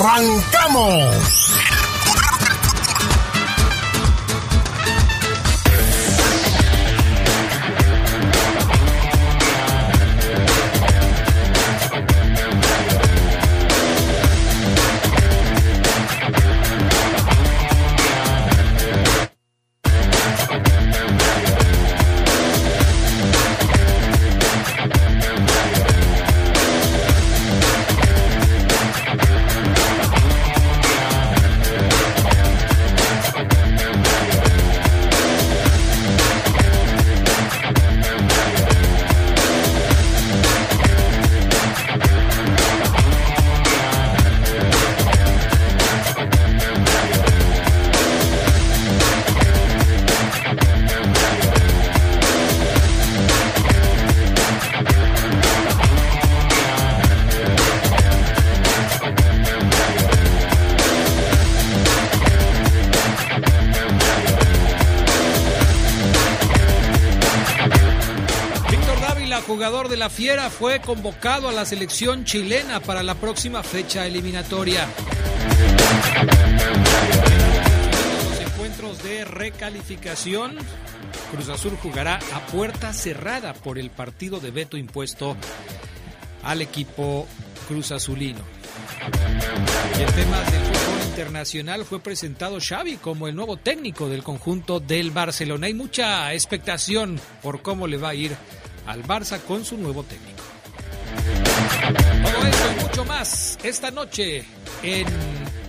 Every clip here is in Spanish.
¡Arrancamos! De la Fiera fue convocado a la selección chilena para la próxima fecha eliminatoria. Los encuentros de recalificación, Cruz Azul jugará a puerta cerrada por el partido de veto impuesto al equipo Cruz Azulino. Y en temas del fútbol internacional fue presentado Xavi como el nuevo técnico del conjunto del Barcelona. Hay mucha expectación por cómo le va a ir al Barça con su nuevo técnico. Todo esto y mucho más esta noche en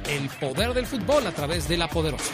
El Poder del Fútbol a través de La Poderosa.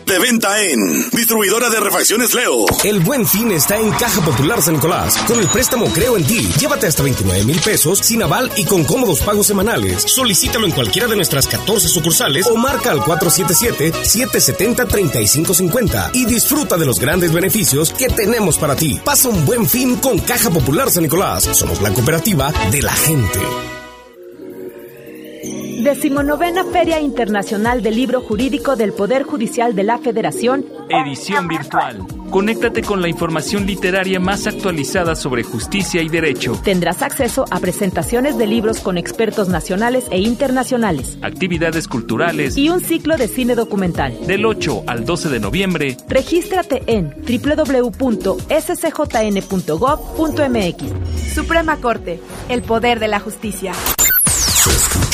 De venta en Distribuidora de Refacciones Leo. El buen fin está en Caja Popular San Nicolás. Con el préstamo Creo en ti, llévate hasta 29 mil pesos sin aval y con cómodos pagos semanales. Solicítalo en cualquiera de nuestras 14 sucursales o marca al 477-770-3550 y disfruta de los grandes beneficios que tenemos para ti. Pasa un buen fin con Caja Popular San Nicolás. Somos la cooperativa de la gente. Decimonovena Feria Internacional del Libro Jurídico del Poder Judicial de la Federación. Edición virtual. Conéctate con la información literaria más actualizada sobre justicia y derecho. Tendrás acceso a presentaciones de libros con expertos nacionales e internacionales. Actividades culturales. Y un ciclo de cine documental. Del 8 al 12 de noviembre. Regístrate en www.scjn.gov.mx. Suprema Corte. El poder de la justicia.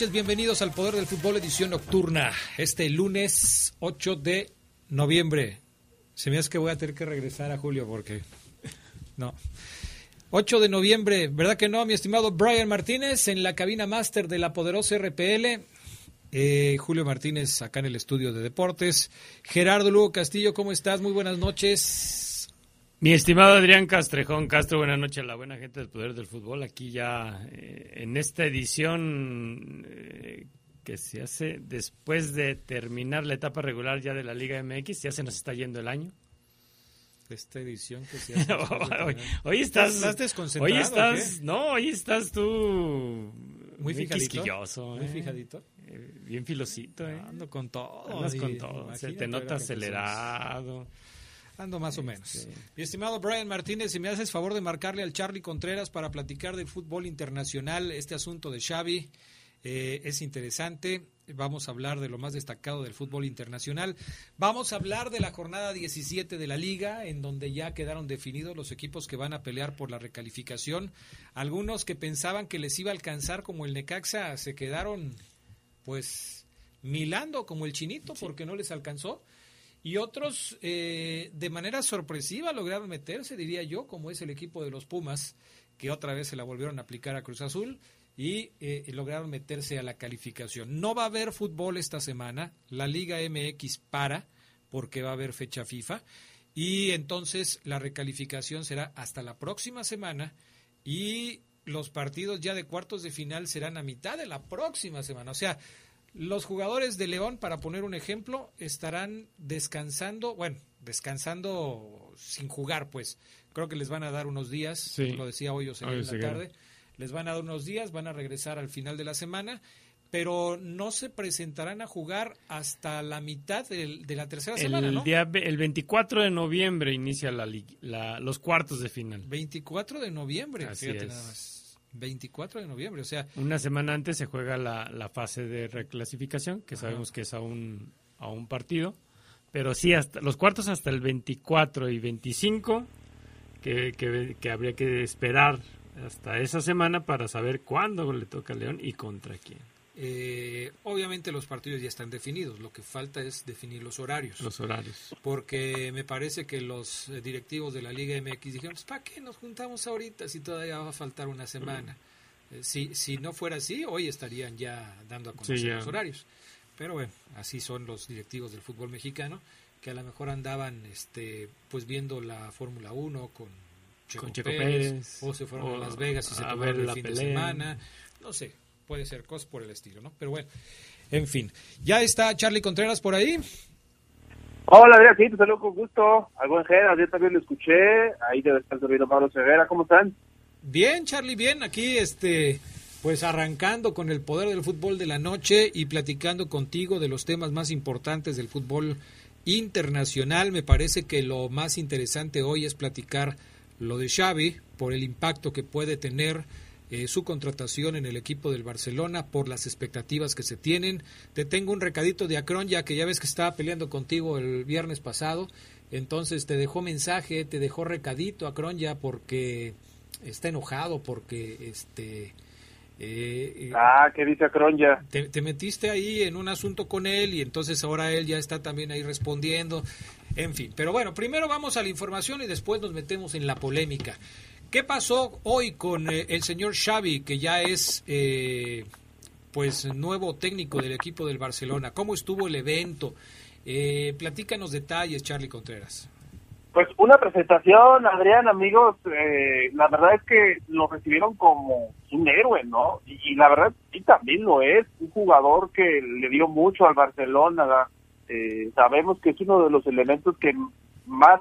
Noches, bienvenidos al Poder del Fútbol edición nocturna. Este lunes 8 de noviembre. Se me hace que voy a tener que regresar a Julio porque... No. 8 de noviembre, ¿verdad que no, mi estimado Brian Martínez en la cabina máster de la poderosa RPL? Eh, Julio Martínez acá en el estudio de deportes. Gerardo Lugo Castillo, ¿cómo estás? Muy buenas noches. Mi estimado Adrián Castrejón Castro, buenas noches a la buena gente del Poder del Fútbol. Aquí ya eh, en esta edición eh, que se hace después de terminar la etapa regular ya de la Liga MX, ya se nos está yendo el año. Esta edición que se hace. hoy, hoy, estás, ¿Estás desconcentrado? Hoy estás, no, hoy estás tú muy, fijadito. Muy eh. fijadito. bien filosito, ¿eh? Ando con todo. Andas con todo. Se te nota acelerado. Ando más o menos. Mi estimado Brian Martínez, si me haces favor de marcarle al Charlie Contreras para platicar del fútbol internacional, este asunto de Xavi eh, es interesante. Vamos a hablar de lo más destacado del fútbol internacional. Vamos a hablar de la jornada 17 de la liga, en donde ya quedaron definidos los equipos que van a pelear por la recalificación. Algunos que pensaban que les iba a alcanzar como el Necaxa se quedaron pues milando como el chinito porque no les alcanzó y otros eh, de manera sorpresiva lograron meterse, diría yo, como es el equipo de los Pumas, que otra vez se la volvieron a aplicar a Cruz Azul y eh, lograron meterse a la calificación. No va a haber fútbol esta semana, la Liga MX para porque va a haber fecha FIFA y entonces la recalificación será hasta la próxima semana y los partidos ya de cuartos de final serán a mitad de la próxima semana. O sea, los jugadores de León, para poner un ejemplo, estarán descansando, bueno, descansando sin jugar, pues. Creo que les van a dar unos días, lo decía hoy o en la tarde. Les van a dar unos días, van a regresar al final de la semana, pero no se presentarán a jugar hasta la mitad de, la tercera semana, el Día, el 24 de noviembre inicia la, los cuartos de final. 24 de noviembre, fíjate nada más. 24 de noviembre, o sea... Una semana antes se juega la, la fase de reclasificación, que sabemos que es a un, a un partido, pero sí, hasta los cuartos hasta el 24 y 25, que, que, que habría que esperar hasta esa semana para saber cuándo le toca a León y contra quién. Eh, obviamente los partidos ya están definidos, lo que falta es definir los horarios. Los horarios. Porque me parece que los eh, directivos de la Liga MX dijeron, pues, ¿para qué nos juntamos ahorita si todavía va a faltar una semana? Eh, si, si no fuera así, hoy estarían ya dando a conocer los horarios. Pero bueno, así son los directivos del fútbol mexicano, que a lo mejor andaban este pues viendo la Fórmula 1 con Checo, Pérez, o se fueron a Las Vegas y se tomaron el fin de semana, no sé, puede ser cosas por el estilo, ¿no? Pero bueno, en fin. ¿Ya está Charlie Contreras por ahí? Hola, Adrián, sí, te saludo con gusto. Al buen Jera, ayer también lo escuché. Ahí debe estar dormido Pablo Severa. ¿Cómo están? Bien, Charlie, bien. Aquí, este, pues arrancando con el poder del fútbol de la noche y platicando contigo de los temas más importantes del fútbol internacional. Me parece que lo más interesante hoy es platicar lo de Xavi por el impacto que puede tener eh, su contratación en el equipo del Barcelona por las expectativas que se tienen. Te tengo un recadito de Acron, ya que ya ves que estaba peleando contigo el viernes pasado. Entonces te dejó mensaje, te dejó recadito Acron ya porque está enojado, porque este... Eh, eh, ah, ¿qué dice Acron ya? Te, te, metiste ahí en un asunto con él y entonces ahora él ya está también ahí respondiendo. En fin, pero bueno, primero vamos a la información y después nos metemos en la polémica. ¿Qué pasó hoy con eh, el señor Xavi, que ya es eh, pues nuevo técnico del equipo del Barcelona? ¿Cómo estuvo el evento? Eh, platícanos detalles, Charlie Contreras. Pues una presentación, Adrián, amigos, eh, la verdad es que lo recibieron como un héroe, ¿no? Y, la verdad sí también lo es, un jugador que le dio mucho al Barcelona, sabemos que es uno de los elementos que más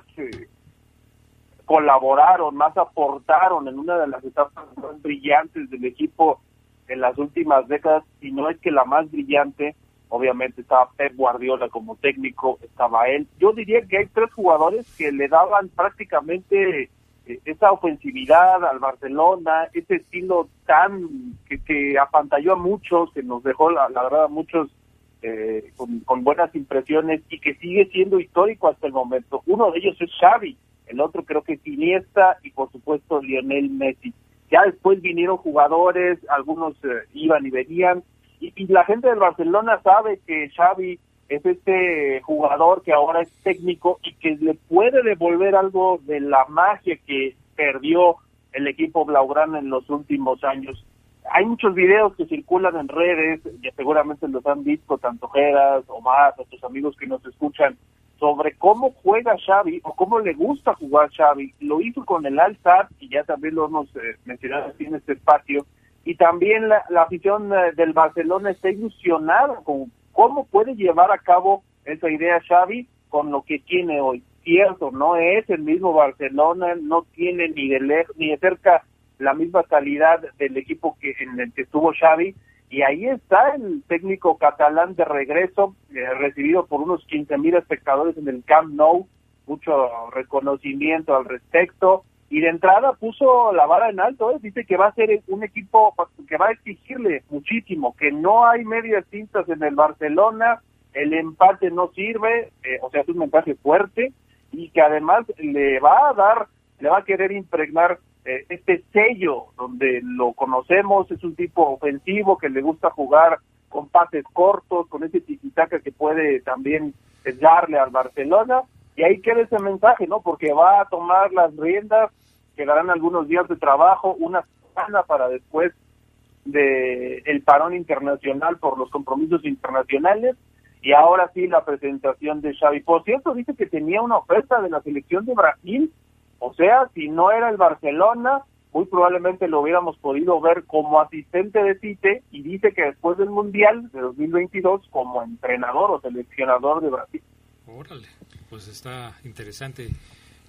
colaboraron, más aportaron en una de las etapas más brillantes del equipo en las últimas décadas, y no es que la más brillante, obviamente estaba Pep Guardiola como técnico, estaba él. Yo diría que hay tres jugadores que le daban prácticamente eh, esa ofensividad al Barcelona, ese estilo tan que, que apantalló a muchos, que nos dejó la, verdad a muchos eh, con, con buenas impresiones y que sigue siendo histórico hasta el momento. Uno de ellos es Xavi, el otro creo que es Iniesta y por supuesto Lionel Messi. Ya después vinieron jugadores, algunos eh, iban y venían, y, la gente del Barcelona sabe que Xavi es este jugador que ahora es técnico y que le puede devolver algo de la magia que perdió el equipo Blaugrana en los últimos años. Hay muchos videos que circulan en redes, y seguramente los han visto tanto Geras, Omar, otros amigos que nos escuchan, sobre cómo juega Xavi o cómo le gusta jugar Xavi. Lo hizo con el al y ya también lo hemos eh, mencionado aquí en este espacio. Y también la, la afición eh, del Barcelona está ilusionada con cómo puede llevar a cabo esa idea Xavi con lo que tiene hoy. Cierto, no es el mismo Barcelona, no tiene ni de lejos, ni de cerca la misma calidad del equipo que en el que estuvo Xavi, y ahí está el técnico catalán de regreso, eh, recibido por unos 15 mil espectadores en el Camp Nou, mucho reconocimiento al respecto, y de entrada puso la vara en alto, ¿eh? dice que va a ser un equipo que va a exigirle muchísimo, que no hay medias tintas en el Barcelona, el empate no sirve, eh, o sea, es un mensaje fuerte, y que además le va a dar, le va a querer impregnar eh, este sello donde lo conocemos, es un tipo ofensivo que le gusta jugar con pases cortos, con ese tiquitaca que puede también darle al Barcelona, y ahí queda ese mensaje, ¿no? Porque va a tomar las riendas, quedarán algunos días de trabajo, una semana para después de el parón internacional por los compromisos internacionales, y ahora sí la presentación de Xavi. Por cierto, dice que tenía una oferta de la selección de Brasil o sea, si no era el Barcelona, muy probablemente lo hubiéramos podido ver como asistente de Tite y dice que después del Mundial de 2022 como entrenador o seleccionador de Brasil. Órale, pues está interesante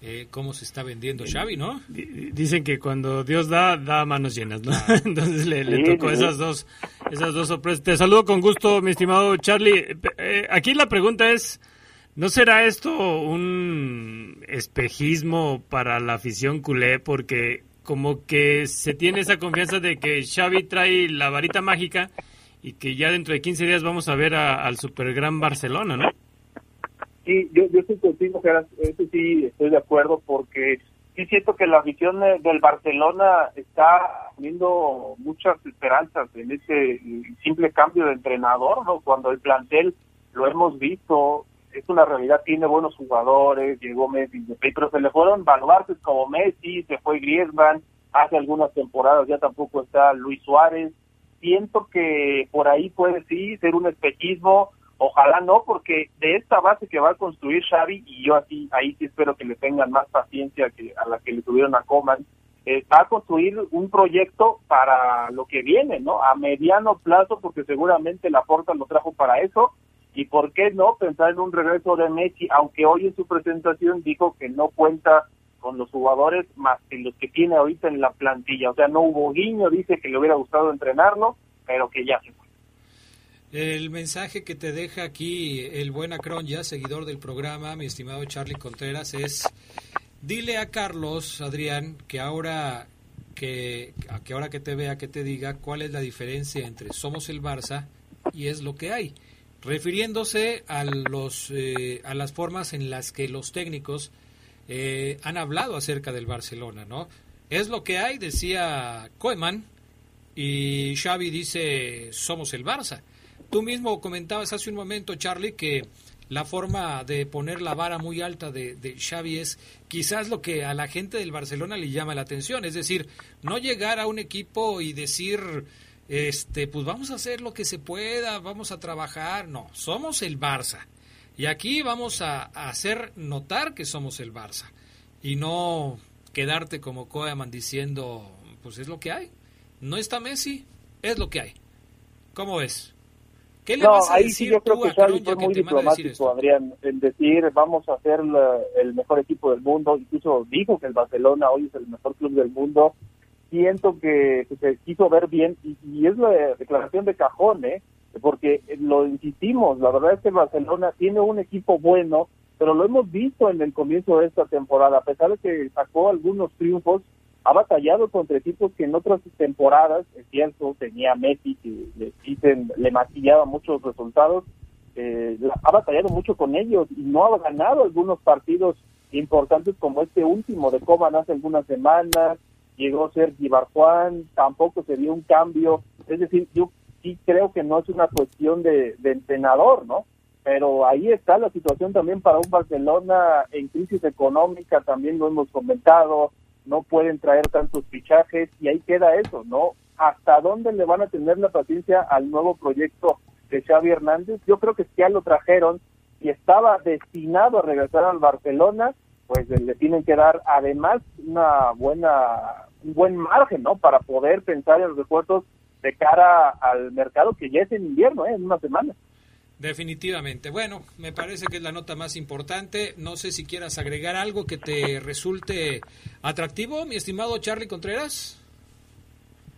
eh, cómo se está vendiendo Xavi, ¿no? Dicen que cuando Dios da, da manos llenas, ¿no? Entonces le, tocó esas dos esas dos sorpresas. Te saludo con gusto, mi estimado Charlie. Eh, aquí la pregunta es... ¿No será esto un espejismo para la afición culé? Porque como que se tiene esa confianza de que Xavi trae la varita mágica y que ya dentro de 15 días vamos a ver al super gran Barcelona, ¿no? Sí, yo, yo estoy contigo, eso sí estoy de acuerdo porque sí siento que la afición del Barcelona está teniendo muchas esperanzas en ese simple cambio de entrenador, ¿no? Cuando el plantel lo hemos visto es una realidad, tiene buenos jugadores, llegó Messi, pero se le fueron baluartes como Messi, se fue Griezmann, hace algunas temporadas ya tampoco está Luis Suárez, siento que por ahí puede sí ser un espejismo, ojalá no, porque de esta base que va a construir Xavi, y yo así, ahí sí espero que le tengan más paciencia que a la que le tuvieron a Coman, eh, va a construir un proyecto para lo que viene, ¿no? A mediano plazo, porque seguramente la Porta lo trajo para eso, y por qué no pensar en un regreso de Messi, aunque hoy en su presentación dijo que no cuenta con los jugadores más que los que tiene ahorita en la plantilla. O sea, no hubo guiño, dice que le hubiera gustado entrenarlo, pero que ya se fue. El mensaje que te deja aquí el buen Acron, ya seguidor del programa, mi estimado Charlie Contreras, es dile a Carlos, Adrián, que ahora que, que ahora que te vea, que te diga cuál es la diferencia entre somos el Barça y es lo que hay refiriéndose a, los, eh, a las formas en las que los técnicos eh, han hablado acerca del Barcelona, ¿no? Es lo que hay, decía Koeman, y Xavi dice, somos el Barça. Tú mismo comentabas hace un momento, Charlie, que la forma de poner la vara muy alta de, de, Xavi es quizás lo que a la gente del Barcelona le llama la atención, es decir, no llegar a un equipo y decir este, pues vamos a hacer lo que se pueda, vamos a trabajar. No, somos el Barça. Y aquí vamos a, hacer notar que somos el Barça. Y no quedarte como Koeman diciendo, pues es lo que hay. No está Messi, es lo que hay. ¿Cómo es? ¿Qué le vas a ahí decir sí yo creo que Xavi fue muy diplomático, Adrián, en decir vamos a ser el mejor equipo del mundo. Incluso dijo que el Barcelona hoy es el mejor club del mundo siento que, se quiso ver bien y, es la declaración de cajón, ¿eh? porque lo insistimos, la verdad es que Barcelona tiene un equipo bueno, pero lo hemos visto en el comienzo de esta temporada, a pesar de que sacó algunos triunfos, ha batallado contra equipos que en otras temporadas, es cierto, tenía Messi que le, maquillaba muchos resultados, eh, ha batallado mucho con ellos y no ha ganado algunos partidos importantes como este último de Coman hace algunas semanas, llegó Sergi Barjuan, tampoco se dio un cambio. Es decir, yo sí creo que no es una cuestión de, de entrenador, ¿no? Pero ahí está la situación también para un Barcelona en crisis económica, también lo hemos comentado, no pueden traer tantos fichajes y ahí queda eso, ¿no? ¿Hasta dónde le van a tener la paciencia al nuevo proyecto de Xavi Hernández? Yo creo que ya lo trajeron y estaba destinado a regresar al Barcelona, pues le tienen que dar además una buena un buen margen, ¿no? Para poder pensar en los refuerzos de cara al mercado que ya es en invierno, ¿eh? en una semana. Definitivamente. Bueno, me parece que es la nota más importante. No sé si quieras agregar algo que te resulte atractivo, mi estimado Charlie Contreras.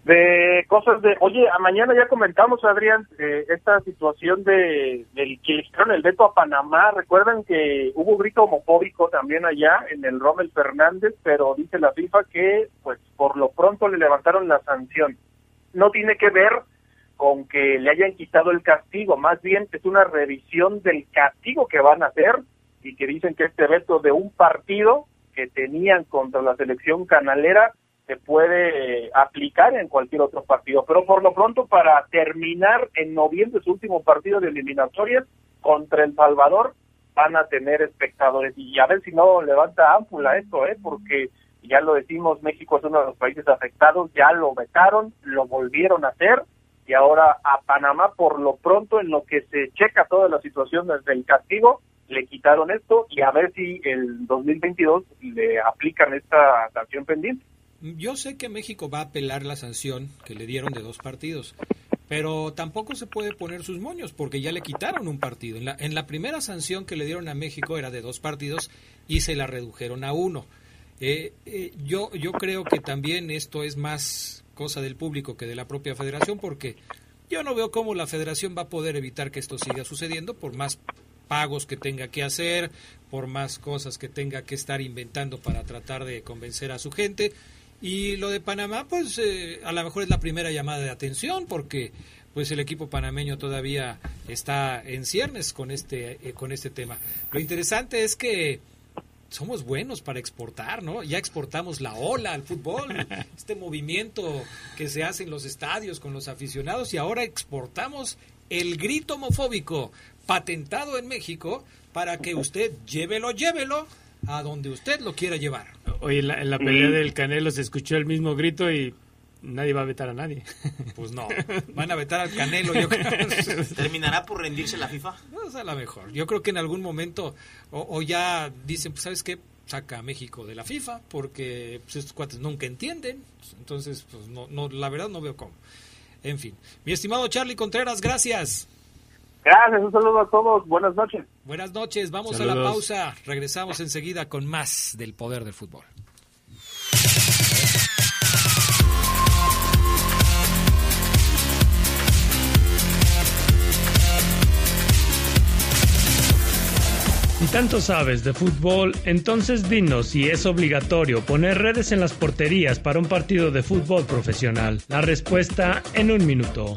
De cosas de, oye, a mañana ya comentamos, Adrián, eh, esta situación de del que le quitaron el veto a Panamá. Recuerdan que hubo grito homofóbico también allá en el Rommel Fernández, pero dice la FIFA que, pues, por lo pronto le levantaron la sanción. No tiene que ver con que le hayan quitado el castigo, más bien es una revisión del castigo que van a hacer y que dicen que este veto de un partido que tenían contra la selección canalera se puede eh, aplicar en cualquier otro partido. Pero por lo pronto, para terminar en noviembre su último partido de eliminatorias contra El Salvador, van a tener espectadores. Y a ver si no levanta ámpula esto, ¿eh? porque ya lo decimos, México es uno de los países afectados, ya lo vetaron, lo volvieron a hacer y ahora a Panamá por lo pronto en lo que se checa toda la situación desde el castigo le quitaron esto y a ver si el 2022 le aplican esta sanción pendiente. Yo sé que México va a apelar la sanción que le dieron de dos partidos, pero tampoco se puede poner sus moños porque ya le quitaron un partido. En la, en la primera sanción que le dieron a México era de dos partidos y se la redujeron a uno. Eh, eh, yo, yo creo que también esto es más cosa del público que de la propia federación, porque yo no veo cómo la federación va a poder evitar que esto siga sucediendo por más pagos que tenga que hacer, por más cosas que tenga que estar inventando para tratar de convencer a su gente. Y lo de Panamá, pues eh, a lo mejor es la primera llamada de atención, porque pues el equipo panameño todavía está en ciernes con este, eh, con este tema. Lo interesante es que somos buenos para exportar, ¿no? Ya exportamos la ola al fútbol, este movimiento que se hace en los estadios con los aficionados y ahora exportamos el grito homofóbico patentado en México para que usted llévelo, llévelo a donde usted lo quiera llevar. Oye, en la, en la pelea del Canelo se escuchó el mismo grito y nadie va a vetar a nadie. Pues no, van a vetar al Canelo, yo creo. ¿Terminará por rendirse la FIFA? No, es a la mejor. Yo creo que en algún momento, o, o ya dicen, pues, ¿sabes qué? Saca a México de la FIFA, porque pues, estos cuates nunca entienden. Entonces, pues, no, no, la verdad no veo cómo. En fin. Mi estimado Charlie Contreras, gracias. Gracias, un saludo a todos. Buenas noches. Buenas noches, vamos a la pausa. Regresamos enseguida con más del poder del fútbol. Si tanto sabes de fútbol, entonces dinos si es obligatorio poner redes en las porterías para un partido de fútbol profesional. La respuesta en un minuto.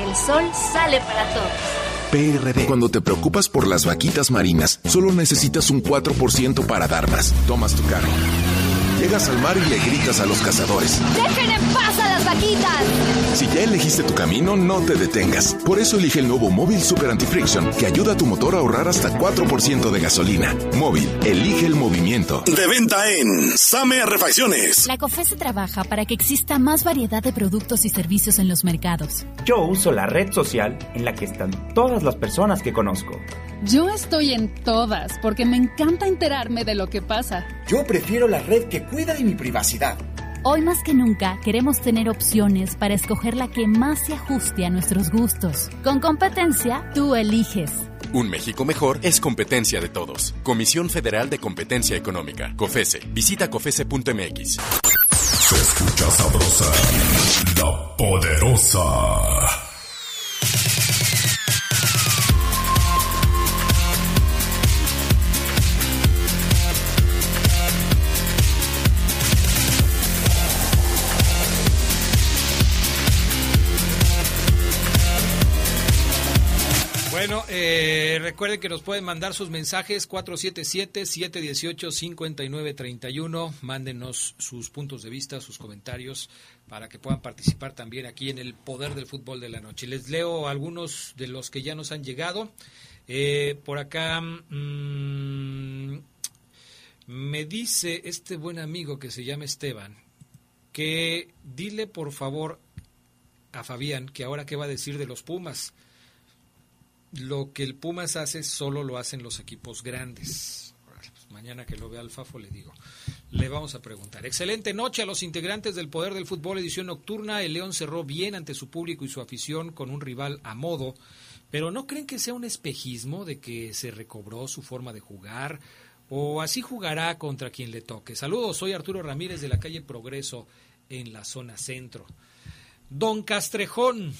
El sol sale para todos. PRD. Cuando te preocupas por las vaquitas marinas, solo necesitas un 4% para dar más. Tomas tu carro. Llegas al mar y le gritas a los cazadores. ¡Dejen en paz a las vaquitas! Si ya elegiste tu camino, no te detengas. Por eso elige el nuevo Móvil Super Anti-Friction, que ayuda a tu motor a ahorrar hasta 4% de gasolina. Móvil, elige el movimiento. De venta en Same Refacciones. La COFESE trabaja para que exista más variedad de productos y servicios en los mercados. Yo uso la red social en la que están todas las personas que conozco. Yo estoy en todas porque me encanta enterarme de lo que pasa. Yo prefiero la red que cuida de mi privacidad. Hoy más que nunca queremos tener opciones para escoger la que más se ajuste a nuestros gustos. Con competencia, tú eliges. Un México mejor es competencia de todos. Comisión Federal de Competencia Económica. COFESE. Visita COFESE.mx. Se escucha sabrosa, la poderosa. Bueno, eh, recuerden que nos pueden mandar sus mensajes 477-718-5931. Mándenos sus puntos de vista, sus comentarios para que puedan participar también aquí en el Poder del Fútbol de la Noche. Les leo algunos de los que ya nos han llegado. Eh, por acá mm, me dice este buen amigo que se llama Esteban que dile por favor a Fabián que ahora qué va a decir de los Pumas lo que el Pumas hace solo lo hacen los equipos grandes. Pues mañana que lo vea el Fafo le digo. Le vamos a preguntar. Excelente noche a los integrantes del Poder del Fútbol edición nocturna. El León cerró bien ante su público y su afición con un rival a modo. Pero ¿no creen que sea un espejismo de que se recobró su forma de jugar? ¿O así jugará contra quien le toque? Saludos, soy Arturo Ramírez de la calle Progreso en la zona centro. Don Castrejón,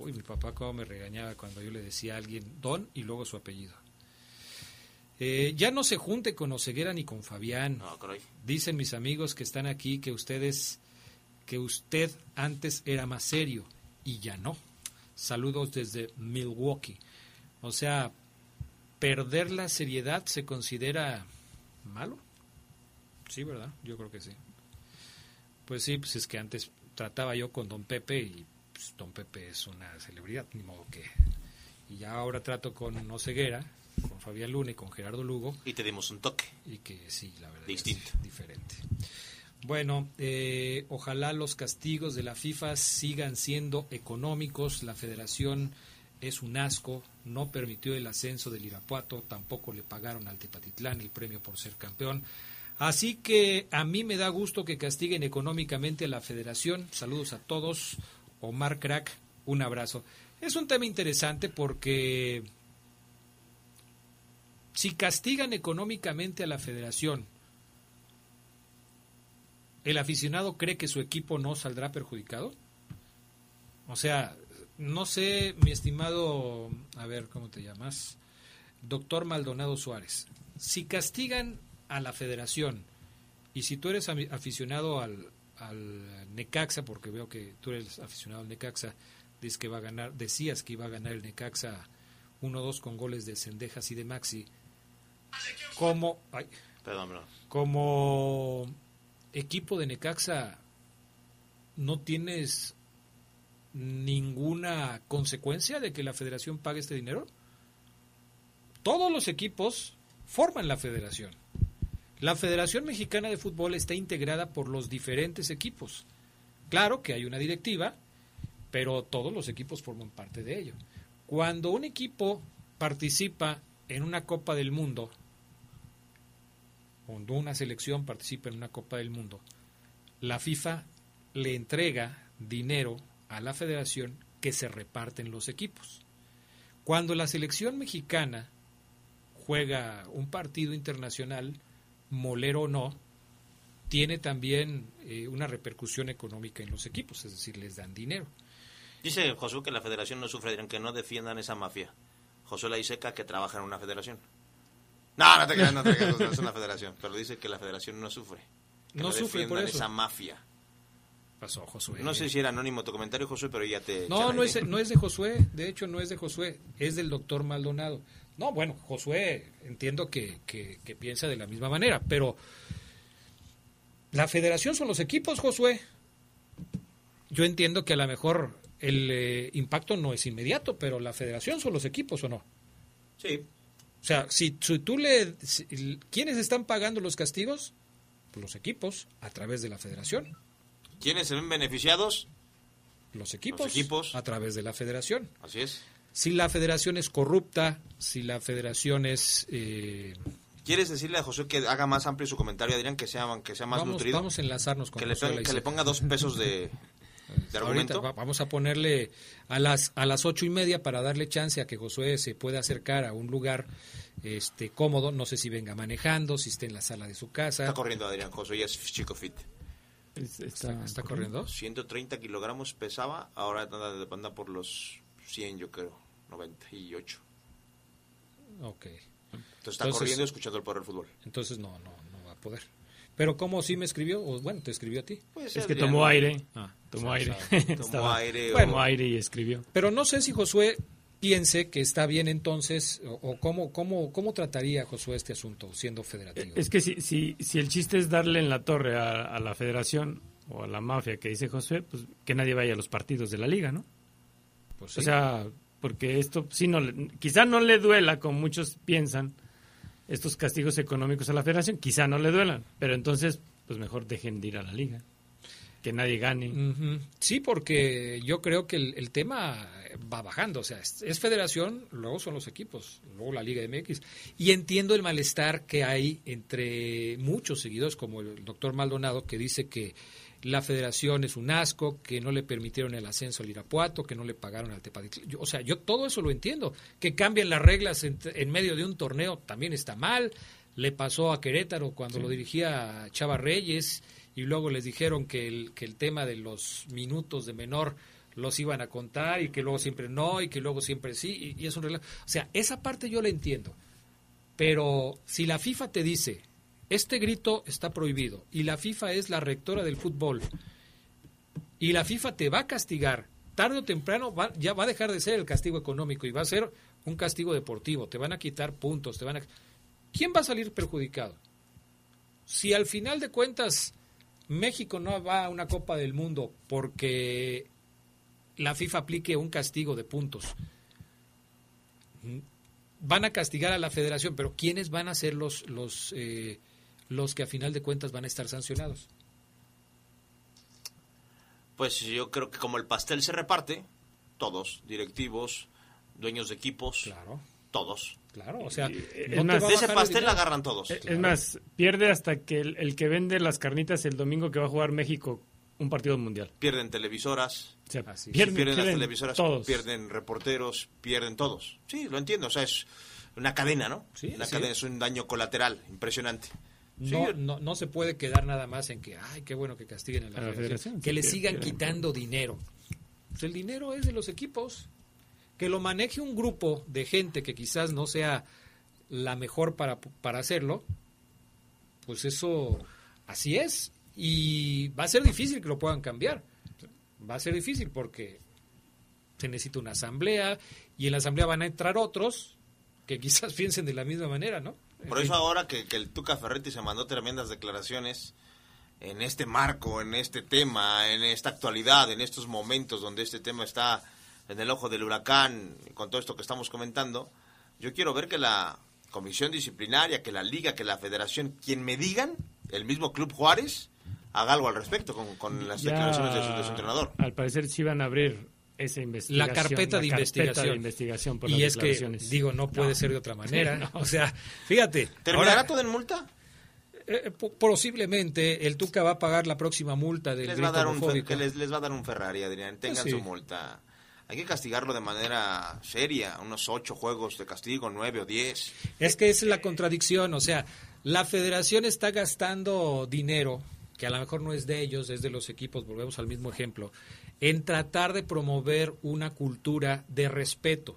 Uy, mi papá cómo me regañaba cuando yo le decía a alguien don y luego su apellido. Eh, ya no se junte con Oseguera ni con Fabián. Dicen mis amigos que están aquí que ustedes, que usted antes era más serio y ya no. Saludos desde Milwaukee. O sea, perder la seriedad se considera malo. Sí, ¿verdad? Yo creo que sí. Pues sí, pues es que antes trataba yo con don Pepe y pues, don Pepe es una celebridad, ni modo que... Y ya ahora trato con Oseguera, con Fabián Luna y con Gerardo Lugo. Y te dimos un toque. Y que sí, la verdad Distinto. es diferente. Bueno, eh, ojalá los castigos de la FIFA sigan siendo económicos. La federación es un asco, no permitió el ascenso del Irapuato, tampoco le pagaron al Tepatitlán el premio por ser campeón. Así que a mí me da gusto que castiguen económicamente a la federación. Saludos a todos. Omar Crack, un abrazo. Es un tema interesante porque si castigan económicamente a la federación, ¿el aficionado cree que su equipo no saldrá perjudicado? O sea, no sé, mi estimado, a ver, ¿cómo te llamas? Doctor Maldonado Suárez. Si castigan a la federación y si tú eres aficionado al, al Necaxa, porque veo que tú eres aficionado al Necaxa, dices que va a ganar, decías que iba a ganar el Necaxa 1-2 con goles de Cendejas y de Maxi. Como, como equipo de Necaxa, ¿no tienes ninguna consecuencia de que la federación pague este dinero? Todos los equipos forman la federación. La Federación Mexicana de Fútbol está integrada por los diferentes equipos. Claro que hay una directiva, pero todos los equipos forman parte de ello. Cuando un equipo participa en una Copa del Mundo, cuando una selección participa en una Copa del Mundo, la FIFA le entrega dinero a la federación que se reparten los equipos. Cuando la selección mexicana juega un partido internacional, molero o no, tiene también eh, una repercusión económica en los equipos, es decir, les dan dinero. Dice Josué que la federación no sufre, que no defiendan esa mafia. Josué la Iseca que trabaja en una federación. No, no te creas, no te creas, no es una federación, pero dice que la federación no sufre. no, sufre por eso. esa mafia. Pasó, Josué. No sé si era anónimo tu comentario, Josué, pero ya te... No, no es, no es de Josué, de hecho no es de Josué, es del doctor Maldonado. No, bueno, Josué entiendo que, piensa de la misma manera, pero la federación son los equipos, Josué. Yo entiendo que a lo mejor el eh, impacto no es inmediato, pero la federación son los equipos o no. Sí. O sea, si, tú le... ¿Quiénes están pagando los castigos? Pues los equipos, a través de la federación. ¿Quiénes se ven beneficiados? Los equipos, los equipos. A través de la federación. Así es si la federación es corrupta, si la federación es... Eh, ¿Quieres decirle a José que haga más amplio su comentario, Adrián, que sea, que sea más nutrido? Vamos a enlazarnos con que le, que le ponga dos pesos de, de argumento. va- vamos a ponerle a las a las ocho y media para darle chance a que Josué se pueda acercar a un lugar este cómodo. No sé si venga manejando, si esté en la sala de su casa. Está corriendo Adrián Josué, ya es chico fit. está, está corriendo. 130 kilogramos pesaba, ahora anda, anda por los 100, yo creo, 98. Ok. Entonces está corriendo y escuchando el poder del fútbol. Entonces no, no, no va a poder. Pero ¿cómo sí me escribió? O, bueno, te escribió a ti. Pues, Es que tomó aire. Ah, tomó o aire. sea, tomó Estaba- aire o- Tomó aire y escribió. Pero no sé si Josué piense que está bien entonces, o, o cómo, cómo, cómo trataría Josué este asunto siendo federativo. Es que si, si, si el chiste es darle en la torre a, a la federación o a la mafia que dice Josué, pues que nadie vaya a los partidos de la liga, ¿no? Pues O sea, porque esto sí no le- quizá no le duela como muchos piensan estos castigos económicos a la federación, quizá no le duelan, pero entonces pues mejor dejen de ir a la liga, que nadie gane. Sí, porque yo creo que el, el tema va bajando. O sea, es, es federación, luego son los equipos, luego la Liga MX. Y entiendo el malestar que hay entre muchos seguidores, como el doctor Maldonado, que dice que la federación es un asco, que no le permitieron el ascenso al Irapuato, que no le pagaron al Tepatitlán. Yo- O sea, yo todo eso lo entiendo. Que cambien las reglas en, en medio de un torneo también está mal. Le pasó a Querétaro cuando Sí. lo dirigía Chava Reyes y luego les dijeron que el, que el tema de los minutos de menor los iban a contar y que luego siempre no y que luego siempre sí y, y es un relajo. O sea, esa parte yo la entiendo. Pero si la FIFA te dice, este grito está prohibido y la FIFA es la rectora del fútbol. Y la FIFA te va a castigar, tarde o temprano ya va a dejar de ser el castigo económico y va a ser un castigo deportivo, te van a quitar puntos, te van a... ¿Quién va a salir perjudicado? Si al final de cuentas México no va a una Copa del Mundo porque la FIFA aplique un castigo de puntos, van a castigar a la federación, pero ¿quiénes van a ser los, los, eh, los que a final de cuentas van a estar sancionados? Pues yo creo que como el pastel se reparte, todos, directivos, dueños de equipos, claro. todos. Claro, o sea, no te más- de ese pastel dinero. agarran todos. Eh, Es más, pierde hasta que el, el que vende las carnitas el domingo que va a jugar México un partido mundial. Pierden televisoras, O sea, Así. pierden, pierden las pierden televisoras, todos. pierden reporteros, pierden todos. Sí, lo entiendo, o sea, es una cadena, ¿no? Sí, una sí. cadena es un daño colateral impresionante. Sí, No, no, no se puede quedar nada más en que, ay, qué bueno que castiguen a la, A la federación. Que sí, le sigan que- quitando dinero. Pues el dinero es de los equipos. Que lo maneje un grupo de gente que quizás no sea la mejor para, para hacerlo, pues eso así es. Y va a ser difícil que lo puedan cambiar. Va a ser difícil porque se necesita una asamblea y en la asamblea van a entrar otros que quizás piensen de la misma manera, ¿no? Por eso ahora que, que el Tuca Ferretti se mandó tremendas declaraciones en este marco, en este tema, en esta actualidad, en estos momentos donde este tema está en el ojo del huracán, con todo esto que estamos comentando, yo quiero ver que la comisión disciplinaria, que la liga, que la federación, quien me digan, el mismo Club Juárez, haga algo al respecto con, con las Ya, declaraciones de su, de su entrenador. Al parecer sí van a abrir esa investigación. la carpeta de investigación. de investigación por y las es que, digo, no puede No. ser de otra manera. No. O sea, fíjate. ¿Terminará ahora, todo en multa? eh, po- posiblemente el Tuca va a pagar la próxima multa del Les va a dar un, que les, les va a dar un Ferrari, Adrián. Tengan Pues sí. su multa. Hay que castigarlo de manera seria. Unos ocho juegos de castigo, nueve o diez. Es que esa es la contradicción, o sea, la federación está gastando dinero, que a lo mejor no es de ellos, es de los equipos, volvemos al mismo ejemplo, en tratar de promover una cultura de respeto,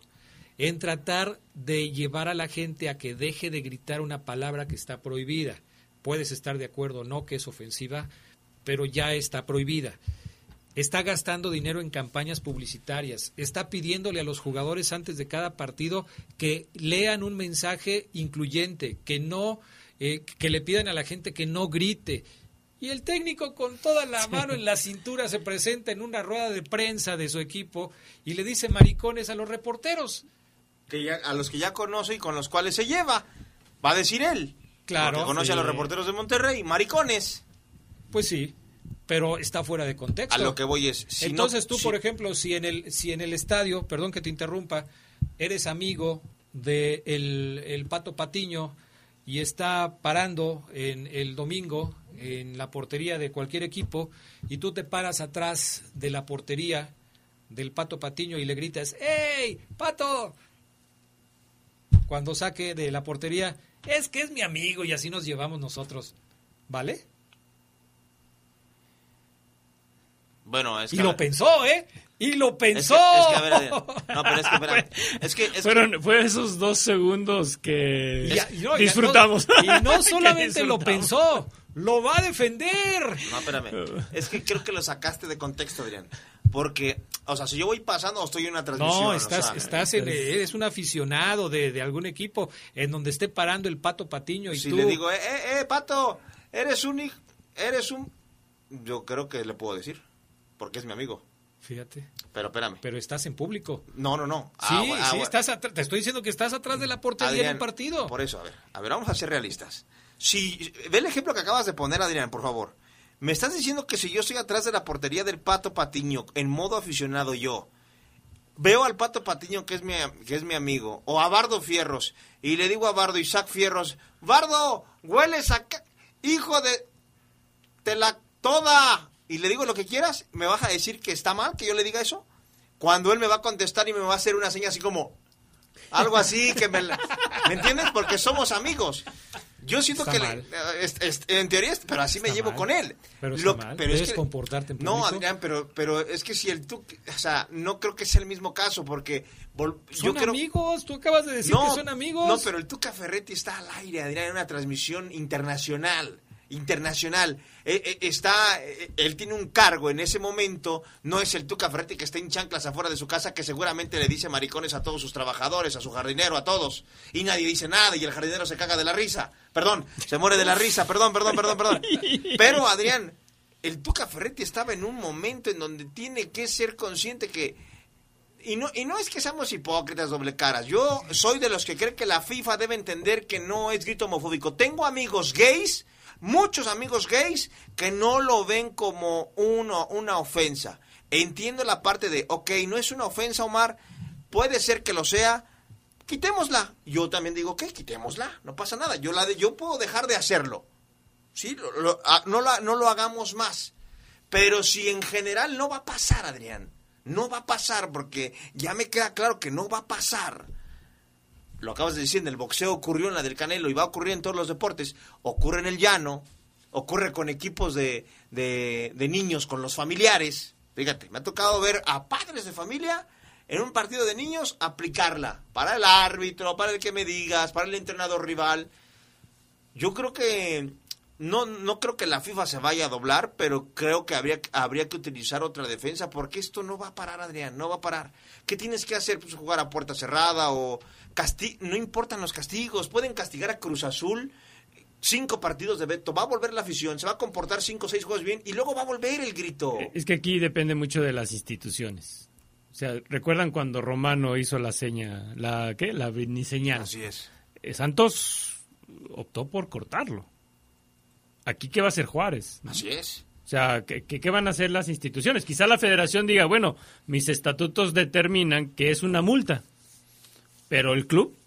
en tratar de llevar a la gente a que deje de gritar una palabra que está prohibida. Puedes estar de acuerdo no que es ofensiva, pero ya está prohibida está gastando dinero en campañas publicitarias, está pidiéndole a los jugadores antes de cada partido que lean un mensaje incluyente, que no, eh, que le pidan a la gente que no grite. Y el técnico con toda la mano en la cintura se presenta en una rueda de prensa de su equipo y le dice maricones a los reporteros. Que ya, a los que ya conoce y con los cuales se lleva. Va a decir él. Claro, Porque conoce sí. a los reporteros de Monterrey. Maricones. Pues sí, pero está fuera de contexto. A lo que voy es. Si Entonces no- tú, si- por ejemplo, si en el si en el estadio, perdón que te interrumpa, eres amigo de el, el Pato Patiño y está parando en el domingo en la portería de cualquier equipo y tú te paras atrás de la portería del Pato Patiño y le gritas, ¡Ey, Pato! Cuando saque de la portería, es que es mi amigo y así nos llevamos nosotros. ¿Vale? Bueno, es y que- lo pensó, ¿eh? Y lo pensó. Es que, es que, a ver, no, pero es que, espérame, es que, es que- Fueron, fue esos dos segundos que Y ya- y no, y disfrutamos. no- Y no solamente lo pensó, lo va a defender. No, espérame. Es que creo que lo sacaste de contexto, Adrián. Porque, o sea, si yo voy pasando o estoy en una transmisión. No, o estás, sea, estás en, eres un aficionado de, de algún equipo en donde esté parando el Pato Patiño y Si tú. le digo, eh, eh, eh, Pato, eres un eres un... Yo creo que le puedo decir, porque es mi amigo. Fíjate. Pero espérame. Pero estás en público. No, no, no. Sí, Ah, ah, sí, bueno. estás te estoy diciendo que estás atrás de la portería en Adrián, un partido. Por eso, a ver, a ver, vamos a ser realistas. Si, ve el ejemplo que acabas de poner, Adrián, por favor. Me estás diciendo que si yo estoy atrás de la portería del Pato Patiño, en modo aficionado yo, veo al Pato Patiño que es mi, que es mi amigo, o a Bardo Fierros, y le digo a Bardo, Isaac Fierros, Bardo, hueles a... Hijo de... Te la toda. Y le digo lo que quieras, ¿me vas a decir que está mal que yo le diga eso? Cuando él me va a contestar y me va a hacer una seña así como... Algo así que me... la- ¿Me entiendes? Porque somos amigos. Yo siento Está que... le- mal. es- es- en teoría, pero así me llevo mal. con él. Pero está Lo- mal. pero es que- comportarte en No. Adrián, pero, pero es que si el tú... O sea, no creo que sea el mismo caso porque... vol- Son yo creo, amigos, tú acabas de decir no, que son amigos. No, pero el Tuca Ferretti está al aire, Adrián, en una transmisión internacional. Internacional. Eh, eh, está, eh, él tiene un cargo en ese momento. No es el Tuca Ferretti que está en chanclas afuera de su casa, que seguramente le dice maricones a todos sus trabajadores, a su jardinero, a todos. Y nadie dice nada y el jardinero se caga de la risa. Perdón, se muere de la risa. Perdón, perdón, perdón, perdón. Pero, Adrián, el Tuca Ferretti estaba en un momento en donde tiene que ser consciente que y no, y no es que seamos hipócritas, doble caras. Yo soy de los que creen que la FIFA debe entender que no es grito homofóbico. Tengo amigos gays, muchos amigos gays, que no lo ven como uno, una ofensa. Entiendo la parte de, ok, no es una ofensa, Omar, puede ser que lo sea, quitémosla. Yo también digo, ok, quitémosla, no pasa nada. Yo, la de, yo puedo dejar de hacerlo. ¿Sí? Lo- lo- ah, no, la- no lo hagamos más. Pero si en general no va a pasar, Adrián, no va a pasar porque ya me queda claro que no va a pasar. Lo acabas de decir, en el boxeo ocurrió en la del Canelo y va a ocurrir en todos los deportes. Ocurre en el llano, ocurre con equipos de, de, de niños, con los familiares. Fíjate, me ha tocado ver a padres de familia en un partido de niños aplicarla para el árbitro, para el que me digas, para el entrenador rival. Yo creo que no, no creo que la FIFA se vaya a doblar, pero creo que habría, habría que utilizar otra defensa porque esto no va a parar, Adrián, no va a parar. ¿Qué tienes que hacer? Pues jugar a puerta cerrada o casti no importan los castigos, pueden castigar a Cruz Azul cinco partidos de veto, va a volver la afición, se va a comportar cinco o seis juegos bien y luego va a volver el grito. Es que aquí depende mucho de las instituciones. O sea, ¿recuerdan cuando Romano hizo la seña, la qué? La señal? Así es. Santos optó por cortarlo. Aquí qué va a hacer Juárez. ¿no? Así es. O sea, ¿qué, qué, qué van a hacer las instituciones? Quizá la federación diga, bueno, mis estatutos determinan que es una multa, pero el club,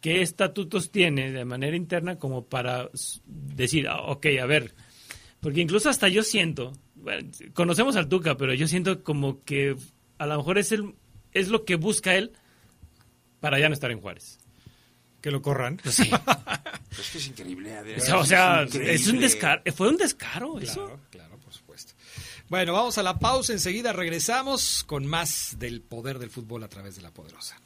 ¿qué estatutos tiene de manera interna como para decir, ah, ok, a ver, porque incluso hasta yo siento, bueno, conocemos al Tuca, pero yo siento como que a lo mejor es, el, es lo que busca él para ya no estar en Juárez. Que lo corran. Pues sí. Es que es increíble, Adrián. O sea, Es es, un descaro, fue un descaro eso. Claro, claro, por supuesto. Bueno, vamos a la pausa, enseguida regresamos con más del poder del fútbol a través de la poderosa.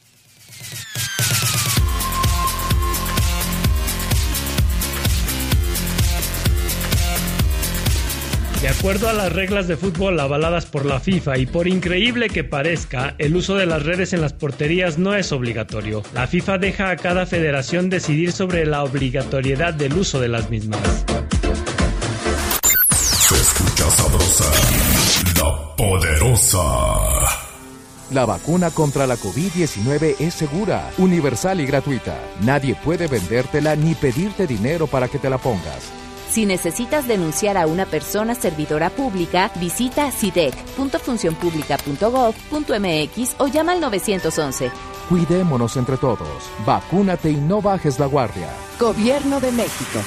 De acuerdo a las reglas de fútbol avaladas por la FIFA y por increíble que parezca, el uso de las redes en las porterías no es obligatorio. La FIFA deja a cada federación decidir sobre la obligatoriedad del uso de las mismas. Se escucha sabrosa, la poderosa. La vacuna contra la COVID-19 es segura, universal y gratuita. Nadie puede vendértela ni pedirte dinero para que te la pongas. Si necesitas denunciar a una persona servidora pública, visita sidec.funcionpublica.gov.mx o llama al 911. Cuidémonos entre todos. Vacúnate y no bajes la guardia. Gobierno de México.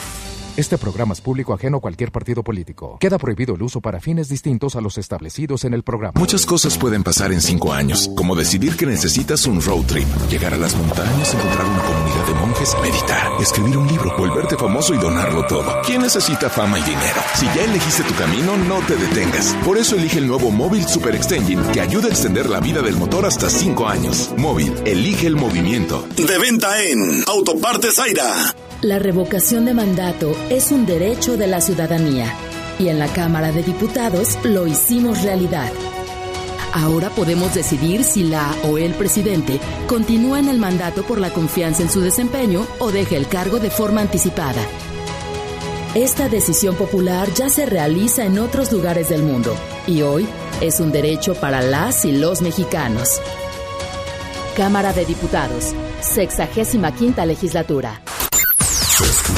Este programa es público ajeno a cualquier partido político. Queda prohibido el uso para fines distintos a los establecidos en el programa. Muchas cosas pueden pasar en cinco años, como decidir que necesitas un road trip, llegar a las montañas, encontrar una comunidad de monjes, meditar, escribir un libro, volverte famoso y donarlo todo. ¿Quién necesita fama y dinero? Si ya elegiste tu camino, no te detengas. Por eso elige el nuevo Móvil Super Extension que ayuda a extender la vida del motor hasta cinco años. Móvil, elige el movimiento. De venta en Autopartes Zaira. La revocación de mandato es un derecho de la ciudadanía y en la Cámara de Diputados lo hicimos realidad. Ahora podemos decidir si la o el presidente continúa en el mandato por la confianza en su desempeño o deja el cargo de forma anticipada. Esta decisión popular ya se realiza en otros lugares del mundo y hoy es un derecho para las y los mexicanos. Cámara de Diputados, 65 legislatura.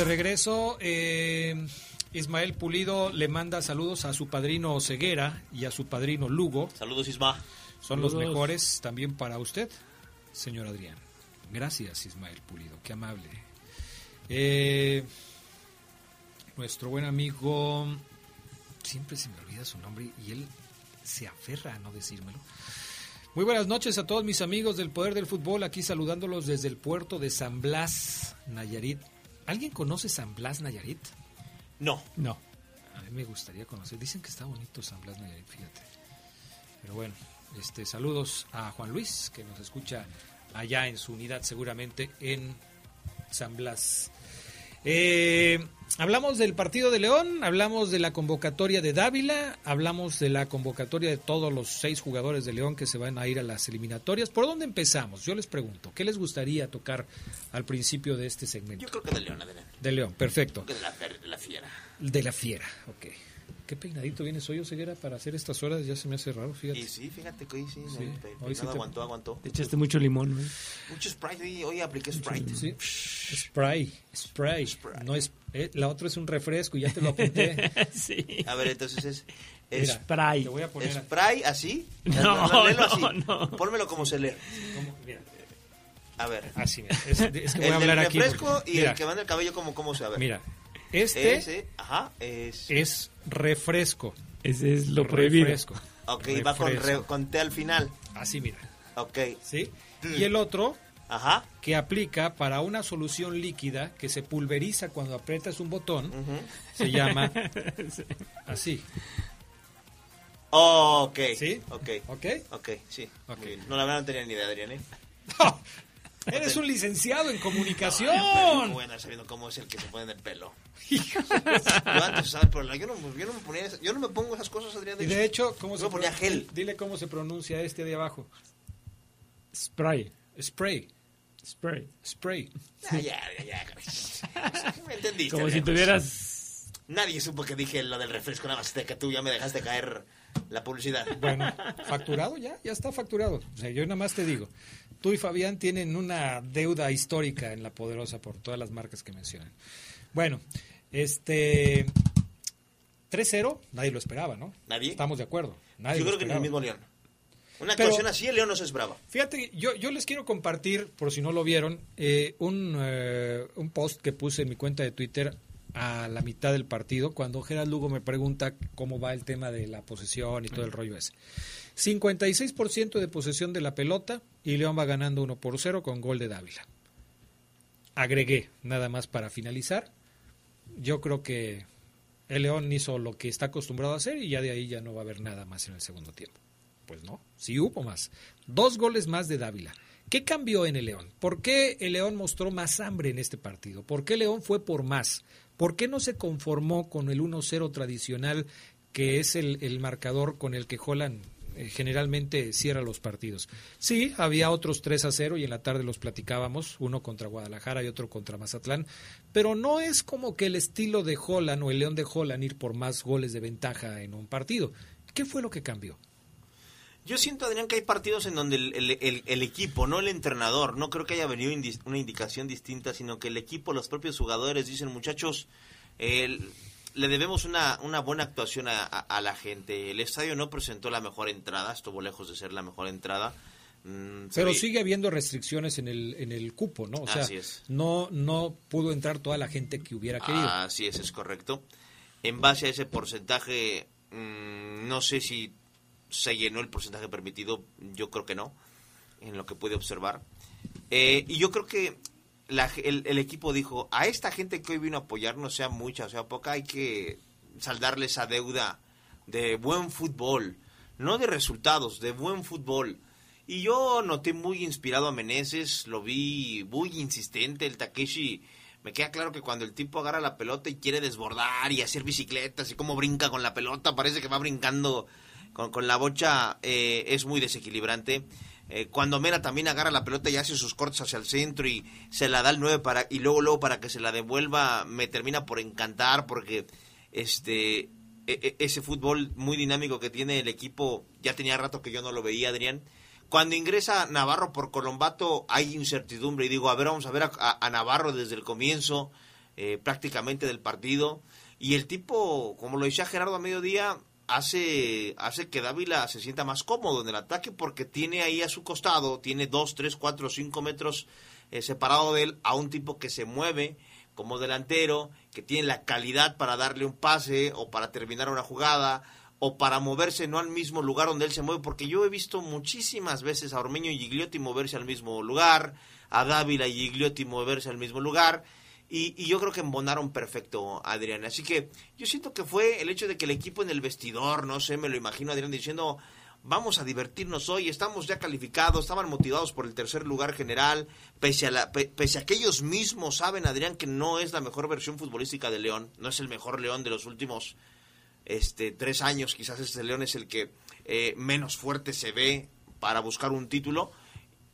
De regreso. Eh, Ismael Pulido le manda saludos a su padrino Ceguera y a su padrino Lugo. Saludos, Isma. Son los mejores también para usted, señor Adrián. Gracias, Ismael Pulido. Qué amable. Eh, nuestro buen amigo, siempre se me olvida su nombre y él se aferra a no decírmelo. Muy buenas noches a todos mis amigos del Poder del Fútbol, aquí saludándolos desde el puerto de San Blas, Nayarit. ¿Alguien conoce San Blas, Nayarit? No. No. A mí me gustaría conocer. Dicen que está bonito San Blas, Nayarit, fíjate. Pero bueno, este, saludos a Juan Luis, que nos escucha allá en su unidad seguramente en San Blas. Eh, hablamos del partido de León, hablamos de la convocatoria de Dávila, hablamos de la convocatoria de todos los seis jugadores de León que se van a ir a las eliminatorias. ¿Por dónde empezamos? Yo les pregunto, ¿qué les gustaría tocar al principio de este segmento? Yo creo que de León, adelante. De León, perfecto. De la, de la fiera. De la fiera, ok. Qué peinadito vienes hoy, Ceguera, para hacer estas horas, ya se me hace raro, fíjate. Y sí, fíjate que hoy sí, Sí, hoy te- aguantó, aguantó. Te echaste mucho limón, ¿no? Mucho Sprite, hoy, hoy apliqué Sprite. Sí. Spray, spray. No es, eh, la otra es un refresco y ya te lo apunté. sí. A ver, entonces es... Mira, Spray. Te voy a poner. ¿Spray así? No, léelo no, así. no. Pónmelo como se lee. ¿Cómo? Mira, A ver. así, mira. Es, es que voy el a hablar del aquí. refresco porque- y mira, el que va en el cabello, como cómo se ve? Mira, este Ese, ajá, es... es refresco. Ese es lo prohibido. Refresco. Ok, va con, Refresco. re- con T al final. Así, mira. Ok. ¿Sí? Y el otro Ajá. que aplica para una solución líquida que se pulveriza cuando aprietas un botón, se llama así. Oh, ok. ¿Sí? Ok. ¿Ok? Ok, sí. Ok. Muy bien. No, la verdad no tenía ni idea, Adrián, ¿eh? Eres un licenciado en comunicación. Muy buena sabiendo cómo es el que se pone en el pelo. yo. Pero la- yo, no, yo no me ponía yo no me pongo esas cosas, Adrián. Y de hecho, ¿cómo yo se me ponía gel. Dile cómo se pronuncia este de abajo. Spray. Spray. Spray. Spray. Ah, ya, ya, ya. Me entendiste. Como si tuvieras... Nadie supo que dije lo del refresco, nada más de que tú ya me dejaste caer la publicidad. Bueno, facturado ya, ya está facturado. O sea, yo nada más te digo, tú y Fabián tienen una deuda histórica en La Poderosa por todas las marcas que mencionan. Bueno, este 3-0, nadie lo esperaba, ¿no? ¿Nadie? Estamos de acuerdo. Nadie yo creo que ni el mismo León. Una Pero- actuación así, el León no se esperaba. Fíjate, yo, yo les quiero compartir, por si no lo vieron, eh, un, eh, un post que puse en mi cuenta de Twitter a la mitad del partido, cuando Gerard Lugo me pregunta cómo va el tema de la posesión y todo el rollo ese. 56% de posesión de la pelota y León va ganando 1 por 0 con gol de Dávila. Agregué, nada más para finalizar. Yo creo que el León hizo lo que está acostumbrado a hacer y ya de ahí ya no va a haber nada más en el segundo tiempo. Pues no, sí hubo más. Dos goles más de Dávila. ¿Qué cambió en el León? ¿Por qué el León mostró más hambre en este partido? ¿Por qué León fue por más? ¿Por qué no se conformó con el 1-0 tradicional que es el, marcador con el que Holland eh, generalmente cierra los partidos. Sí, había otros 3 a 0 y en la tarde los platicábamos, uno contra Guadalajara y otro contra Mazatlán, pero no es como que el estilo de Holland o el León de Holland ir por más goles de ventaja en un partido. ¿Qué fue lo que cambió? Yo siento, Adrián, que hay partidos en donde el, equipo, no el entrenador, no creo que haya venido una indicación distinta, sino que el equipo, los propios jugadores dicen, muchachos, le debemos una, una buena actuación a, la gente. El estadio no presentó la mejor entrada, estuvo lejos de ser la mejor entrada. Mm, Pero sigue habiendo restricciones en el, en el cupo, ¿no? O sea, No, no pudo entrar toda la gente que hubiera querido. Así es, es correcto. En base a ese porcentaje, mm, no sé si se llenó el porcentaje permitido, yo creo que no, en lo que puede observar. Eh, y yo creo que el, equipo dijo, a esta gente que hoy vino a apoyarnos, sea mucha o sea poca, hay que saldarle esa deuda de buen fútbol, no de resultados, de buen fútbol. Y yo noté muy inspirado a Meneses, lo vi muy insistente, el Takeshi, me queda claro que cuando el tipo agarra la pelota y quiere desbordar y hacer bicicletas y cómo brinca con la pelota, parece que va brincando con, la bocha, eh, es muy desequilibrante. Eh, cuando Mera también agarra la pelota y hace sus cortes hacia el centro y se la da al 9 para, y luego, luego para que se la devuelva, me termina por encantar porque este e, e, ese fútbol muy dinámico que tiene el equipo, ya tenía rato que yo no lo veía, Adrián. Cuando ingresa Navarro por Colombato hay incertidumbre y digo, a ver, vamos a ver a, Navarro desde el comienzo eh, prácticamente del partido. Y el tipo, como lo decía Gerardo a mediodía, hace, hace que Dávila se sienta más cómodo en el ataque porque tiene ahí a su costado, tiene 2, 3, 4, 5 metros eh, separado de él a un tipo que se mueve como delantero, que tiene la calidad para darle un pase o para terminar una jugada o para moverse no al mismo lugar donde él se mueve, porque yo he visto muchísimas veces a Ormeño y Gigliotti moverse al mismo lugar, a Dávila y Gigliotti moverse al mismo lugar, y, yo creo que embonaron perfecto Adrián. Así que yo siento que fue el hecho de que el equipo en el vestidor, no sé, me lo imagino Adrián diciendo, vamos a divertirnos hoy, estamos ya calificados, estaban motivados por el tercer lugar general, pese a, pese a que ellos mismos saben, Adrián, que no es la mejor versión futbolística de León, no es el mejor León de los últimos este, tres años, quizás este León es el que eh, menos fuerte se ve para buscar un título,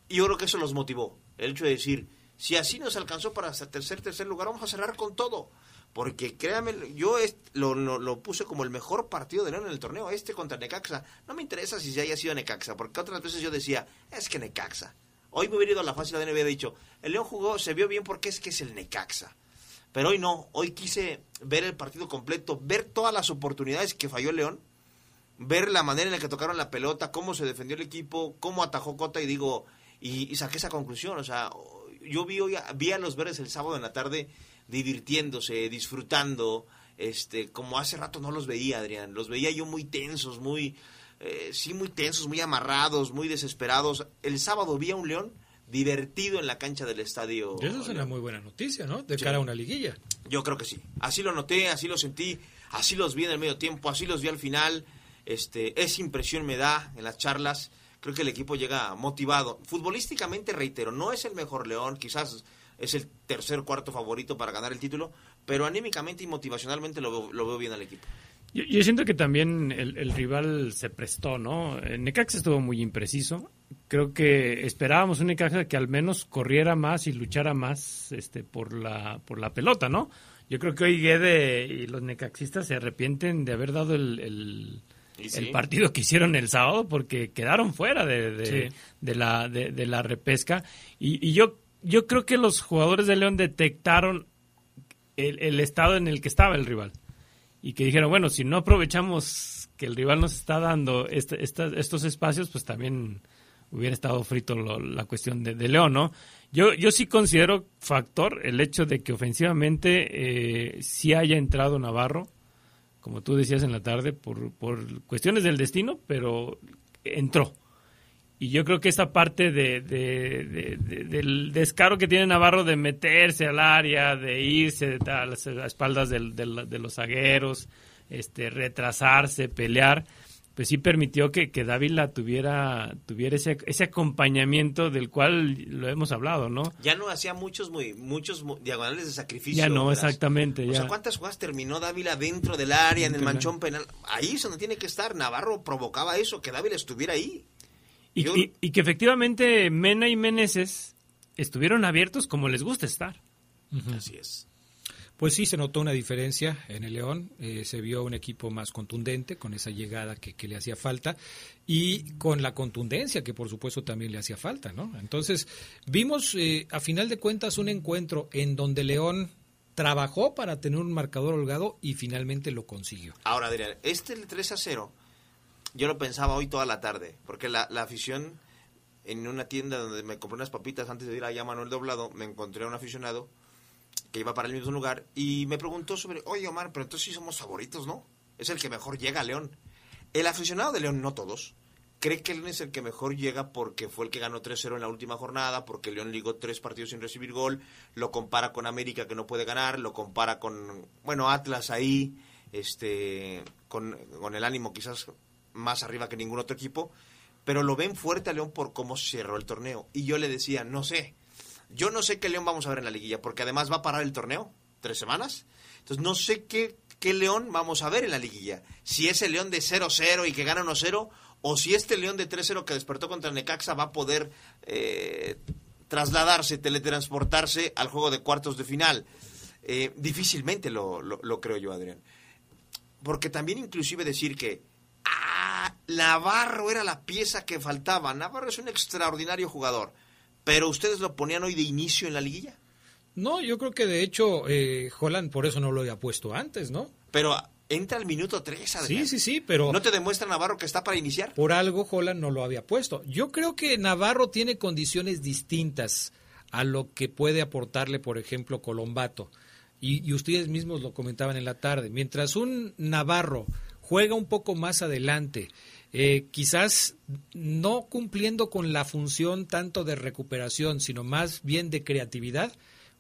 y yo creo que eso los motivó, el hecho de decir, si así nos alcanzó para hasta tercer, tercer lugar, vamos a cerrar con todo. Porque créanme, yo lo, lo, puse como el mejor partido de León en el torneo, este contra Necaxa. No me interesa si ya haya sido Necaxa, porque otras veces yo decía, es que Necaxa. Hoy me hubiera ido a la fácil de había dicho, el León jugó, se vio bien porque es que es el Necaxa. Pero hoy no, hoy quise ver el partido completo, ver todas las oportunidades que falló el León, ver la manera en la que tocaron la pelota, cómo se defendió el equipo, cómo atajó Cota y digo, y saqué esa conclusión, o sea, yo vi, hoy, vi a los verdes el sábado en la tarde divirtiéndose, disfrutando, este, como hace rato no los veía, Adrián. Los veía yo muy tensos, muy, eh, sí, muy tensos, muy amarrados, muy desesperados. El sábado vi a un León divertido en la cancha del estadio. eso es una muy buena noticia, ¿no? De cara a una liguilla. Yo creo que sí. Así lo noté, así lo sentí, así los vi en el medio tiempo, así los vi al final. Este, esa impresión me da en las charlas creo que el equipo llega motivado. Futbolísticamente, reitero, no es el mejor León, quizás es el tercer cuarto favorito para ganar el título, pero anímicamente y motivacionalmente lo veo, lo veo bien al equipo. Yo, siento que también el, rival se prestó, ¿no? Necaxa estuvo muy impreciso. Creo que esperábamos un Necaxa que al menos corriera más y luchara más este, por, la, por la pelota, ¿no? Yo creo que hoy Guede y los necaxistas se arrepienten de haber dado el partido que hicieron el sábado porque quedaron fuera de, de, la, de, la repesca. Y, yo, yo creo que los jugadores de León detectaron el, el, estado en el que estaba el rival. Y que dijeron, bueno, si no aprovechamos que el rival nos está dando este, estos espacios, pues también hubiera estado frito la cuestión de, León, ¿no? Yo, yo sí considero factor el hecho de que ofensivamente eh, sí haya entrado Navarro como tú decías en la tarde, por, por cuestiones del destino, pero entró. Y yo creo que esa parte de, del descaro que tiene Navarro de meterse al área, de irse a las espaldas de los zagueros, este, retrasarse, pelear, pues sí permitió que, que Dávila tuviera, tuviera ese, ese acompañamiento del cual lo hemos hablado, ¿no? Ya no hacía muchos muy, muchos mu- diagonales de sacrificio. Ya no, ¿verdad? exactamente. O ya. sea, ¿cuántas jugadas terminó Dávila dentro del área, en el manchón penal? Ahí es donde tiene que estar. Navarro provocaba eso, que Dávila estuviera ahí. Y, Yo- y- y que efectivamente Mena y Meneses estuvieron abiertos como les gusta estar. Así es. Pues sí, se notó una diferencia en el León, eh, se vio un equipo más contundente con esa llegada que, que le hacía falta y con la contundencia que por supuesto también le hacía falta, ¿no? Entonces vimos eh, a final de cuentas un encuentro en donde León trabajó para tener un marcador holgado y finalmente lo consiguió. Ahora, Adrián, este 3 a 0, yo lo pensaba hoy toda la tarde, porque la, la afición en una tienda donde me compré unas papitas antes de ir allá a Manuel Doblado, me encontré a un aficionado que iba para el mismo lugar y me preguntó sobre, oye Omar, pero entonces sí somos favoritos, ¿no? Es el que mejor llega a León. El aficionado de León, no todos, cree que León es el que mejor llega porque fue el que ganó 3-0 en la última jornada, porque León ligó tres partidos sin recibir gol, lo compara con América que no puede ganar, lo compara con, bueno, Atlas ahí, este, con, con el ánimo quizás más arriba que ningún otro equipo, pero lo ven fuerte a León por cómo cerró el torneo. Y yo le decía, no sé, yo no sé qué León vamos a ver en la liguilla, porque además va a parar el torneo, tres semanas. Entonces no sé qué, qué León vamos a ver en la liguilla. Si es el León de 0-0 y que gana 1-0, o si este León de 3-0 que despertó contra Necaxa va a poder eh, trasladarse, teletransportarse al juego de cuartos de final. Eh, difícilmente lo, lo- creo yo, Adrián. Porque también inclusive decir que ah, Navarro era la pieza que faltaba. Navarro es un extraordinario jugador. Pero ustedes lo ponían hoy de inicio en la liguilla. No, yo creo que de hecho eh, Holland por eso no lo había puesto antes, ¿no? Pero entra al minuto 3, Adrián. Sí, sí, sí, pero... ¿No te demuestra Navarro que está para iniciar? Por algo Holland no lo había puesto. Yo creo que Navarro tiene condiciones distintas a lo que puede aportarle, por ejemplo, Colombato. Y, y ustedes mismos lo comentaban en la tarde. Mientras un Navarro juega un poco más adelante, eh, quizás no cumpliendo con la función tanto de recuperación, sino más bien de creatividad,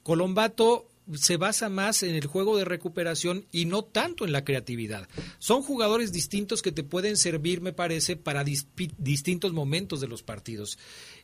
Colombato se basa más en el juego de recuperación y no tanto en la creatividad. Son jugadores distintos que te pueden servir, me parece, para distintos momentos de los partidos.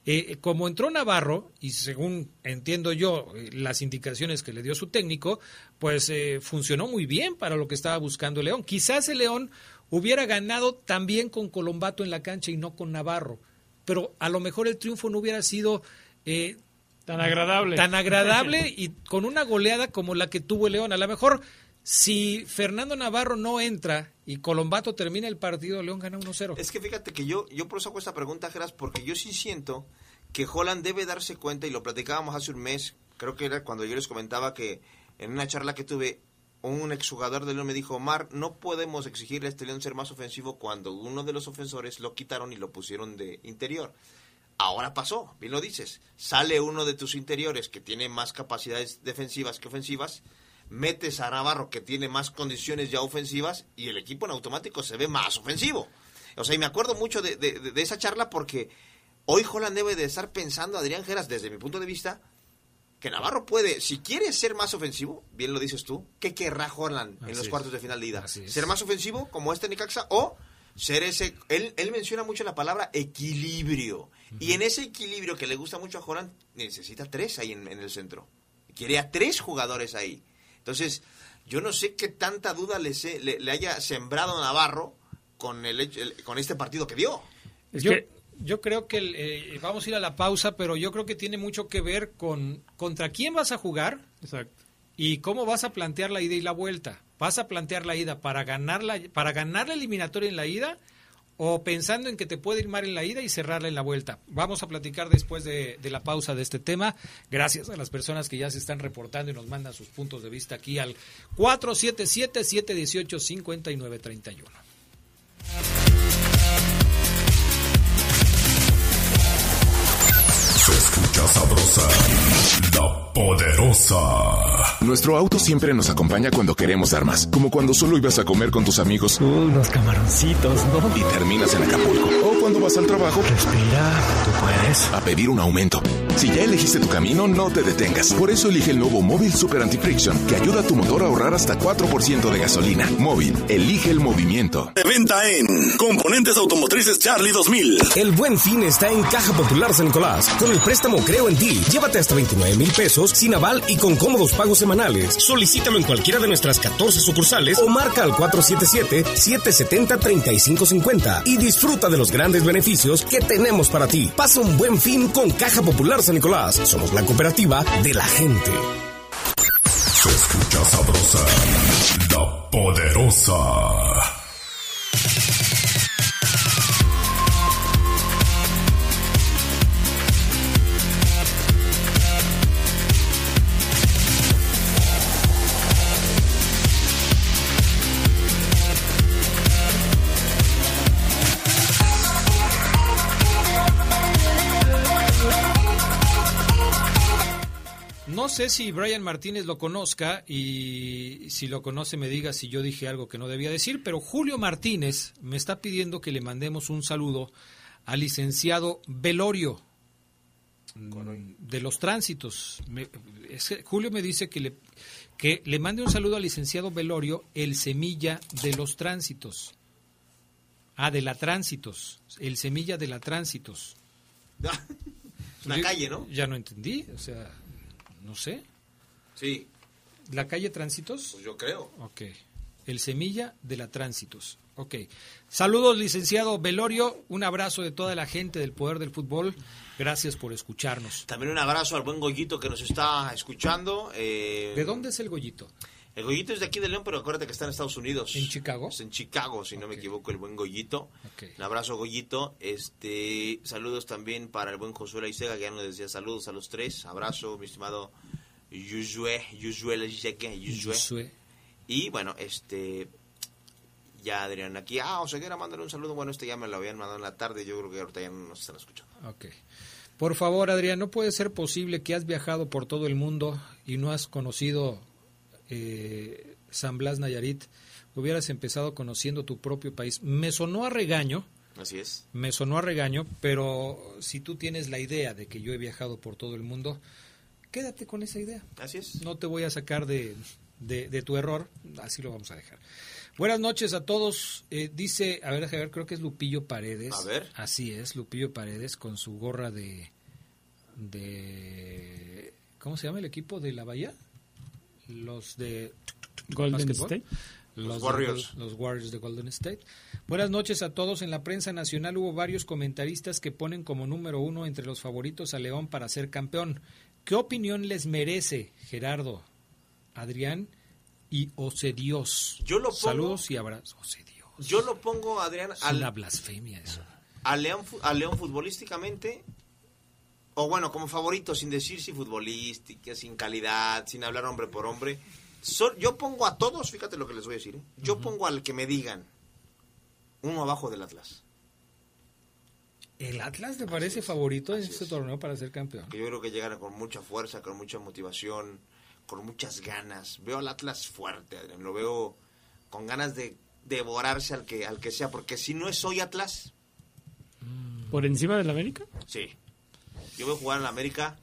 Eh, como entró Navarro, y según entiendo yo eh, las indicaciones que le dio su técnico, pues funcionó muy bien para lo que estaba buscando León. Quizás el León hubiera ganado también con Colombato en la cancha y no con Navarro, pero a lo mejor el triunfo no hubiera sido... eh, Tan agradable. Tan agradable y con una goleada como la que tuvo el León. A lo mejor, si Fernando Navarro no entra y Colombato termina el partido, León gana 1-0. Es que fíjate que yo, yo por eso hago esta pregunta, Geras, porque yo sí siento que Holland debe darse cuenta, y lo platicábamos hace un mes, creo que era cuando yo les comentaba que en una charla que tuve, un exjugador de León me dijo, Omar, no podemos exigirle a este León ser más ofensivo cuando uno de los ofensores lo quitaron y lo pusieron de interior. Ahora pasó, bien lo dices. Sale uno de tus interiores que tiene más capacidades defensivas que ofensivas, metes a Navarro que tiene más condiciones ya ofensivas y el equipo en automático se ve más ofensivo. O sea, y me acuerdo mucho de, esa charla porque hoy Holland debe de estar pensando, Adrián Geras, desde mi punto de vista, que Navarro puede, si quiere ser más ofensivo, bien lo dices tú, ¿qué querrá Holland en Así los es. cuartos de final de ida? Es. ¿Ser más ofensivo como este Necaxa o ser ese... Él, él menciona mucho la palabra equilibrio. Y en ese equilibrio que le gusta mucho a Holland, necesita tres ahí en, en el centro. Quiere a tres jugadores ahí. Entonces, yo no sé qué tanta duda le, se- le, le haya sembrado Navarro con, el, hecho- el- con este partido que dio. yo, yo creo que eh, vamos a ir a la pausa, pero yo creo que tiene mucho que ver con contra quién vas a jugar Exacto. y cómo vas a plantear la ida y la vuelta. ¿Vas a plantear la ida para ganar la, para ganar la eliminatoria en la ida o pensando en que te puede ir mal en la ida y cerrarla en la vuelta? Vamos a platicar después de, de la pausa de este tema. Gracias a las personas que ya se están reportando y nos mandan sus puntos de vista aquí al 477-718-5931. Escucha sabrosa, la poderosa. Nuestro auto siempre nos acompaña cuando queremos dar más, como cuando solo ibas a comer con tus amigos. Unos camaroncitos, ¿no? Y terminas en Acapulco. O cuando vas al trabajo. Respira, tú puedes. A pedir un aumento. Si ya elegiste tu camino, no te detengas. Por eso elige el nuevo Móvil Super Anti-Friction, que ayuda a tu motor a ahorrar hasta 4% de gasolina. Móvil, elige el movimiento. De venta en Componentes Automotrices Charlie 2000. El buen fin está en Caja Popular San Nicolás. Con el préstamo Creo en ti, llévate hasta 29 mil pesos sin aval y con cómodos pagos semanales. Solicítalo en cualquiera de nuestras 14 sucursales o marca al 477-770-3550 y disfruta de los grandes beneficios que tenemos para ti. Pasa un buen fin con Caja Popular San Nicolás. Somos la cooperativa de la gente. Se escucha sabrosa, la poderosa. No sé si Brian Martínez lo conozca y si lo conoce me diga si yo dije algo que no debía decir, pero Julio Martínez me está pidiendo que le mandemos un saludo al licenciado Velorio mm, de los tránsitos. Me- es que Julio me dice que le, que le mande un saludo al licenciado Velorio, el semilla de los tránsitos. Ah, de la tránsitos, el semilla de la tránsitos. Es una calle, ¿no? Ya no entendí, o sea, no sé. Sí, ¿La calle Tránsitos? pues yo creo. Ok. El semilla de la Tránsitos. Ok. Saludos, licenciado Velorio. Un abrazo de toda la gente del Poder del Fútbol. Gracias por escucharnos. También un abrazo al buen Goyito que nos está escuchando. eh, ¿De dónde es el Goyito? El Goyito es de aquí de León, pero acuérdate que está en Estados Unidos. ¿En Chicago? Es en Chicago, si no me equivoco, el buen Goyito. Un abrazo, Goyito. Este, saludos también para el buen Josué Laisega, que ya nos decía saludos a los tres. Abrazo, mi estimado Yusue, Yusue Yusue. Y bueno, este, ya Adrián aquí. Ah, Oseguera, mándale un saludo. Bueno, este ya me lo habían mandado en la tarde. Yo creo que ahorita ya no nos están escuchando. Ok. Por favor, Adrián, no puede ser posible que has viajado por todo el mundo y no has conocido eh, San Blas Nayarit. Hubieras empezado conociendo tu propio país. Me sonó a regaño, Así es. me sonó a regaño, pero si tú tienes la idea de que yo he viajado por todo el mundo, quédate con esa idea. Así es. No te voy a sacar de, de- de tu error, así lo vamos a dejar. Buenas noches a todos. Eh, dice, a ver, a ver, creo que es Lupillo Paredes. A ver. Así es, Lupillo Paredes con su gorra de, de ¿cómo se llama el equipo de la Bahía? Los de Golden. State. Los Warriors. los Warriors de Golden State. Buenas noches a todos. En la prensa nacional hubo varios comentaristas que ponen como número uno entre los favoritos a León para ser campeón. ¿Qué opinión les merece, Gerardo, Adrián y Ocedios? Yo lo pongo- Saludos y abrazos. Ocedios. Yo lo pongo, Adrián, Es al, una blasfemia eso. a León, a León futbolísticamente, o bueno, como favorito, sin decir si futbolística, sin calidad, sin hablar hombre por hombre. So- yo pongo a todos, fíjate lo que les voy a decir, ¿eh? yo pongo al que me digan uno abajo del Atlas. ¿El Atlas te parece favorito en este torneo para ser campeón? Que yo creo que llegan con mucha fuerza, con mucha motivación, con muchas ganas. Veo al Atlas fuerte, Adrián, lo veo con ganas de devorarse al que, al que sea, porque si no es hoy Atlas, ¿Por encima del América? Sí. Yo veo jugar en la América,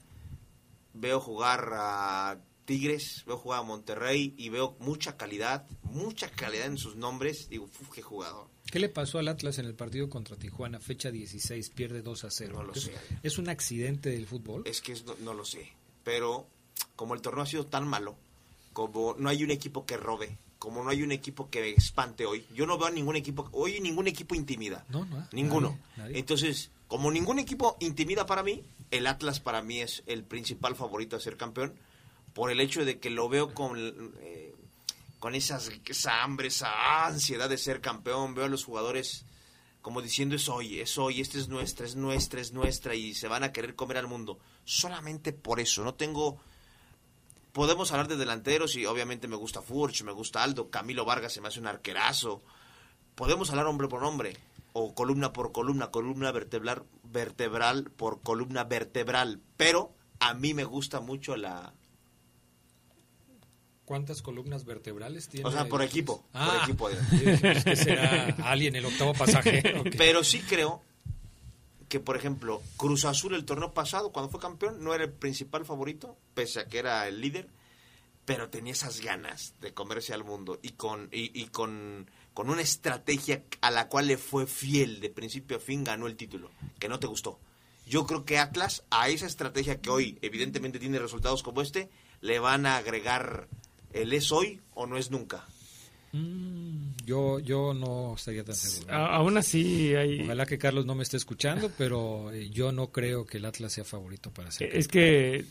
veo jugar a Tigres, veo jugar a Monterrey y veo mucha calidad, mucha calidad en sus nombres. Digo, uf, qué jugador. ¿Qué le pasó al Atlas en el partido contra Tijuana, fecha 16, pierde 2 a 0? No lo ¿Es, sé. ¿Es un accidente del fútbol? Es que es- no, no lo sé. Pero como el torneo ha sido tan malo, como no hay un equipo que robe, como no hay un equipo que espante hoy, yo no veo a ningún equipo, hoy ningún equipo intimida. No, no. Ninguno. nadie, nadie. Entonces, como ningún equipo intimida para mí, el Atlas para mí es el principal favorito a ser campeón por el hecho de que lo veo con, eh, con esas, esa hambre, esa ansiedad de ser campeón. Veo a los jugadores como diciendo es hoy, es hoy, esta es nuestra, es nuestra, es nuestra y se van a querer comer al mundo. Solamente por eso, no tengo... Podemos hablar de delanteros y obviamente me gusta Furch, me gusta Aldo, Camilo Vargas se me hace un arquerazo. Podemos hablar hombre por hombre o columna por columna, columna vertebral, vertebral por columna vertebral, pero a mí me gusta mucho la... ¿Cuántas columnas vertebrales tiene? O sea, por equipo, Ah, por equipo. es que será alguien el octavo pasaje. Pero sí creo que, por ejemplo, Cruz Azul el torneo pasado, cuando fue campeón, no era el principal favorito, pese a que era el líder, pero tenía esas ganas de comerse al mundo y con, y, y con, con una estrategia a la cual le fue fiel de principio a fin, ganó el título, que no te gustó. Yo creo que Atlas, a esa estrategia que hoy evidentemente tiene resultados como este, le van a agregar el es hoy o no es nunca. Mm, yo, yo no estaría tan seguro. A- aún así hay... Ojalá que Carlos no me esté escuchando, pero eh, yo no creo que el Atlas sea favorito para ser. Es que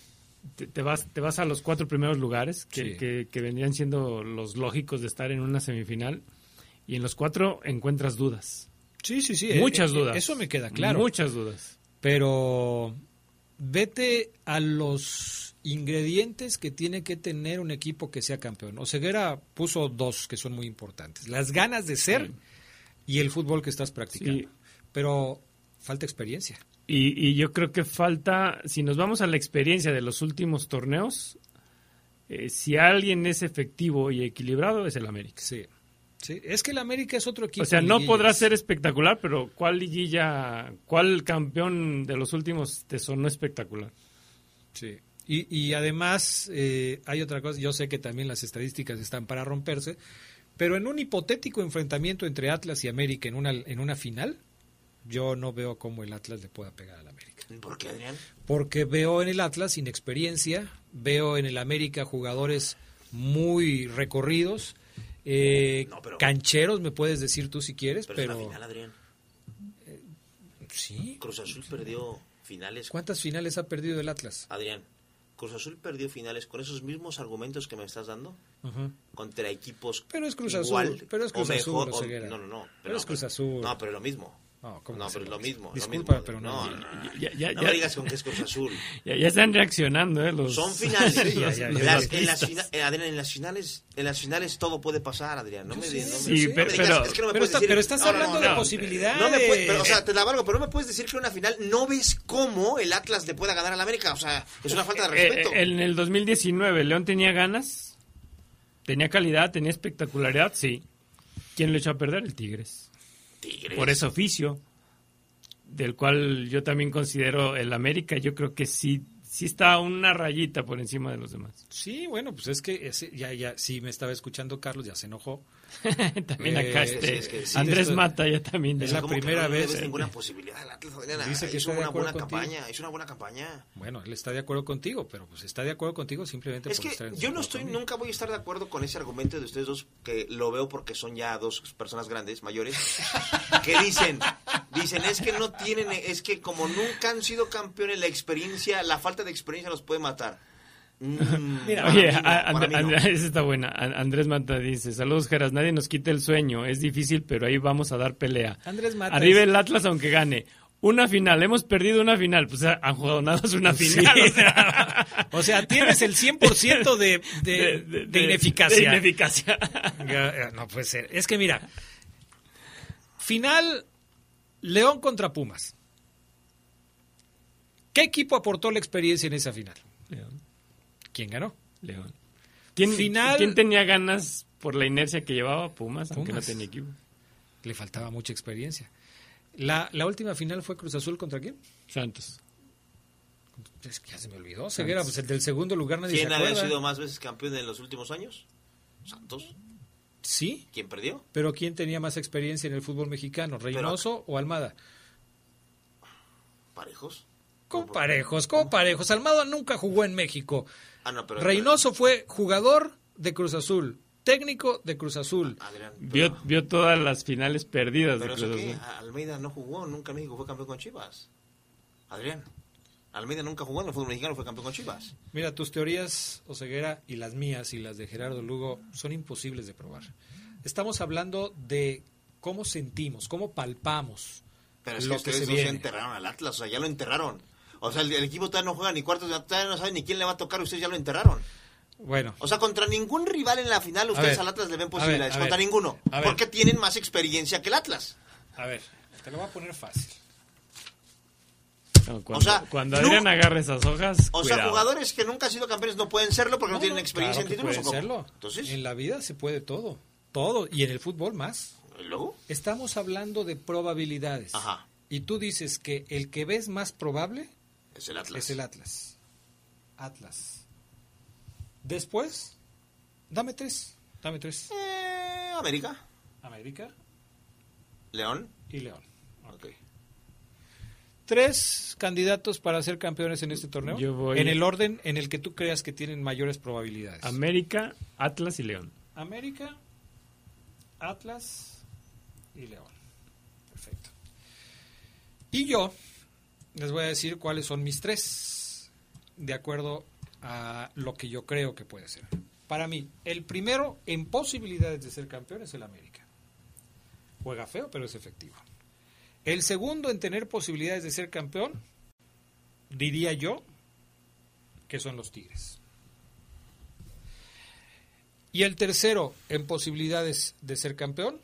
te, te vas, te vas a los cuatro primeros lugares que, Sí. que, que vendrían siendo los lógicos de estar en una semifinal y en los cuatro encuentras dudas. Sí, sí, sí. Muchas eh, dudas. Eso me queda claro. Muchas dudas. Pero vete a los ingredientes que tiene que tener un equipo que sea campeón. Oseguera puso dos que son muy importantes. Las ganas de ser y el fútbol que estás practicando. Sí. Pero falta experiencia. Y, y yo creo que falta, si nos vamos a la experiencia de los últimos torneos, eh, si alguien es efectivo y equilibrado es el América. Sí. Sí, es que el América es otro equipo. O sea, no podrá ser espectacular, pero ¿cuál liguilla, cuál campeón de los últimos te sonó espectacular? Sí. Y, y además, eh, hay otra cosa, yo sé que también las estadísticas están para romperse, pero en un hipotético enfrentamiento entre Atlas y América en una, en una final, yo no veo cómo el Atlas le pueda pegar al América. ¿Por qué, Adrián? Porque veo en el Atlas inexperiencia, veo en el América jugadores muy recorridos, eh, cancheros, me puedes decir tú si quieres, Pero, pero... es una final, Adrián. sí. Cruz Azul perdió finales. ¿Cuántas finales ha perdido el Atlas? Adrián, Cruz Azul perdió finales con esos mismos argumentos que me estás dando contra equipos Pero es Cruz igual Azul, pero es o Cruz Azul, mejor, o- Oseguera. no, no, no. Pero es Cruz Azul. No, pero es lo mismo. No, ¿cómo No, pero es lo mismo. Disculpa, lo mismo. pero no. No, no, Ya- ya- no ya- me digas con que es Cruz Azul. Ya, ya están reaccionando, ¿eh? Los, Son finales. los- Las- los en, las artistas. fina- eh, Adrián, en las finales, en las finales todo puede pasar, Adrián. No me, digas, pero- es que no me pero puedes está- decir- pero estás no, no, hablando no, de no. posibilidades. No me pero, o sea, te la valgo, pero no me puedes decir que en una final no ves cómo el Atlas le pueda ganar al América. O sea, es una falta de Eh, respeto. eh, en el 2019, León tenía ganas, tenía calidad, tenía espectacularidad, sí. ¿Quién lo echó a perder? El Tigres. Tigres. Por ese oficio, del cual yo también considero el América, yo creo que sí, sí está una rayita por encima de los demás. Sí, bueno, pues es que ese- ya, ya, sí me estaba escuchando Carlos, ya se enojó. También acá Eh, este, sí, es que sí, Andrés esto- Mata ya también. Es la ¿Cómo que primera no vez. ves ninguna posibilidad al Atlas, Adrián? Dice que hizo una buena contigo. campaña, hizo una buena campaña. Bueno, él está de acuerdo contigo, pero pues está de acuerdo contigo simplemente Es por que estar en yo no estoy, nunca voy a estar de acuerdo con ese argumento de ustedes dos, que lo veo porque son ya dos personas grandes, mayores, que dicen, dicen, es que no tienen, es que como nunca han sido campeones, la experiencia, la falta de experiencia los puede matar. Mm, Mira, oye, no, And- no. And- esa está buena. Andrés Mata dice, saludos Geras, nadie nos quita el sueño, es difícil, pero ahí vamos a dar pelea. Andrés Mata Arriba es- el Atlas aunque gane. Una final, hemos perdido una final, pues han jugado nada más una Sí. final. o sea, O sea, tienes el 100% de, de, De- de, ineficacia. de ineficacia. Ya, No puede ser. Es que mira, final León contra Pumas. ¿Qué equipo aportó la experiencia en esa final? León. ¿Quién ganó? León. ¿Quién, Final- quién tenía ganas por la inercia que llevaba Pumas, aunque no tenía equipo? Le faltaba mucha experiencia. La, la última final fue Cruz Azul contra quién? Santos. Es que ya se me olvidó. Ceguera, pues el del segundo lugar nadie ¿Quién se había sido más veces campeón en los últimos años? Santos. Sí, ¿Quién perdió? pero ¿quién tenía más experiencia en el fútbol mexicano? ¿Reynoso o Almada? ¿Parejos? Con parejos, con parejos. Almada nunca jugó en México. Ah, no, pero... Reynoso fue jugador de Cruz Azul, técnico de Cruz Azul. Adrián, Vio, vio todas las finales perdidas de ¿Pero eso Cruz qué? Azul. Almeida no jugó, nunca México fue campeón con Chivas. Adrián, Almeida nunca jugó en el fútbol mexicano, fue campeón con Chivas. Mira, tus teorías, Oseguera, y las mías y las de Gerardo Lugo son imposibles de probar. Estamos hablando de cómo sentimos, cómo palpamos Pero es lo que que, ustedes se no se enterraron al Atlas, o sea, ya lo enterraron. O sea, el, el equipo todavía no juega ni cuartos, todavía no saben ni quién le va a tocar, ustedes ya lo enterraron. Bueno, O sea, contra ningún rival en la final ustedes ver, al Atlas le ven posibilidades, ver, contra ver, ninguno. a ver. Porque tienen más experiencia que el Atlas. a ver, te lo voy a poner fácil. No, cuando, O sea, cuando no- Adrián agarre esas hojas, O sea, jugadores que nunca han sido campeones no pueden serlo porque no, tienen experiencia Claro en títulos. puede ¿o cómo? serlo. Entonces, En la vida se puede todo, todo, y en el fútbol más. ¿y luego? Estamos hablando de probabilidades. Ajá. y tú dices que el que ves más probable Es el Atlas. es el Atlas. Atlas. Después, dame tres. Dame tres. Eh, América, América León. y León. Ok. Tres candidatos para ser campeones en este torneo. Yo voy- En el orden en el que tú creas que tienen mayores probabilidades. América, Atlas y León. América, Atlas y León. Perfecto. Y yo les voy a decir cuáles son mis tres, de acuerdo a lo que yo creo que puede ser. Para mí, el primero en posibilidades de ser campeón es el América. Juega feo, pero es efectivo. El segundo en tener posibilidades de ser campeón, diría yo, que son los Tigres. Y el tercero en posibilidades de ser campeón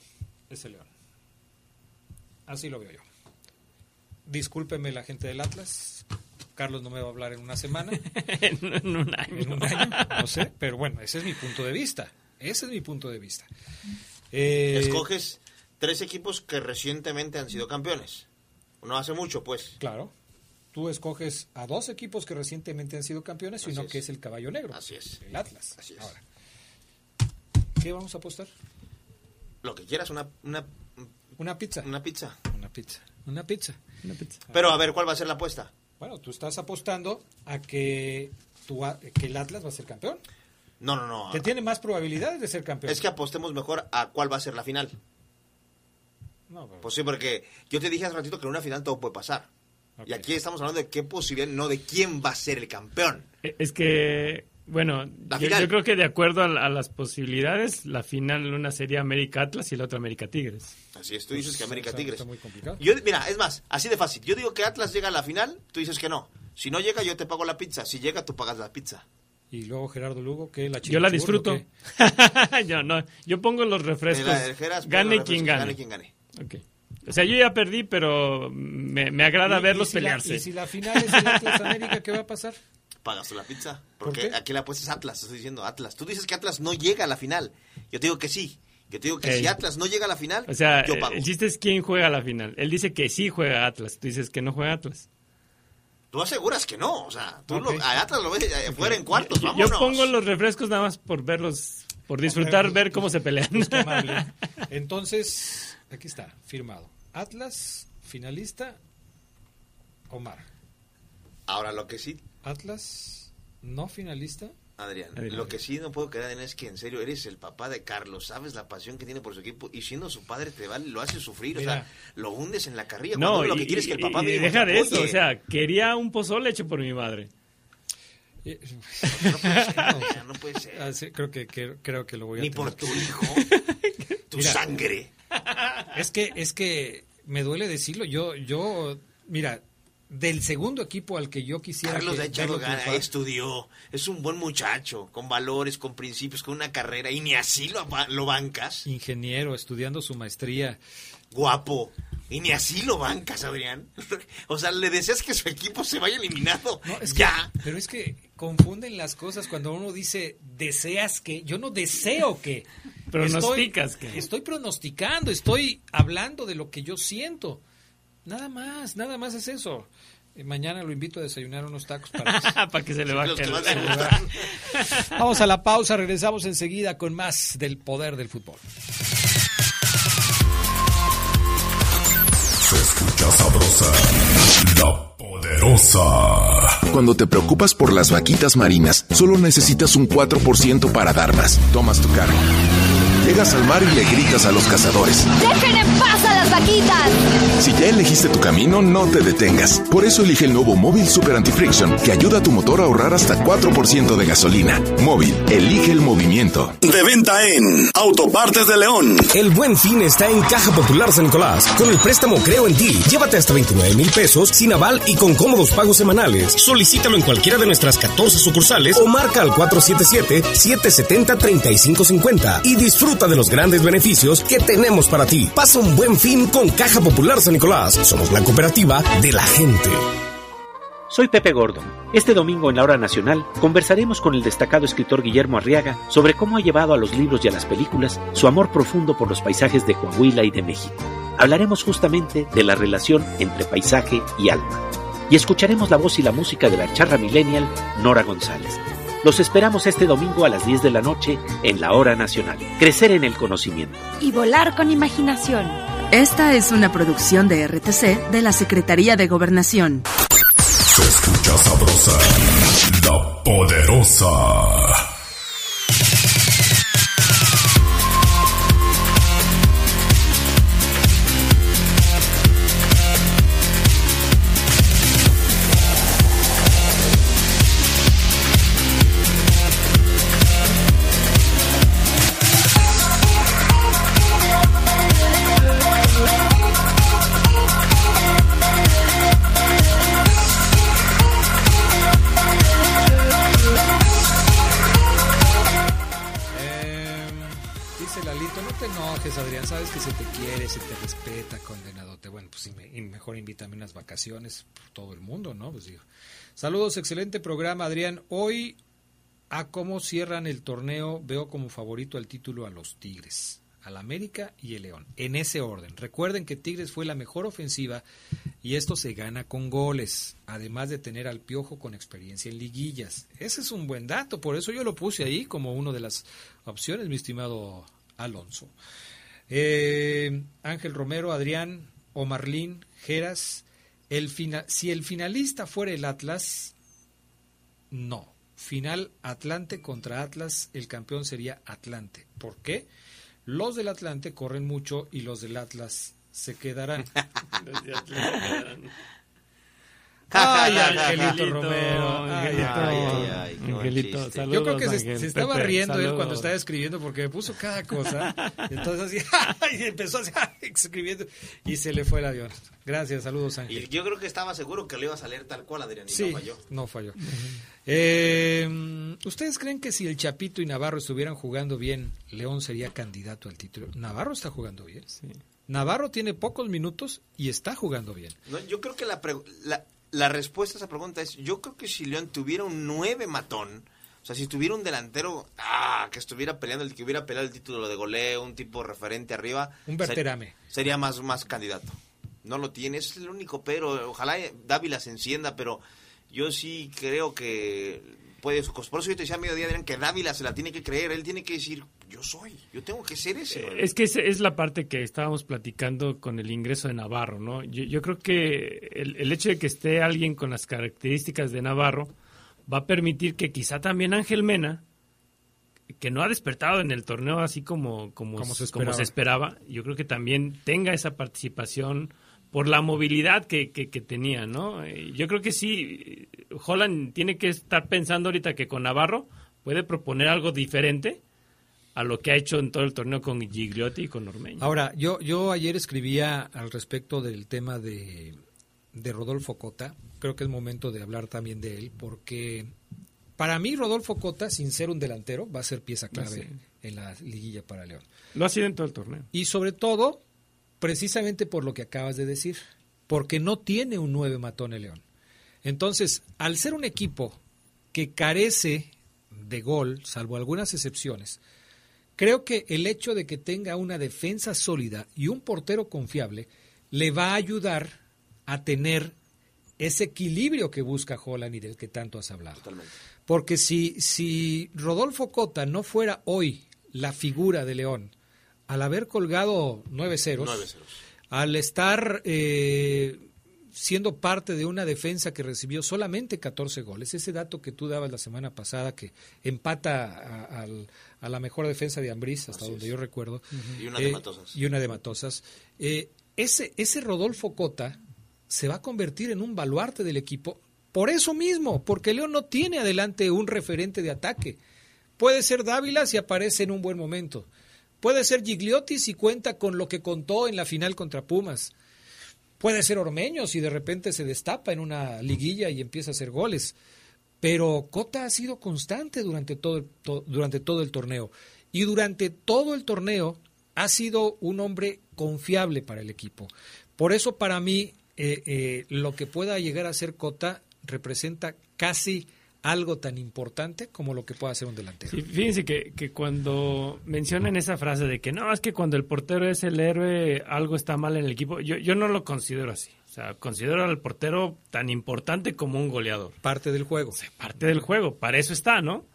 es el León. Así lo veo yo. Discúlpeme la gente del Atlas. Carlos no me va a hablar en una semana. en, un año. En un año, no sé. Pero bueno, ese es mi punto de vista. Ese es mi punto de vista. Eh, Escoges tres equipos que recientemente han sido campeones. No hace mucho, pues. Claro. Tú escoges a dos equipos que recientemente han sido campeones y uno es. que es el caballo negro. Así es. El Atlas. Así es. Ahora, ¿qué vamos a apostar? Lo que quieras, una, una, Una pizza. una pizza. Una pizza. Una pizza. Una pizza. Pero a ver, ¿cuál va a ser la apuesta? Bueno, tú estás apostando a que, tu, a- que el Atlas va a ser campeón. No, no, no. Que tiene más probabilidades de ser campeón. Es que apostemos mejor a cuál va a ser la final. No, pero- Pues sí, porque yo te dije hace ratito que en una final todo puede pasar. Y aquí estamos hablando de qué posibilidad, no de quién va a ser el campeón. Eh, Es que, bueno, yo, creo que de acuerdo a, a las posibilidades, la final una sería América Atlas y la otra América Tigres. Así es, tú dices que América está- Tigres. está muy complicado. Yo, mira, es más, así de fácil. Yo digo que Atlas llega a la final, tú dices que no. Si no llega, yo te pago la pizza. Si llega, tú pagas la pizza. Y luego Gerardo Lugo, que la Yo la disfruto. yo no, yo pongo los refrescos. El- el Geras, gane los quien gane. gane quien gane. Ok. O sea, yo ya perdí, pero me, me agrada Y- verlos y si la- pelearse. y si la final es el Atlas América, ¿qué va a pasar? Pagas tú la pizza. ¿Por Porque qué? aquí la apuesta es Atlas. Estoy diciendo Atlas. Tú dices que Atlas no llega a la final. Yo te digo que sí. Yo te digo que si Atlas no llega a la final, O sea, yo pago. el chiste es quién juega la final. Él dice que sí juega Atlas, tú dices que no juega Atlas. Tú aseguras que no. O sea, tú lo- a Atlas lo ves eh, fuera en cuartos. Yo- Vámonos. Yo pongo los refrescos nada más por verlos, por disfrutar, ver cómo se pelean. Pues. Entonces, aquí está, firmado. Atlas, finalista, Omar. Ahora, lo que sí, Atlas, no finalista. Adrián, Adrián. lo que sí no puedo creer es que en serio eres el papá de Carlos, sabes la pasión que tiene por su equipo y siendo su padre te vale, lo hace sufrir, o sea, lo hundes en la carrilla. No, cuando lo y, que quieres es que el y- papá y deja de eso, o sea, quería un pozole hecho por mi madre. Eh, no puede ser, Adrián, no puede ser. Ah, sí, creo que, que- creo que lo voy a Ni tener por tu hijo, tu Mira, sangre. Es que, es que me duele decirlo. Yo, yo, mira, del segundo equipo al que yo quisiera Carlos que ha echado verlo ganas, triunfar, estudió, es un buen muchacho, con valores, con principios, con una carrera, y ni así lo, lo bancas. ingeniero, estudiando su maestría. Guapo. Y ni así lo bancas, Adrián. O sea, le deseas que su equipo se vaya eliminado. No, es que- ya. pero es que confunden las cosas cuando uno dice deseas que. Yo no deseo que. Pronosticas estoy, que. Estoy pronosticando, estoy hablando de lo que yo siento. Nada más, nada más es eso. Eh, mañana lo invito a desayunar unos tacos para que, Para que se le baje el-. Vamos a la pausa, regresamos enseguida con más del poder del fútbol. Se escucha sabrosa, la poderosa. Cuando te preocupas por las vaquitas marinas, solo necesitas un 4% para dar más. Tomas tu cargo. Llegas al mar y le gritas a los cazadores. ¡Dejen en paz las vaquitas! Si ya elegiste tu camino, no te detengas. Por eso elige el nuevo Móvil Super Anti-Friction, que ayuda a tu motor a ahorrar hasta 4% de gasolina. Móvil, elige el movimiento. De venta en Autopartes de León. El buen fin está en Caja Popular San Nicolás. Con el préstamo Creo en ti, llévate hasta 29 mil pesos sin aval y con cómodos pagos semanales. Solicítalo en cualquiera de nuestras 14 sucursales o marca al 477-770-3550 y disfruta de los grandes beneficios que tenemos para ti. Pasa un buen fin con Caja Popular San Nicolás. Somos la cooperativa de la gente. Soy Pepe Gordon. Este domingo en la Hora Nacional conversaremos con el destacado escritor Guillermo Arriaga sobre cómo ha llevado a los libros y a las películas su amor profundo por los paisajes de Coahuila y de México. hablaremos justamente de la relación entre paisaje y alma. Y escucharemos la voz y la música de la charra millennial Nora González. Los esperamos este domingo a las 10 de la noche en la Hora Nacional. Crecer en el conocimiento. Y volar con imaginación. Esta es una producción de RTC de la Secretaría de Gobernación. Se escucha sabrosa, la poderosa. Invítame unas vacaciones, todo el mundo, ¿no? Pues digo. Saludos, excelente programa, Adrián. Hoy, a cómo cierran el torneo, veo como favorito al título a los Tigres, al América y el León, en ese orden. Recuerden que Tigres fue la mejor ofensiva y esto se gana con goles, además de tener al Piojo con experiencia en liguillas. Ese es un buen dato, por eso yo lo puse ahí como una de las opciones, mi estimado Alonso. Eh, Ángel Romero, Adrián, Omarlín, Geras, el si el finalista fuera el Atlas, no. Final Atlante contra Atlas, el campeón sería Atlante. ¿Por qué? Los del Atlante corren mucho y los del Atlas se quedarán. Ay, Angelito Romero. Angelito. Yo creo que se, estaba riendo él cuando estaba escribiendo porque me puso cada cosa. Entonces así, y empezó así, escribiendo y se le fue el avión. Gracias, saludos Ángel. Y yo creo que estaba seguro que le iba a salir tal cual, Adrián, y sí, no falló. No falló. eh, ¿Ustedes creen que si el Chapito y Navarro estuvieran jugando bien, León sería candidato al título? Navarro está jugando bien. Sí. Navarro tiene pocos minutos y está jugando bien. No, yo creo que la, la, la respuesta a esa pregunta es, yo creo que si León tuviera un nueve matón, o sea, si tuviera un delantero ah, que estuviera peleando, el que hubiera peleado el título de goleo, un tipo referente arriba, un Berterame. sería más, más candidato. No lo tiene, es el único pero. Ojalá Dávila se encienda, pero yo sí creo que puede. Por eso yo te decía a mediodía, que Dávila se la tiene que creer, él tiene que decir, yo soy, yo tengo que ser ese. Es que es, la parte que estábamos platicando con el ingreso de Navarro, ¿no? Yo, creo que el, hecho de que esté alguien con las características de Navarro va a permitir que quizá también Ángel Mena, que no ha despertado en el torneo así como, como, como, se, esperaba. yo creo que también tenga esa participación por la movilidad que, que, que, tenía, ¿no? Eh, yo creo que sí, Holland tiene que estar pensando ahorita que con Navarro puede proponer algo diferente a lo que ha hecho en todo el torneo con Gigliotti y con Ormeño. Ahora, yo, yo ayer escribía al respecto del tema de, Rodolfo Cota. Creo que es momento de hablar también de él, porque para mí Rodolfo Cota, sin ser un delantero, va a ser pieza clave en la liguilla para León. Lo ha sido en todo el torneo. Y sobre todo, precisamente por lo que acabas de decir, porque no tiene un nueve matón el León. Entonces, al ser un equipo que carece de gol, salvo algunas excepciones, Creo que el hecho de que tenga una defensa sólida y un portero confiable le va a ayudar a tener ese equilibrio que busca Holland y del que tanto has hablado. Porque si, si Rodolfo Cota no fuera hoy la figura de León, al haber colgado nueve ceros, al estar eh, siendo parte de una defensa que recibió solamente 14 goles. Ese dato que tú dabas la semana pasada, que empata a, la mejor defensa de Ambriz, hasta donde yo recuerdo. Y una de eh, Matosas. Y una de Matosas. Eh, ese, ese Rodolfo Cota se va a convertir en un baluarte del equipo por eso mismo, porque León no tiene adelante un referente de ataque. Puede ser Dávila si aparece en un buen momento. Puede ser Gigliotti si cuenta con lo que contó en la final contra Pumas Puede ser Ormeño si de repente se destapa en una liguilla y empieza a hacer goles. Pero Cota ha sido constante durante todo, el, durante todo el torneo. Y durante todo el torneo ha sido un hombre confiable para el equipo. Por eso para mí eh, eh, lo que pueda llegar a ser Cota representa casi algo tan importante como lo que puede hacer un delantero. Sí, fíjense que, que cuando mencionan esa frase de que no, es que cuando el portero es el héroe, algo está mal en el equipo, yo, yo no lo considero así. O sea, considero al portero tan importante como un goleador. Parte del juego. parte del juego, para eso está, ¿no?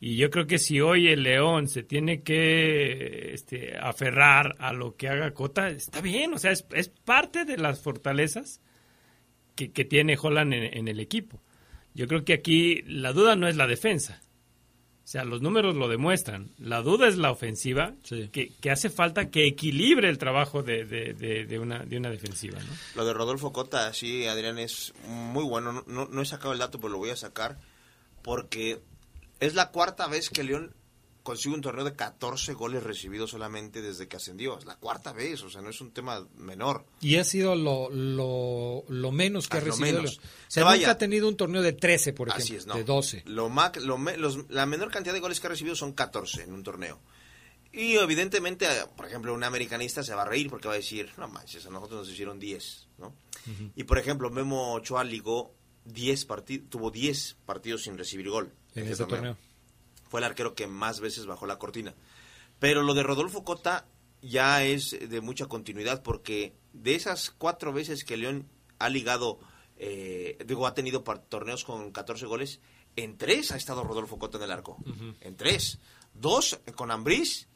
Y yo creo que si hoy el León se tiene que este, aferrar a lo que haga Cota, está bien, o sea, es, es parte de las fortalezas que, que tiene Holland en, en el equipo. Yo creo que aquí la duda no es la defensa. O sea, los números lo demuestran. La duda es la ofensiva, que, que hace falta que equilibre el trabajo de, de, de, de una, de una defensiva. ¿no? Lo de Rodolfo Cota, sí, Adrián, es muy bueno. No, no, no he sacado el dato, pero lo voy a sacar. Porque es la cuarta vez que León consigue un torneo de 14 goles recibidos solamente desde que ascendió. Es la cuarta vez, o sea, no es un tema menor. Y ha sido lo, lo, lo menos que Ah, ha recibido. menos. O sea, Que vaya. nunca ha tenido un torneo de 13, por ejemplo, Así es, no. de 12. Lo ma- lo los- la menor cantidad de goles que ha recibido son 14 en un torneo. Y evidentemente, por ejemplo, un americanista se va a reír porque va a decir, no manches, a nosotros nos hicieron 10, ¿no? Y por ejemplo, Memo Ochoa ligó 10 partidos, tuvo 10 partidos sin recibir gol. En ese este torneo. Fue el arquero que más veces bajó la cortina. Pero lo de Rodolfo Cota ya es de mucha continuidad porque de esas cuatro veces que León ha ligado, eh, digo, ha tenido torneos con 14 goles, en tres ha estado Rodolfo Cota en el arco. En tres. Dos con Ambriz,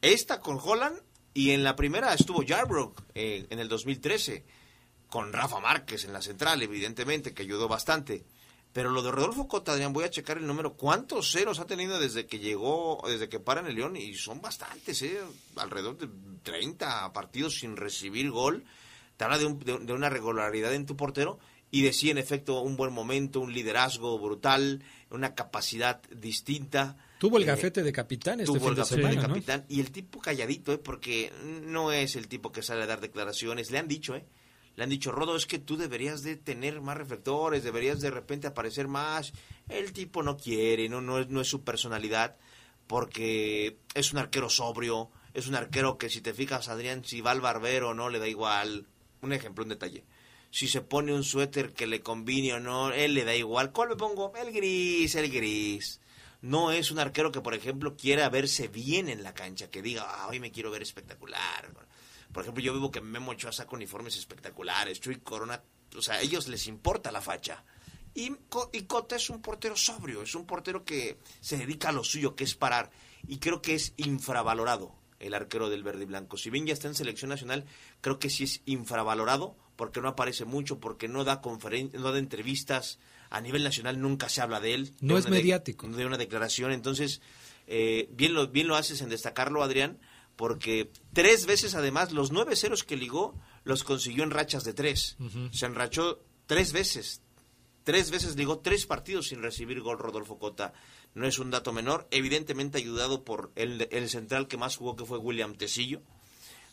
esta con Holland y en la primera estuvo Yarbrough eh, en el 2013 con Rafa Márquez en la central, evidentemente, que ayudó bastante. Pero lo de Rodolfo Cota, Adrián, voy a checar el número. ¿Cuántos ceros ha tenido desde que llegó, desde que para en el León? Y son bastantes, ¿eh? Alrededor de 30 partidos sin recibir gol. Te habla de, un- de- de una regularidad en tu portero y de sí, en efecto, un buen momento, un liderazgo brutal, una capacidad distinta. Tuvo el Eh, gafete de capitán este tuvo fin el de gafete semana, de ¿no? capitán y el tipo calladito, ¿eh? porque no es el tipo que sale a dar declaraciones. Le han dicho, ¿eh? Le han dicho, Rodo, es que tú deberías de tener más reflectores, deberías de repente aparecer más. El tipo no quiere, no, no, es, no es su personalidad, porque es un arquero sobrio, es un arquero que si te fijas, Adrián, si va al barbero o no, le da igual. Un ejemplo, un detalle. Si se pone un suéter que le combine o no, él le da igual. ¿Cuál me pongo? El gris, el gris. No es un arquero que, por ejemplo, quiera verse bien en la cancha, que diga, ah, hoy me quiero ver espectacular. Por ejemplo, yo vivo que Memo Ochoa saca uniformes espectaculares, Chuy Corona, o sea, a ellos les importa la facha. Y, y Cota es un portero sobrio, es un portero que se dedica a lo suyo, que es parar. Y creo que es infravalorado el arquero del verde y blanco. Si bien ya está en selección nacional, creo que sí es infravalorado porque no aparece mucho, porque no da conferen no da entrevistas. A nivel nacional nunca se habla de él. No de es mediático. De una declaración. Entonces, eh, bien, lo, bien lo haces en destacarlo, Adrián, porque tres veces además los nueve ceros que ligó los consiguió en rachas de tres. Se enrachó tres veces. Tres veces ligó tres partidos sin recibir gol Rodolfo Cota. No es un dato menor. Evidentemente ayudado por el, el central que más jugó, que fue William Tecillo.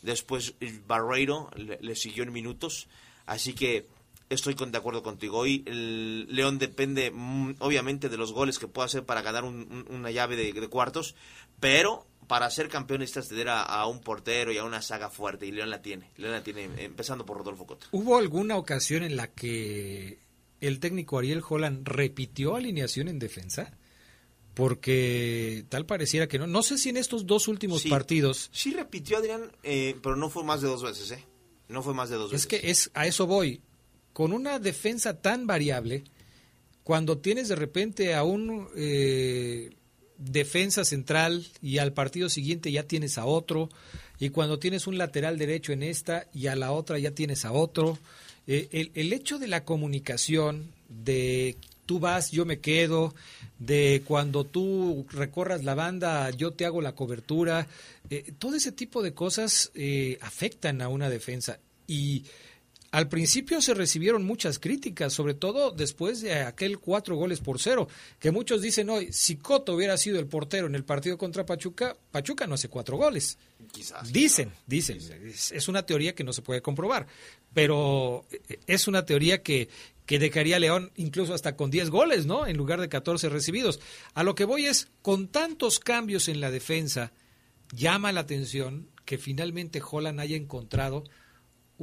Después eh, Barreiro le, le siguió en minutos. Así que estoy con, de acuerdo contigo. Hoy el León depende mm, obviamente de los goles que pueda hacer para ganar un- un- una llave de, de cuartos. Pero para ser campeón necesitas tener a, a un portero y a una saga fuerte. Y León la tiene. León la tiene, empezando por Rodolfo Cota. ¿Hubo alguna ocasión en la que el técnico Ariel Holland repitió alineación en defensa? Porque tal pareciera que no. No sé si en estos dos últimos Sí. partidos. Sí repitió Adrián, eh, pero no fue más de dos veces, ¿eh? No fue más de dos Es veces. que es a eso voy. Con una defensa tan variable, cuando tienes de repente a un eh, defensa central y al partido siguiente ya tienes a otro, y cuando tienes un lateral derecho en esta y a la otra ya tienes a otro, eh, el, el hecho de la comunicación, de tú vas, yo me quedo, de cuando tú recorras la banda, yo te hago la cobertura, eh, todo ese tipo de cosas eh, afectan a una defensa. Y al principio se recibieron muchas críticas, sobre todo después de aquel cuatro goles por cero, que muchos dicen hoy, si Coto hubiera sido el portero en el partido contra Pachuca, Pachuca no hace cuatro goles. Quizás. Dicen, dicen, es, es una teoría que no se puede comprobar, pero eh, es una teoría que, que dejaría a León incluso hasta con 10 goles, ¿no? En lugar de 14 recibidos. A lo que voy es, con tantos cambios en la defensa, llama la atención que finalmente Holland haya encontrado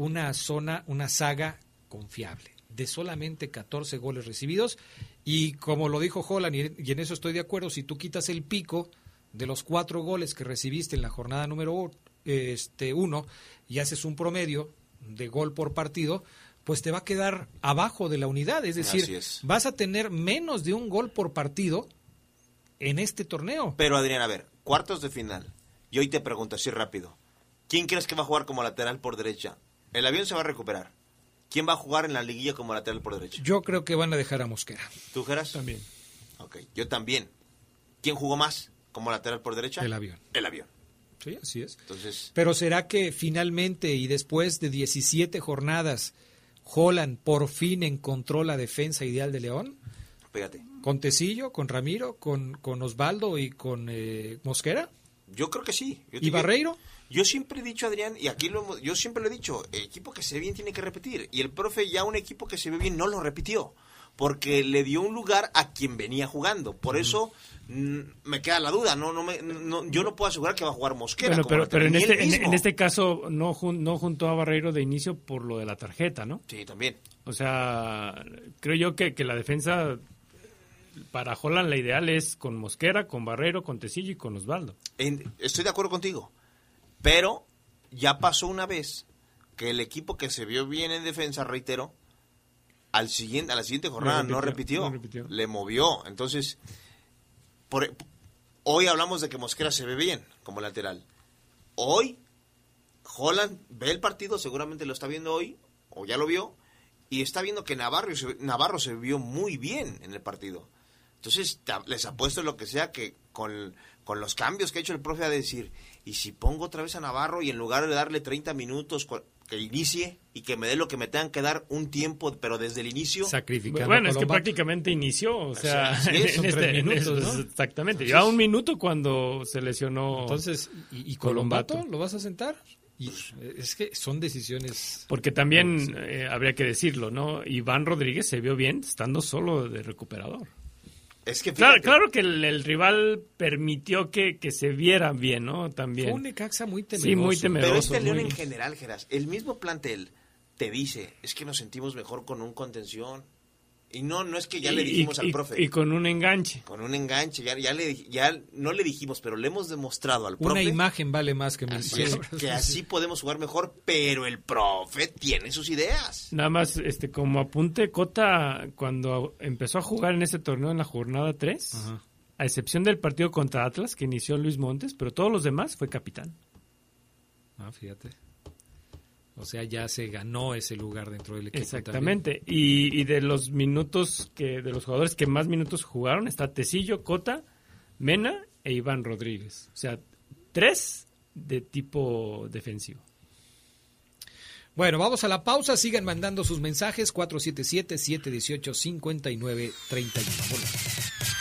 una zona, una saga confiable, de solamente 14 goles recibidos Y como lo dijo Holland, y, en eso estoy de acuerdo, si tú quitas el pico de los cuatro goles que recibiste en la jornada número este, uno y haces un promedio de gol por partido, pues te va a quedar abajo de la unidad. Es decir, es. vas a tener menos de un gol por partido en este torneo. Pero Adrián, a ver, cuartos de final. Y hoy te pregunto así rápido. ¿Quién crees que va a jugar como lateral por derecha? El avión se va a recuperar. ¿Quién va a jugar en la liguilla como lateral por derecha? Yo creo que van a dejar a Mosquera. ¿Tú, Geras? También. Ok, yo también. ¿Quién jugó más como lateral por derecha? El avión. El avión. Sí, así es. Entonces, Pero ¿será que finalmente y después de 17 jornadas, Holland por fin encontró la defensa ideal de León? fíjate. ¿Con Tecillo, con Ramiro, con, con Osvaldo y con eh, Mosquera? Yo creo que sí. Yo ¿Y Barreiro? Yo siempre he dicho, Adrián, y aquí lo, hemos- yo siempre lo he dicho, el equipo que se ve bien tiene que repetir. Y el profe ya un equipo que se ve bien no lo repitió, porque le dio un lugar a quien venía jugando. Por eso mm, me queda la duda, no, no, me, no- yo no puedo asegurar que va a jugar Mosquera. Bueno, pero, pero en, este, en, este caso no, jun- no juntó a Barreiro de inicio por lo de la tarjeta, ¿no? Sí, también. O sea, creo yo que, que la defensa para Holland la ideal es con Mosquera, con Barreiro, con Tecillo y con Osvaldo. En- estoy de acuerdo contigo, pero ya pasó una vez que el equipo que se vio bien en defensa, reitero, al siguiente, a la siguiente jornada no repitió, no repitió. le movió. Entonces, por- hoy hablamos de que Mosquera se ve bien como lateral. Hoy, Holland ve el partido, seguramente lo está viendo hoy, o ya lo vio, y está viendo que Navarro se, Navarro se vio muy bien en el partido. Entonces, les apuesto lo que sea que con, con los cambios que ha hecho el profe a decir, y si pongo otra vez a Navarro y en lugar de darle 30 minutos que inicie y que me dé lo que me tengan que dar un tiempo, pero desde el inicio. Sacrificando Bueno, es que prácticamente inició, o sea, en este- en minutos, exactamente. Entonces- Lleva un minuto cuando se lesionó. Entonces, ¿y, y Colombato? Colombato lo vas a sentar? Y es que son decisiones... Porque también eh, habría que decirlo, ¿no? Iván Rodríguez se vio bien estando solo de recuperador. Es que Claro, claro que el, el rival permitió que, que se viera bien, ¿no? También. Fue un Necaxa muy temeroso. Sí, muy temeroso. Pero este León en general, Geras, el mismo plantel te dice, es que nos sentimos mejor con un contención. Y no, no es que ya le dijimos y- al profe. Y con un enganche. con un enganche, ya, ya, le, ya no le dijimos, pero le hemos demostrado al Una profe imagen vale más que mil así es, que así podemos jugar mejor, pero el profe tiene sus ideas. Nada más, este, como apunte, Cota, cuando empezó a jugar en ese torneo en la jornada 3, a excepción del partido contra Atlas, que inició Luis Montes, pero todos los demás fue capitán. Ah, fíjate. O sea, ya se ganó ese lugar dentro del equipo. Exactamente. Y, y de los minutos que, de los jugadores que más minutos jugaron, está Tecillo, Cota, Mena e Iván Rodríguez. O sea, tres de tipo defensivo. Bueno, vamos a la pausa. Sigan mandando sus mensajes. 477-718-5931.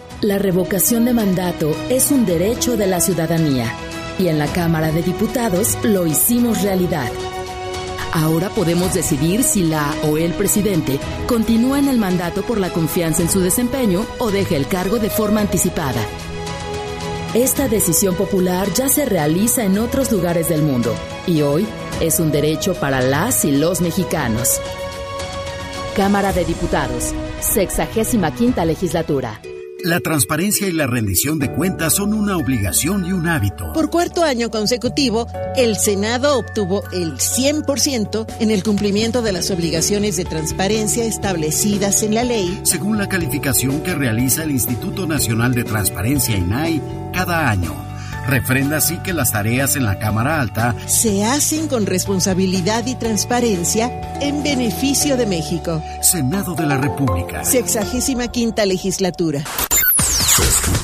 La revocación de mandato es un derecho de la ciudadanía y en la Cámara de Diputados lo hicimos realidad. Ahora podemos decidir si la o el presidente continúa en el mandato por la confianza en su desempeño o deja el cargo de forma anticipada. Esta decisión popular ya se realiza en otros lugares del mundo y hoy es un derecho para las y los mexicanos. Cámara de Diputados, 65 legislatura. La transparencia y la rendición de cuentas son una obligación y un hábito. Por cuarto año consecutivo, el Senado obtuvo el 100% en el cumplimiento de las obligaciones de transparencia establecidas en la ley. Según la calificación que realiza el Instituto Nacional de Transparencia INAI cada año, refrenda así que las tareas en la Cámara Alta Se hacen con responsabilidad y transparencia en beneficio de México. Senado de la República. Sexagésima quinta legislatura.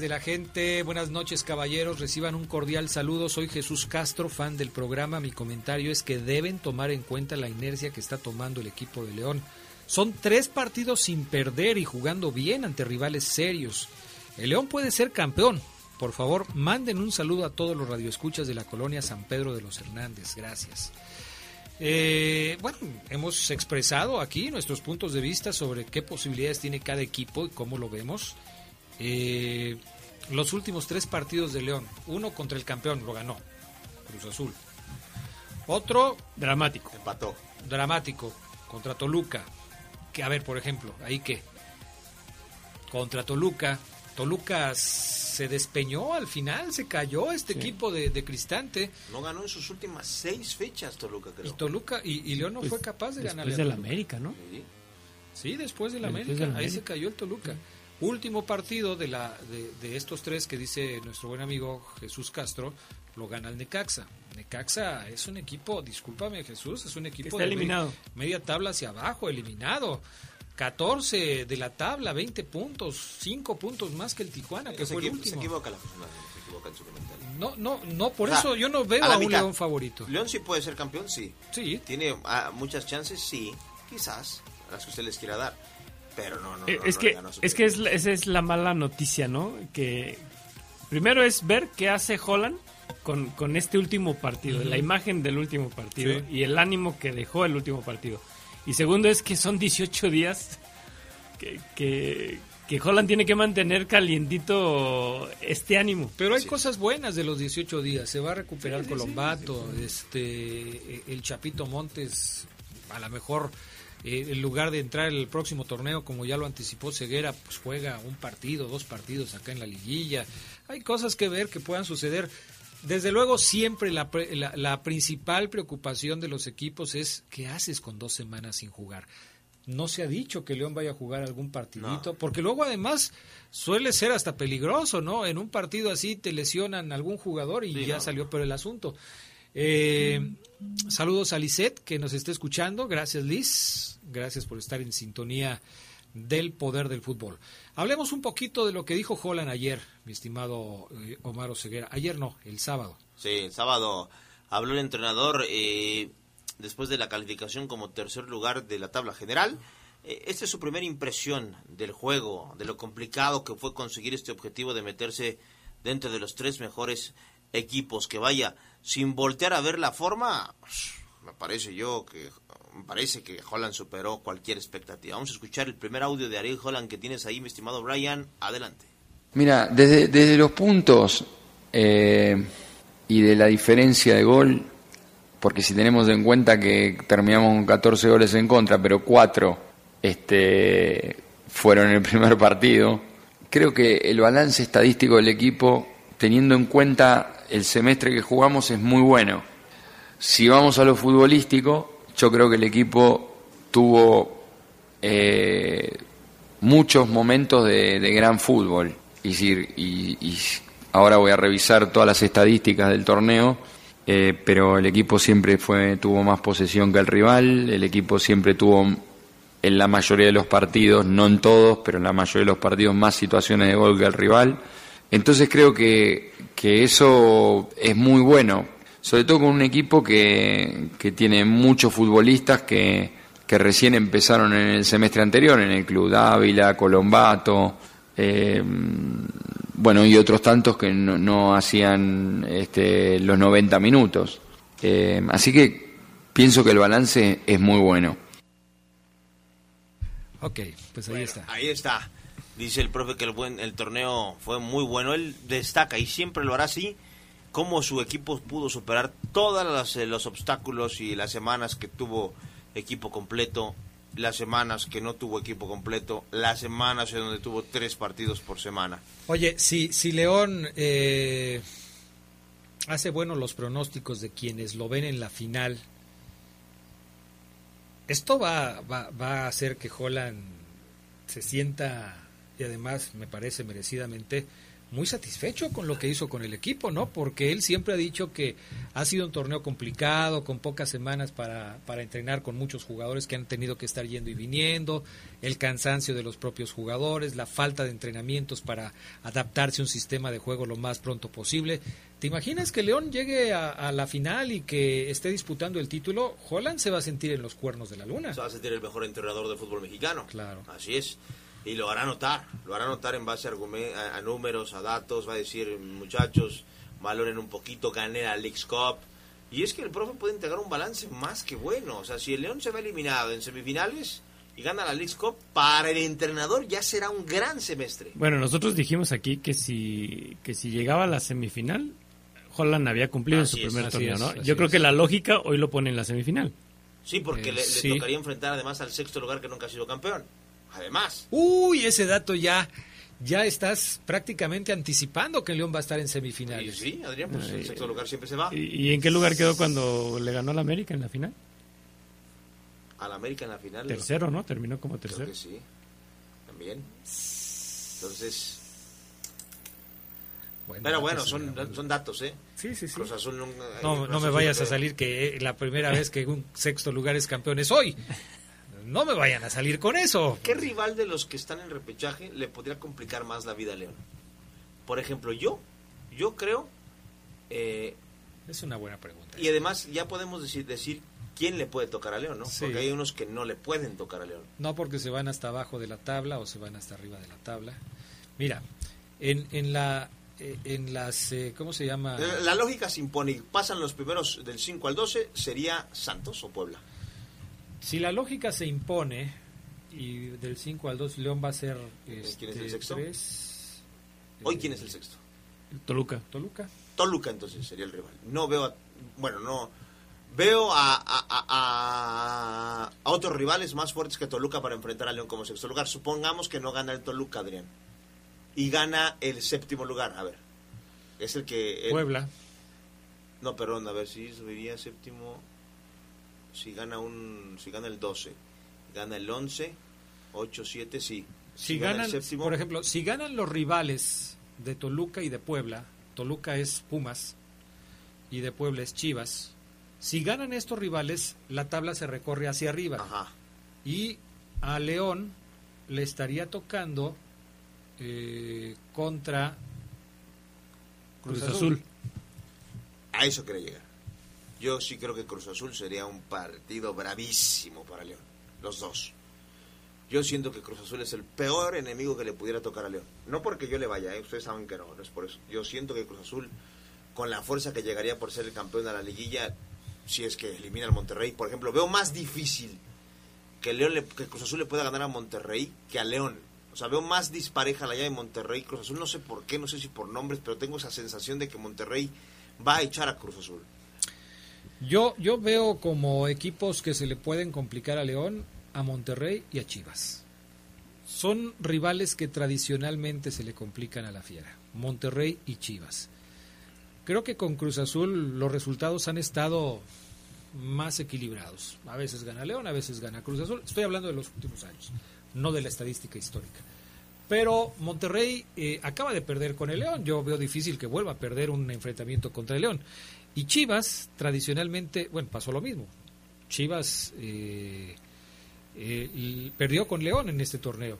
De la gente. Buenas noches, caballeros. Reciban un cordial saludo. Soy Jesús Castro, fan del programa. Mi comentario es que deben tomar en cuenta la inercia que está tomando el equipo de León. Son tres partidos sin perder y jugando bien ante rivales serios. El León puede ser campeón. Por favor, manden un saludo a todos los radioescuchas de la colonia San Pedro de los Hernández. Gracias. Eh, bueno, hemos expresado aquí nuestros puntos de vista sobre qué posibilidades tiene cada equipo y cómo lo vemos. Eh, los últimos tres partidos de León, uno contra el campeón, lo ganó, Cruz Azul. Otro dramático, empató. Dramático contra Toluca. Que a ver, por ejemplo, ahí que contra Toluca, Toluca se despeñó al final, se cayó este equipo de, de, Cristante. No ganó en sus últimas seis fechas Toluca, creo. Y Toluca, y, y León no Pues, fue capaz de ganar. Después del América, ¿no? Sí. Sí, después del América, ahí se cayó el Toluca. Último partido de, la, de, de estos tres que dice nuestro buen amigo Jesús Castro, lo gana el Necaxa. Necaxa es un equipo, discúlpame Jesús, es un equipo está de eliminado. Media, media tabla hacia abajo, eliminado. 14 de la tabla, 20 puntos, 5 puntos más que el Tijuana, que se, fue el equivo- se último. equivoca la aficionada, se equivoca en su comentario. No, no, no, por O sea, eso yo no veo a un mitad. León favorito. León sí puede ser campeón, sí. Sí. Tiene ah, muchas chances, sí. Quizás, las que usted les quiera dar. Pero no, no, Eh, no, es no que es que es, la- esa es la mala noticia, ¿no? Que primero es ver qué hace Holland con, con este último partido, la imagen del último partido Sí. y el ánimo que dejó el último partido. Y segundo es que son 18 días que, que, que Holland tiene que mantener calientito este ánimo. Pero hay cosas buenas de los 18 días. Se va a recuperar Colombato, este, el Chapito Montes, a lo mejor eh, en lugar de entrar el próximo torneo, como ya lo anticipó Ceguera, pues juega un partido, dos partidos acá en la liguilla. Hay cosas que ver que puedan suceder. Desde luego, siempre la, la, la principal preocupación de los equipos es qué haces con dos semanas sin jugar. No se ha dicho que León vaya a jugar algún partidito, porque luego además suele ser hasta peligroso, ¿no? En un partido así te lesionan algún jugador y Sí, ya no. salió por el asunto. Eh, saludos a Lisette, que nos está escuchando. Gracias, Liz. Gracias por estar en sintonía del poder del fútbol. Hablemos un poquito de lo que dijo Holland ayer, mi estimado eh, Omar Oseguera. Ayer no, el sábado. Sí, el sábado habló el entrenador eh, después de la calificación como tercer lugar de la tabla general. Eh, esta es su primera impresión del juego, de lo complicado que fue conseguir este objetivo de meterse dentro de los tres mejores equipos. Que vaya, sin voltear a ver la forma, me parece yo que me parece que Holland superó cualquier expectativa. Vamos a escuchar el primer audio de Ariel Holland que tienes ahí, mi estimado Brian. Adelante. Mira, desde, desde los puntos eh, y de la diferencia de gol, porque si tenemos en cuenta que terminamos con 14 goles en contra, pero 4 este, fueron en el primer partido, creo que el balance estadístico del equipo, teniendo en cuenta el semestre que jugamos, es muy bueno. Si vamos a lo futbolístico, yo creo que el equipo tuvo eh, muchos momentos de, gran fútbol. Y ahora voy a revisar todas las estadísticas del torneo, eh, pero el equipo siempre fue tuvo más posesión que el rival, el equipo siempre tuvo en la mayoría de los partidos, no en todos, pero en la mayoría de los partidos más situaciones de gol que el rival. Entonces creo que, que eso es muy bueno, sobre todo con un equipo que, que tiene muchos futbolistas que, que recién empezaron en el semestre anterior, en el Club Dávila, Colombato, eh, bueno, y otros tantos que no, no hacían este, los 90 minutos. Eh, así que pienso que el balance es muy bueno. Ok, pues ahí está. Ahí está. Dice el profe que el buen el torneo fue muy bueno. Él destaca y siempre lo hará así cómo su equipo pudo superar todos eh, los obstáculos y las semanas que tuvo equipo completo, las semanas que no tuvo equipo completo, las semanas en donde tuvo tres partidos por semana. Oye, si, si León eh, hace buenos los pronósticos de quienes lo ven en la final, esto va, va, va a hacer que Holland se sienta, y además me parece merecidamente, muy satisfecho con lo que hizo con el equipo, ¿no? Porque él siempre ha dicho que ha sido un torneo complicado, con pocas semanas para, para entrenar con muchos jugadores que han tenido que estar yendo y viniendo, el cansancio de los propios jugadores, la falta de entrenamientos para adaptarse a un sistema de juego lo más pronto posible. ¿Te imaginas que León llegue a, a la final y que esté disputando el título? Holland se va a sentir en los cuernos de la luna. Se va a sentir el mejor entrenador del fútbol mexicano. Claro. Así es. Y lo hará notar, lo hará notar en base a, a- a números, a datos, va a decir, muchachos, valoren un poquito, gané la League's Cup. Y es que el profe puede integrar un balance más que bueno. O sea, si el León se va eliminado en semifinales y gana la League's Cup, para el entrenador ya será un gran semestre. Bueno, nosotros dijimos aquí que si, que si llegaba a la semifinal, Holland había cumplido en su es, primer torneo, es, ¿no? Yo creo es. que la lógica hoy lo pone en la semifinal. Sí, porque Eh, le, le sí. tocaría enfrentar además al sexto lugar que nunca ha sido campeón. Además. Uy, ese dato ya, ya estás prácticamente anticipando que León va a estar en semifinales. Sí, Adrián, pues el sexto lugar siempre se va. ¿Y, y en qué lugar quedó cuando le ganó al América en la final? Al América en la final. Tercero, ¿no? Terminó como Creo tercero. que sí. También. Entonces. Pero bueno, son, son datos, ¿eh? Sí, sí, sí. Cruz Azul nun- No, Cruz no me Azul vayas a salir que eh, la primera vez que un sexto lugar es campeón es hoy. No me vayan a salir con eso. ¿Qué rival de los que están en repechaje le podría complicar más la vida a León? Por ejemplo, yo, yo creo, eh, Es una buena pregunta. y además ya podemos decir, decir quién le puede tocar a León, ¿no? Sí. Porque hay unos que no le pueden tocar a León. No porque se van hasta abajo de la tabla o se van hasta arriba de la tabla. Mira, en, en la eh, en las eh, ¿cómo se llama? La, la lógica se impone y pasan los primeros del 5 al 12, sería Santos o Puebla. Si la lógica se impone y del 5 al 2 León va a ser este, ¿Quién es el sexto? tres, Hoy, ¿quién es el sexto? Toluca. Toluca. Toluca entonces sería el rival. No veo, a- bueno, no veo a, a, a- a- a otros rivales más fuertes que Toluca para enfrentar a León como sexto lugar. Supongamos que no gana el Toluca, Adrián, y gana el séptimo lugar. A ver, es el que el- Puebla. No, perdón, a ver si subiría séptimo. Si gana un, si gana el 12, gana el 11, 8, 7, sí. Si gana ganan, el séptimo, por ejemplo, si ganan los rivales de Toluca y de Puebla, Toluca es Pumas y de Puebla es Chivas. Si ganan estos rivales, la tabla se recorre hacia arriba. Y a León le estaría tocando eh, contra Cruz, Cruz Azul. Azul. A eso quería llegar. Yo sí creo que Cruz Azul sería un partido bravísimo para León. Los dos. Yo siento que Cruz Azul es el peor enemigo que le pudiera tocar a León. No porque yo le vaya, ¿eh? ustedes saben que no, no es por eso. Yo siento que Cruz Azul, con la fuerza que llegaría por ser el campeón de la liguilla, si es que elimina al Monterrey, por ejemplo, veo más difícil que, León le- que Cruz Azul le pueda ganar a Monterrey que a León. O sea, veo más dispareja la llave de Monterrey. Cruz Azul no sé por qué, no sé si por nombres, pero tengo esa sensación de que Monterrey va a echar a Cruz Azul. Yo, yo veo como equipos que se le pueden complicar a León, a Monterrey y a Chivas. Son rivales que tradicionalmente se le complican a la fiera, Monterrey y Chivas. Creo que con Cruz Azul los resultados han estado más equilibrados. A veces gana León, a veces gana Cruz Azul. Estoy hablando de los últimos años, no de la estadística histórica. Pero Monterrey eh, acaba de perder con el León. Yo veo difícil que vuelva a perder un enfrentamiento contra el León. Y Chivas, tradicionalmente, bueno, pasó lo mismo. Chivas eh, eh, perdió con León en este torneo.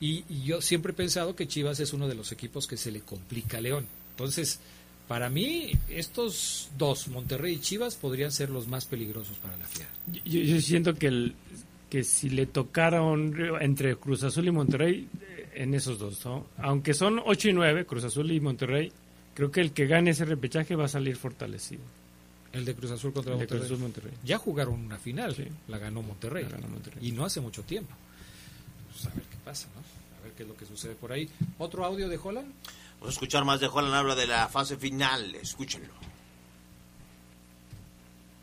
Y, y yo siempre he pensado que Chivas es uno de los equipos que se le complica a León. Entonces, para mí, estos dos, Monterrey y Chivas, podrían ser los más peligrosos para la Fiera. Yo, siento que, el, que si le tocara un- entre Cruz Azul y Monterrey, eh, en esos dos, ¿no? aunque son 8 y 9, Cruz Azul y Monterrey, creo que el que gane ese repechaje va a salir fortalecido. El de Cruz Azul contra Monterrey. Cruz Azul, Monterrey. Ya jugaron una final, la ganó Monterrey. La ganó Monterrey. Y no hace mucho tiempo. Pues a ver qué pasa, ¿no? A ver qué es lo que sucede por ahí. ¿Otro audio de Holland? Vamos a escuchar más de Holland, habla de la fase final. Escúchenlo.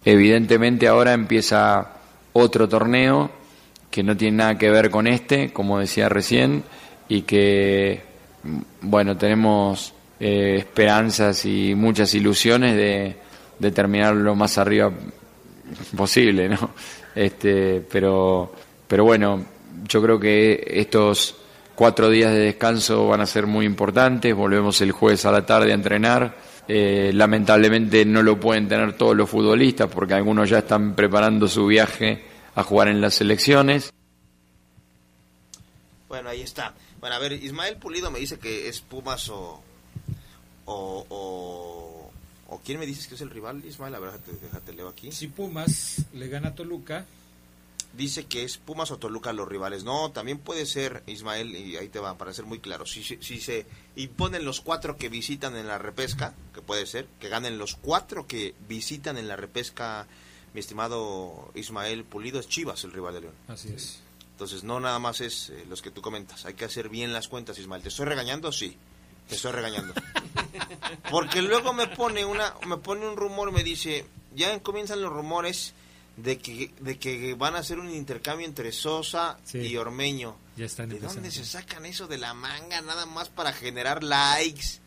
Evidentemente ahora empieza otro torneo que no tiene nada que ver con este, como decía recién, y que, bueno, tenemos eh, esperanzas y muchas ilusiones de, de terminar lo más arriba posible, ¿no? Este, pero, pero bueno, yo creo que estos cuatro días de descanso van a ser muy importantes, volvemos el jueves a la tarde a entrenar. Eh, lamentablemente no lo pueden tener todos los futbolistas porque algunos ya están preparando su viaje a jugar en las selecciones. Bueno, ahí está. Bueno, a ver, Ismael Pulido me dice que es Pumas o... o, o, o ¿Quién me dices que es el rival, Ismael? A ver, déjate, déjate leo aquí. Si Pumas le gana a Toluca, dice que es Pumas o Toluca los rivales. No, también puede ser, Ismael, y ahí te va, para ser muy claro. Si, si, si, se imponen los cuatro que visitan en la repesca, que puede ser, que ganen los cuatro que visitan en la repesca, mi estimado Ismael Pulido, es Chivas el rival de León. Así es. Entonces, no nada más es eh, los que tú comentas. Hay que hacer bien las cuentas, Ismael. ¿Te estoy regañando? Sí. Te estoy regañando. Porque luego me pone una me pone un rumor, me dice, ya comienzan los rumores de que, de que van a hacer un intercambio entre Sosa y Ormeño. Ya están ¿De dónde se sacan eso de la manga nada más para generar likes?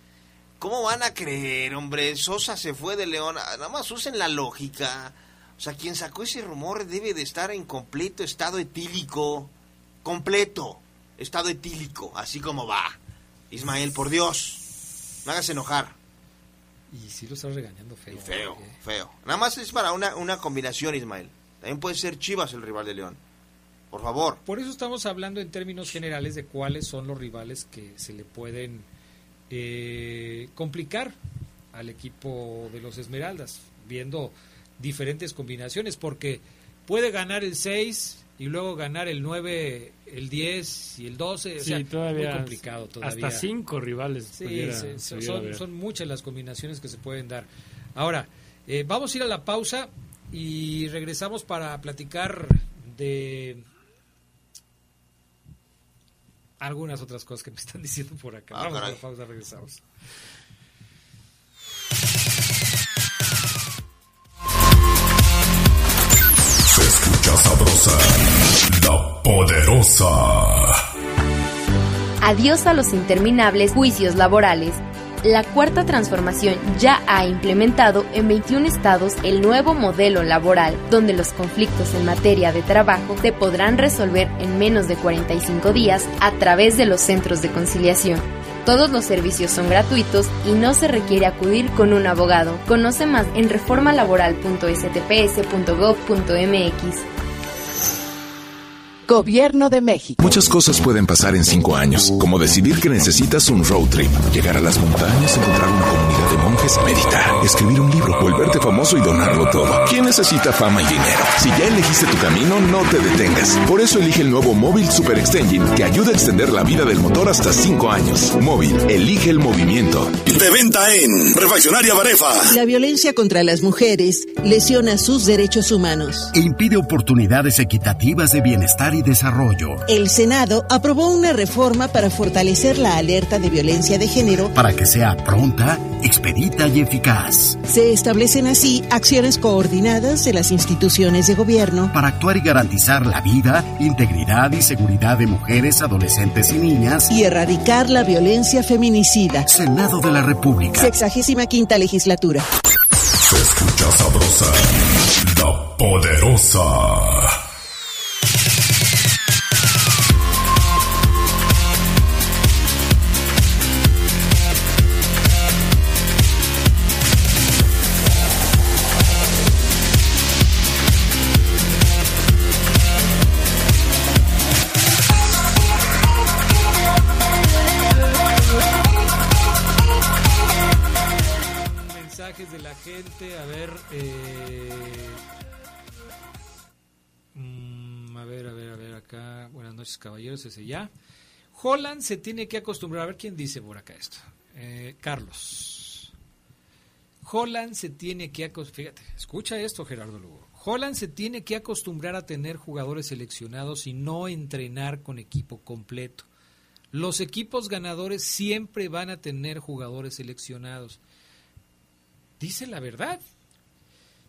¿Cómo van a creer, hombre? Sosa se fue de León. Ah, nada más usen la lógica. O sea, quien sacó ese rumor debe de estar en completo estado etílico. Completo estado etílico, así como va. Ismael, por Dios, me hagas enojar. Y sí lo estás regañando feo. feo, feo. Nada más es para una, una combinación, Ismael. También puede ser Chivas el rival de León. Por favor. Por eso estamos hablando en términos generales de cuáles son los rivales que se le pueden eh, complicar al equipo de los Esmeraldas, viendo diferentes combinaciones, porque puede ganar el 6 y luego ganar el 9, el 10 y el 12. o sea, todavía muy complicado todavía. Hasta cinco rivales. Sí, pudiera- sí, pudiera son, muchas las combinaciones que se pueden dar. Ahora, eh, vamos a ir a la pausa y regresamos para platicar de algunas otras cosas que me están diciendo por acá. Ah, vamos a caray. la pausa, regresamos. La poderosa. Adiós a los interminables juicios laborales. La cuarta transformación ya ha implementado en 21 estados el nuevo modelo laboral, donde los conflictos en materia de trabajo se podrán resolver en menos de 45 días a través de los centros de conciliación. Todos los servicios son gratuitos y no se requiere acudir con un abogado. Conoce más en reformalaboral.stps.gov.mx. Gobierno de México. Muchas cosas pueden pasar en cinco años, como decidir que necesitas un road trip, llegar a las montañas, encontrar una comunidad de monjes, meditar, escribir un libro, volverte famoso y donarlo todo. ¿Quién necesita fama y dinero? Si ya elegiste tu camino, no te detengas. Por eso elige el nuevo Móvil Super Extension, que ayuda a extender la vida del motor hasta cinco años. Móvil, elige el movimiento. De venta en Refaccionaria Barefa. La violencia contra las mujeres lesiona sus derechos humanos. E impide oportunidades equitativas de bienestar y desarrollo. El Senado aprobó una reforma para fortalecer la alerta de violencia de género. Para que sea pronta, expedita y eficaz. Se establecen así acciones coordinadas de las instituciones de gobierno Para actuar y garantizar la vida, integridad y seguridad de mujeres, adolescentes y niñas. y erradicar la violencia feminicida. Senado de la República. Sexagésima quinta legislatura. Se escucha sabrosa, la poderosa. A ver. eh, mm, a ver, a ver, a ver, acá. Buenas noches, caballeros, ese ya. Holland se tiene que acostumbrar. A ver quién dice por acá esto. Eh, Carlos. Holland se tiene que acostumbrar. Fíjate, escucha esto, Gerardo Lugo. Holland se tiene que acostumbrar a tener jugadores seleccionados y no entrenar con equipo completo. Los equipos ganadores siempre van a tener jugadores seleccionados. Dice la verdad.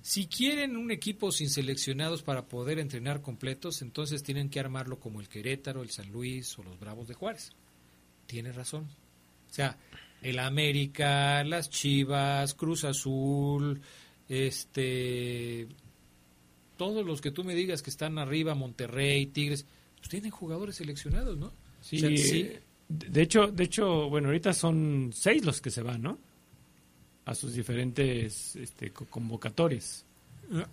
Si quieren un equipo sin seleccionados para poder entrenar completos, entonces tienen que armarlo como el Querétaro, el San Luis o los Bravos de Juárez. Tiene razón. O sea, el América, las Chivas, Cruz Azul, este, todos los que tú me digas que están arriba, Monterrey, Tigres, pues tienen jugadores seleccionados, ¿no? Sí, O sea, sí. eh, De hecho, de hecho, bueno, ahorita son seis los que se van, ¿no? A sus diferentes este, co- convocatorias.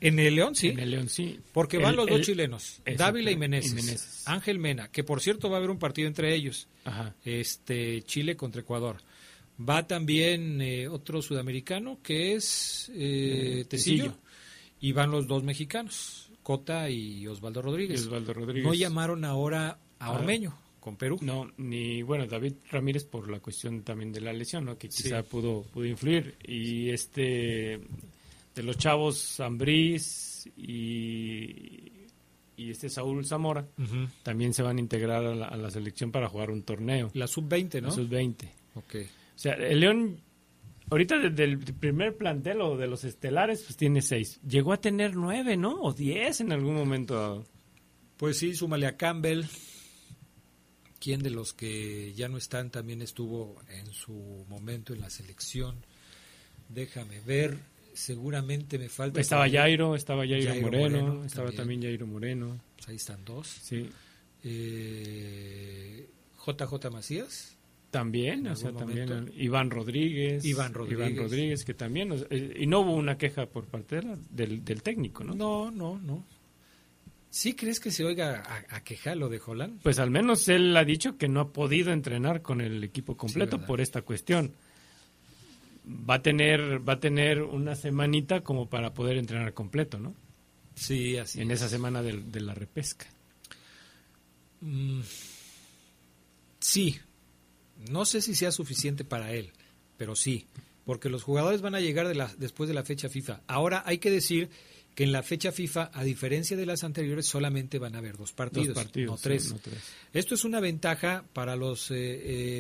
En el León sí. En el León sí. Porque El- van los dos el- chilenos, Dávila y Meneses, y Meneses. Ángel Mena, que por cierto va a haber un partido entre ellos, Ajá. este Chile contra Ecuador. Va también eh, otro sudamericano que es eh, Eh, Tecillo. Tecillo. y van los dos mexicanos, Cota y Osvaldo Rodríguez. Y Osvaldo Rodríguez. No llamaron ahora a. Ormeño con Perú. No, ni bueno, David Ramírez por la cuestión también de la lesión, ¿no? Que Sí. quizá pudo, pudo influir. Y este, de los chavos, Ambriz y, y este Saúl Zamora, también se van a integrar a la, a la selección para jugar un torneo. La sub-20, ¿no? La sub-20. Ok. O sea, el León, ahorita desde el primer plantel o de los estelares, pues tiene seis. Llegó a tener nueve, ¿no? O diez en algún momento. Pues sí, súmale a Campbell. ¿Quién de los que ya no están también estuvo en su momento en la selección? Déjame ver. Seguramente me falta. Estaba también- Jairo, estaba Jairo, Jairo Moreno, Moreno, estaba también Jairo Moreno. Pues ahí están dos. Sí. Eh, JJ Macías. También, o sea, también. Iván Rodríguez. Iván Rodríguez. Iván Rodríguez, que también. eh, y no hubo una queja por parte de la- del, del técnico, ¿no? No, no, no. ¿Sí crees que se oiga a, a quejar lo de Holland? Pues al menos él ha dicho que no ha podido entrenar con el equipo completo por esta cuestión. Va a tener va a tener una semanita como para poder entrenar completo, ¿no? Sí, así. En es. esa semana de, de la repesca. Mm, sí, no sé si sea suficiente para él, pero sí, porque los jugadores van a llegar de la, después de la fecha FIFA. Ahora hay que decir que en la fecha FIFA, a diferencia de las anteriores, solamente van a haber dos partidos, Dos partidos, no sí, tres. no tres. Esto es una ventaja para los eh,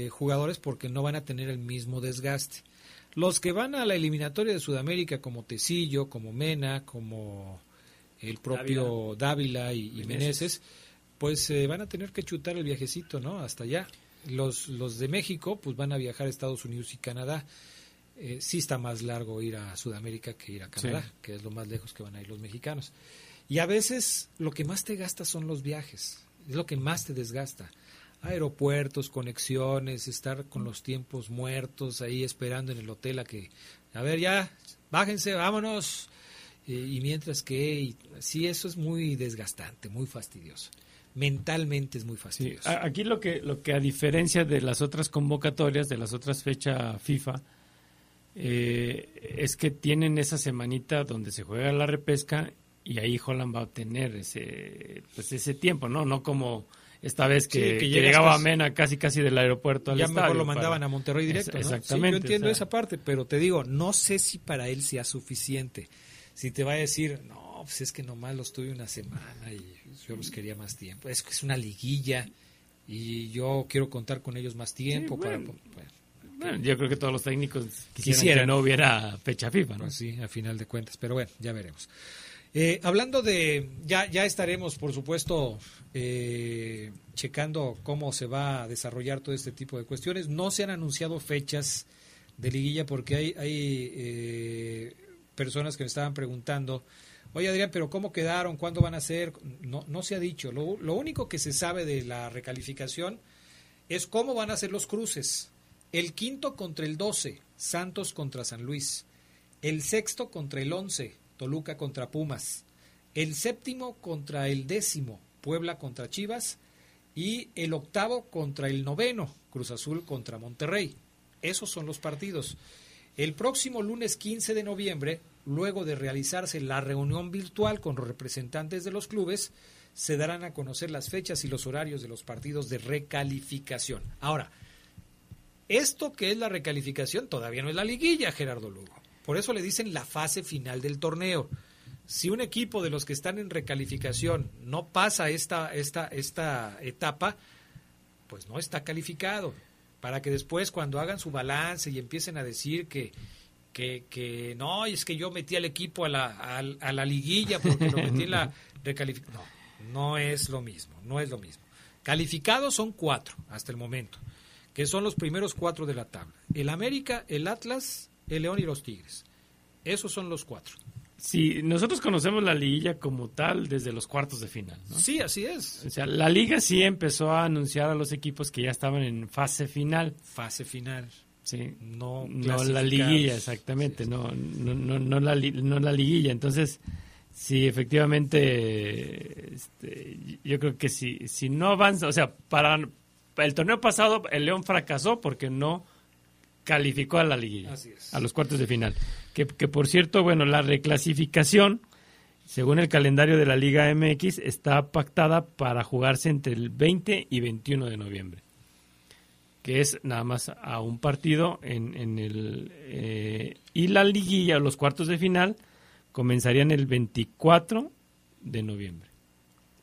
eh, jugadores porque no van a tener el mismo desgaste. Los que van a la eliminatoria de Sudamérica, como Tecillo, como Mena, como el propio Dávila, y, y Meneses. Meneses, pues eh, van a tener que chutar el viajecito, ¿no? Hasta allá. Los, los de México, pues van a viajar a Estados Unidos y Canadá. Eh, sí está más largo ir a Sudamérica que ir a Canadá, Sí. que es lo más lejos que van a ir los mexicanos. Y a veces lo que más te gasta son los viajes, es lo que más te desgasta. Aeropuertos, conexiones, estar con los tiempos muertos ahí esperando en el hotel a que, a ver ya, bájense, vámonos. Eh, y mientras que, y- sí, eso es muy desgastante, muy fastidioso. Mentalmente es muy fastidioso. aquí lo que, lo que a diferencia de las otras convocatorias, de las otras fechas FIFA, eh, es que tienen esa semanita donde se juega la repesca y ahí Holland va a obtener ese, pues ese tiempo, ¿no? No como esta vez que, Sí, que que llegas llegaba a casi- Mena casi casi del aeropuerto al ya estadio mejor lo para- mandaban a Monterrey directo. Es- ¿no? Sí, Exactamente. yo entiendo o sea, esa parte, pero te digo, no sé si para él sea suficiente. Si te va a decir, no, pues es que nomás los tuve una semana y yo los quería más tiempo. Es que es una liguilla y yo quiero contar con ellos más tiempo. Sí, para, bueno. bueno, Bueno, yo creo que todos los técnicos quisieran, Quisieran. que no hubiera fecha FIFA, ¿no? Pues sí, a final de cuentas, pero bueno, ya veremos. Eh, hablando de, ya, ya estaremos, por supuesto, eh, checando cómo se va a desarrollar todo este tipo de cuestiones. No se han anunciado fechas de liguilla porque hay, hay eh, personas que me estaban preguntando, oye Adrián, pero ¿cómo quedaron? ¿Cuándo van a ser? No, no se ha dicho. Lo, lo único que se sabe de la recalificación es cómo van a ser los cruces. El quinto contra el 12, Santos contra San Luis. El sexto contra el 11, Toluca contra Pumas. El séptimo contra el décimo, Puebla contra Chivas. Y el octavo contra el noveno, Cruz Azul contra Monterrey. Esos son los partidos. El próximo lunes 15 de noviembre, luego de realizarse la reunión virtual con los representantes de los clubes, se darán a conocer las fechas y los horarios de los partidos de recalificación. Ahora, esto que es la recalificación todavía no es la liguilla, Gerardo Lugo. Por eso le dicen la fase final del torneo. Si un equipo de los que están en recalificación no pasa esta, esta, esta etapa, pues no está calificado. Para que después cuando hagan su balance y empiecen a decir que, que, que no, es que yo metí al equipo a la, a, a la liguilla porque lo metí en la recalificación. No, no es lo mismo, no es lo mismo. Calificados son cuatro hasta el momento, que son los primeros cuatro de la tabla. El América, el Atlas, el León y los Tigres. Esos son los cuatro. Sí, nosotros conocemos la liguilla como tal desde los cuartos de final. ¿no? Sí, así es. O sea, la liga sí empezó a anunciar a los equipos que ya estaban en fase final. Fase final. Sí. No, No la liguilla, exactamente, no, no, no, no la, no la liguilla. Entonces, sí, efectivamente, este, yo creo que si, si no avanza, o sea, para el torneo pasado el León fracasó porque no calificó a la liguilla, Así es. a los cuartos de final. Que, que por cierto, bueno, la reclasificación, según el calendario de la Liga MX, está pactada para jugarse entre el 20 y 21 de noviembre que es nada más a un partido en, en el eh, y la liguilla los cuartos de final comenzarían el 24 de noviembre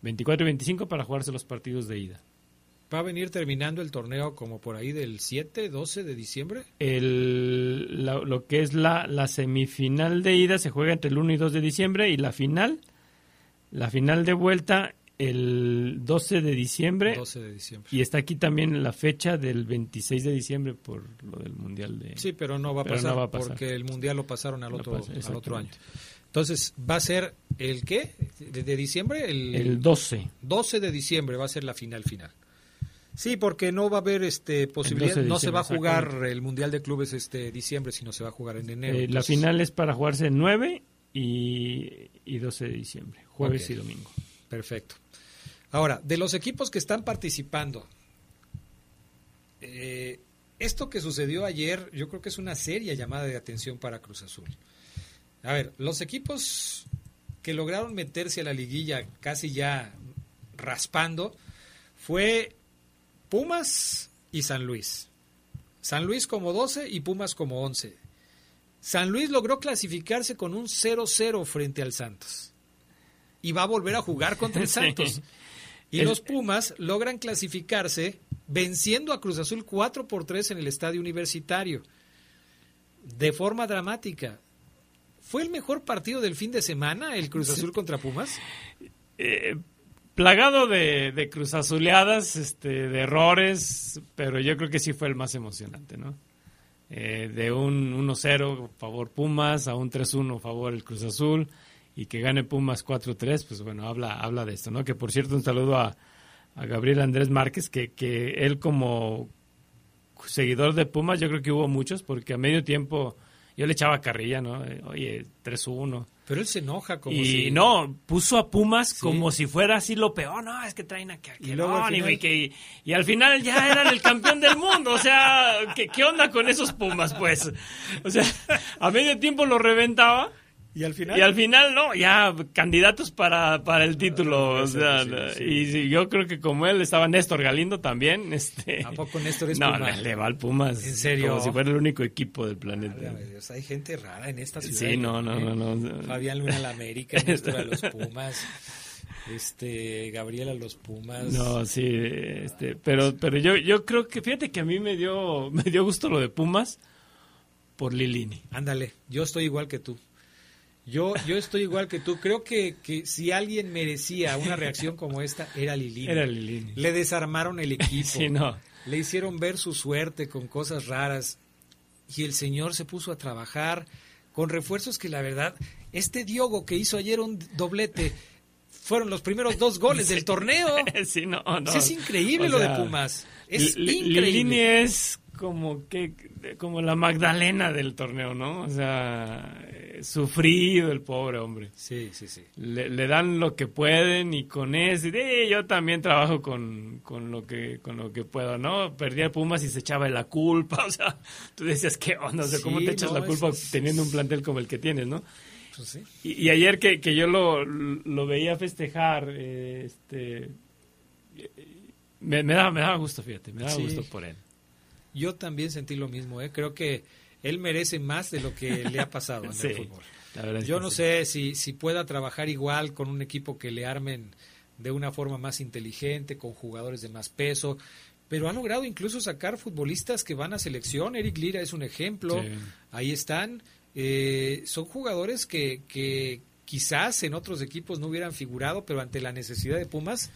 24 y 25 para jugarse los partidos de ida ¿Va a venir terminando el torneo como por ahí del 7, 12 de diciembre? el, la- lo que es la, la semifinal de ida se juega entre el 1 y 2 de diciembre y la final la final de vuelta el 12 de diciembre 12 de diciembre. y está aquí también la fecha del 26 de diciembre por lo del mundial de Sí, pero no va a Pero pasar, no va a pasar. porque el mundial lo pasaron al otro, pasa, al otro año. Entonces, ¿va a ser el qué? ¿De, de diciembre? El, El 12. 12 de diciembre va a ser la final final. Sí, porque no va a haber este posibilidad, 12 de no se va a jugar el mundial de clubes este diciembre, sino se va a jugar en enero. Eh, la final es para jugarse el 9 y, y 12 de diciembre, jueves y domingo. Perfecto. Ahora, de los equipos que están participando, eh, esto que sucedió ayer, yo creo que es una seria llamada de atención para Cruz Azul. A ver, los equipos que lograron meterse a la liguilla casi ya raspando fue Pumas y San Luis. San Luis como 12 y Pumas como 11. San Luis logró clasificarse con un 0-0 frente al Santos. Y va a volver a jugar contra el Sí. Santos. Y El- los Pumas logran clasificarse venciendo a Cruz Azul 4 por 3 en el estadio universitario. De forma dramática. ¿Fue el mejor partido del fin de semana el Cruz Azul contra Pumas? Eh, plagado de, de cruzazuleadas, este, de errores, pero yo creo que sí fue el más emocionante, ¿no? Eh, de un 1-0 favor Pumas a un 3-1 favor el Cruz Azul y que gane Pumas 4-3, pues bueno, habla, habla de esto, ¿no? Que por cierto, un saludo a, a Gabriel Andrés Márquez, que, que él como seguidor de Pumas, yo creo que hubo muchos, porque a medio tiempo yo le echaba carrilla, ¿no? Eh, Oye, 3-1. Pero él se enoja como y si... no, puso a Pumas como si fuera así lo peor. No, es que traen a que, Y luego al y, final- que- y al final ya eran el campeón del mundo. O sea, ¿qué, qué onda con esos Pumas, pues? O sea, a medio tiempo lo reventaba. Y al final... Y al final, no, ya candidatos para, para el título. o sí, sea, sí, sí. y sí, yo creo que como él estaba Néstor Galindo también. Este, ¿A poco Néstor es no, Puma? le, le va al Pumas. ¿En serio? Como si fuera el único equipo del planeta. Dios, hay gente rara en esta ciudad. Sí, no, no, ¿eh? no, no. Fabián Luna a la América, Néstor a los Pumas, este, Gabriel a los Pumas. No, sí, este, pero, pero yo, yo creo que, fíjate que a mí me dio, me dio gusto lo de Pumas por Lilini. Ándale, yo estoy igual que tú. Yo, yo estoy igual que tú. Creo que, que si alguien merecía una reacción como esta, era Lilini. Era Lilini. Le desarmaron el equipo. Sí, no. Le hicieron ver su suerte con cosas raras. Y el señor se puso a trabajar con refuerzos que la verdad, este Diogo que hizo ayer un doblete, fueron los primeros dos goles del torneo. Sí, no, no. Sí, es increíble O lo sea, de Pumas. Es increíble. Lilini es como que como la Magdalena del torneo, ¿no? O sea, eh, sufrido el pobre hombre. Sí, sí, sí. Le, le dan lo que pueden y con eso, de, yo también trabajo con, con lo que con lo que puedo, ¿no? Perdía Pumas y se echaba la culpa, o sea, tú decías que, oh, no sé, ¿cómo Sí, te echas no, la culpa es- teniendo un plantel como el que tienes, ¿no? Pues sí. Y, y ayer que, que yo lo, lo veía festejar, eh, este, me, me, daba, me daba gusto, fíjate, me daba Sí. gusto por él. Yo también sentí lo mismo, ¿eh? Creo que él merece más de lo que le ha pasado en Sí, el fútbol. Yo no sí. sé si, si pueda trabajar igual con un equipo que le armen de una forma más inteligente, con jugadores de más peso, pero ha logrado incluso sacar futbolistas que van a selección. Eric Lira es un ejemplo. Sí. Ahí están. Eh, son jugadores que, que quizás en otros equipos no hubieran figurado, pero ante la necesidad de Pumas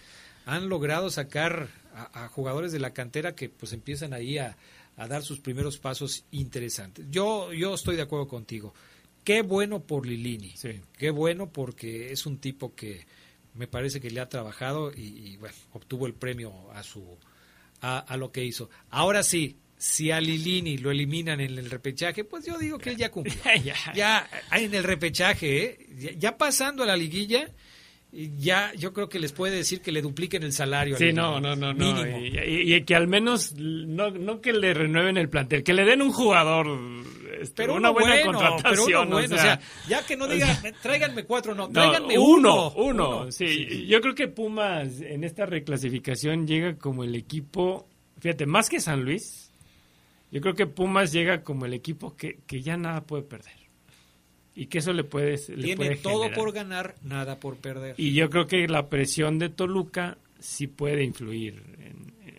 han logrado sacar a, a jugadores de la cantera que pues empiezan ahí a, a dar sus primeros pasos interesantes. Yo, yo estoy de acuerdo contigo. Qué bueno por Lilini. Qué bueno porque es un tipo que me parece que le ha trabajado y, bueno, obtuvo el premio a su a, lo que hizo. Ahora sí, si a Lilini lo eliminan en el repechaje, pues yo digo que él ya cumplió. ya. en el repechaje, ¿eh? ya pasando a la liguilla, ya yo creo que les puede decir que le dupliquen el salario. Sí, no, no, no, no. Y, que al menos, no, no que le renueven el plantel, que le den un jugador, este, pero una buena contratación. o, sea, ya que no digan, tráiganme cuatro, no, tráiganme uno, uno. sí. yo creo que Pumas en esta reclasificación llega como el equipo, fíjate, más que San Luis, yo creo que Pumas llega como el equipo que, que ya nada puede perder y que eso le puede tiene todo por ganar nada por perder. Y yo creo que la presión de Toluca sí puede influir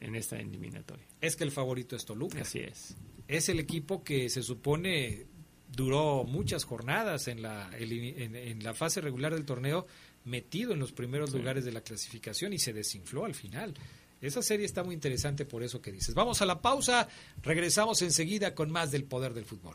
en, esta eliminatoria. Es que el favorito es Toluca. Así es. Es el equipo que se supone duró muchas jornadas en la en, la fase regular del torneo metido en los primeros lugares de la clasificación y se desinfló al final. Esa serie está muy interesante por eso que dices. Vamos a la pausa, regresamos enseguida con más del poder del fútbol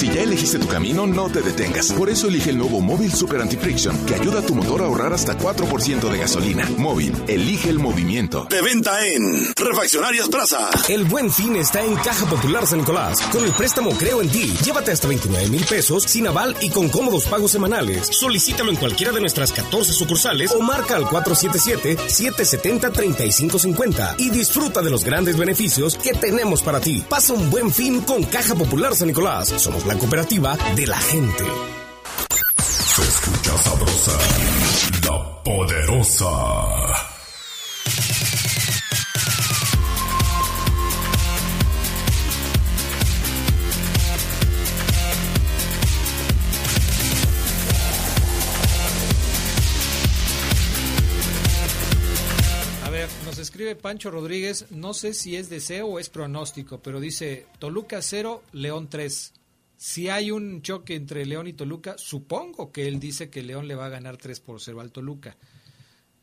Si ya elegiste tu camino, no te detengas. Por eso elige el nuevo Móvil Super Anti-Friction, que ayuda a tu motor a ahorrar hasta 4% de gasolina. Móvil, elige el movimiento. De venta en Refaccionarias Plaza. El buen fin está en Caja Popular San Nicolás. Con el préstamo Creo en ti Llévate hasta 29 mil pesos sin aval y con cómodos pagos semanales. Solicítalo en cualquiera de nuestras 14 sucursales o marca al 477-770-3550 y disfruta de los grandes beneficios que tenemos para ti. Pasa un buen fin con Caja Popular San Nicolás. Somos la cooperativa de la gente. Se escucha sabrosa, la poderosa. escribe Pancho Rodríguez, no sé si es deseo o es pronóstico, pero dice Toluca 0, León 3. Si hay un choque entre León y Toluca, supongo que él dice que León le va a ganar 3 por 0 al Toluca.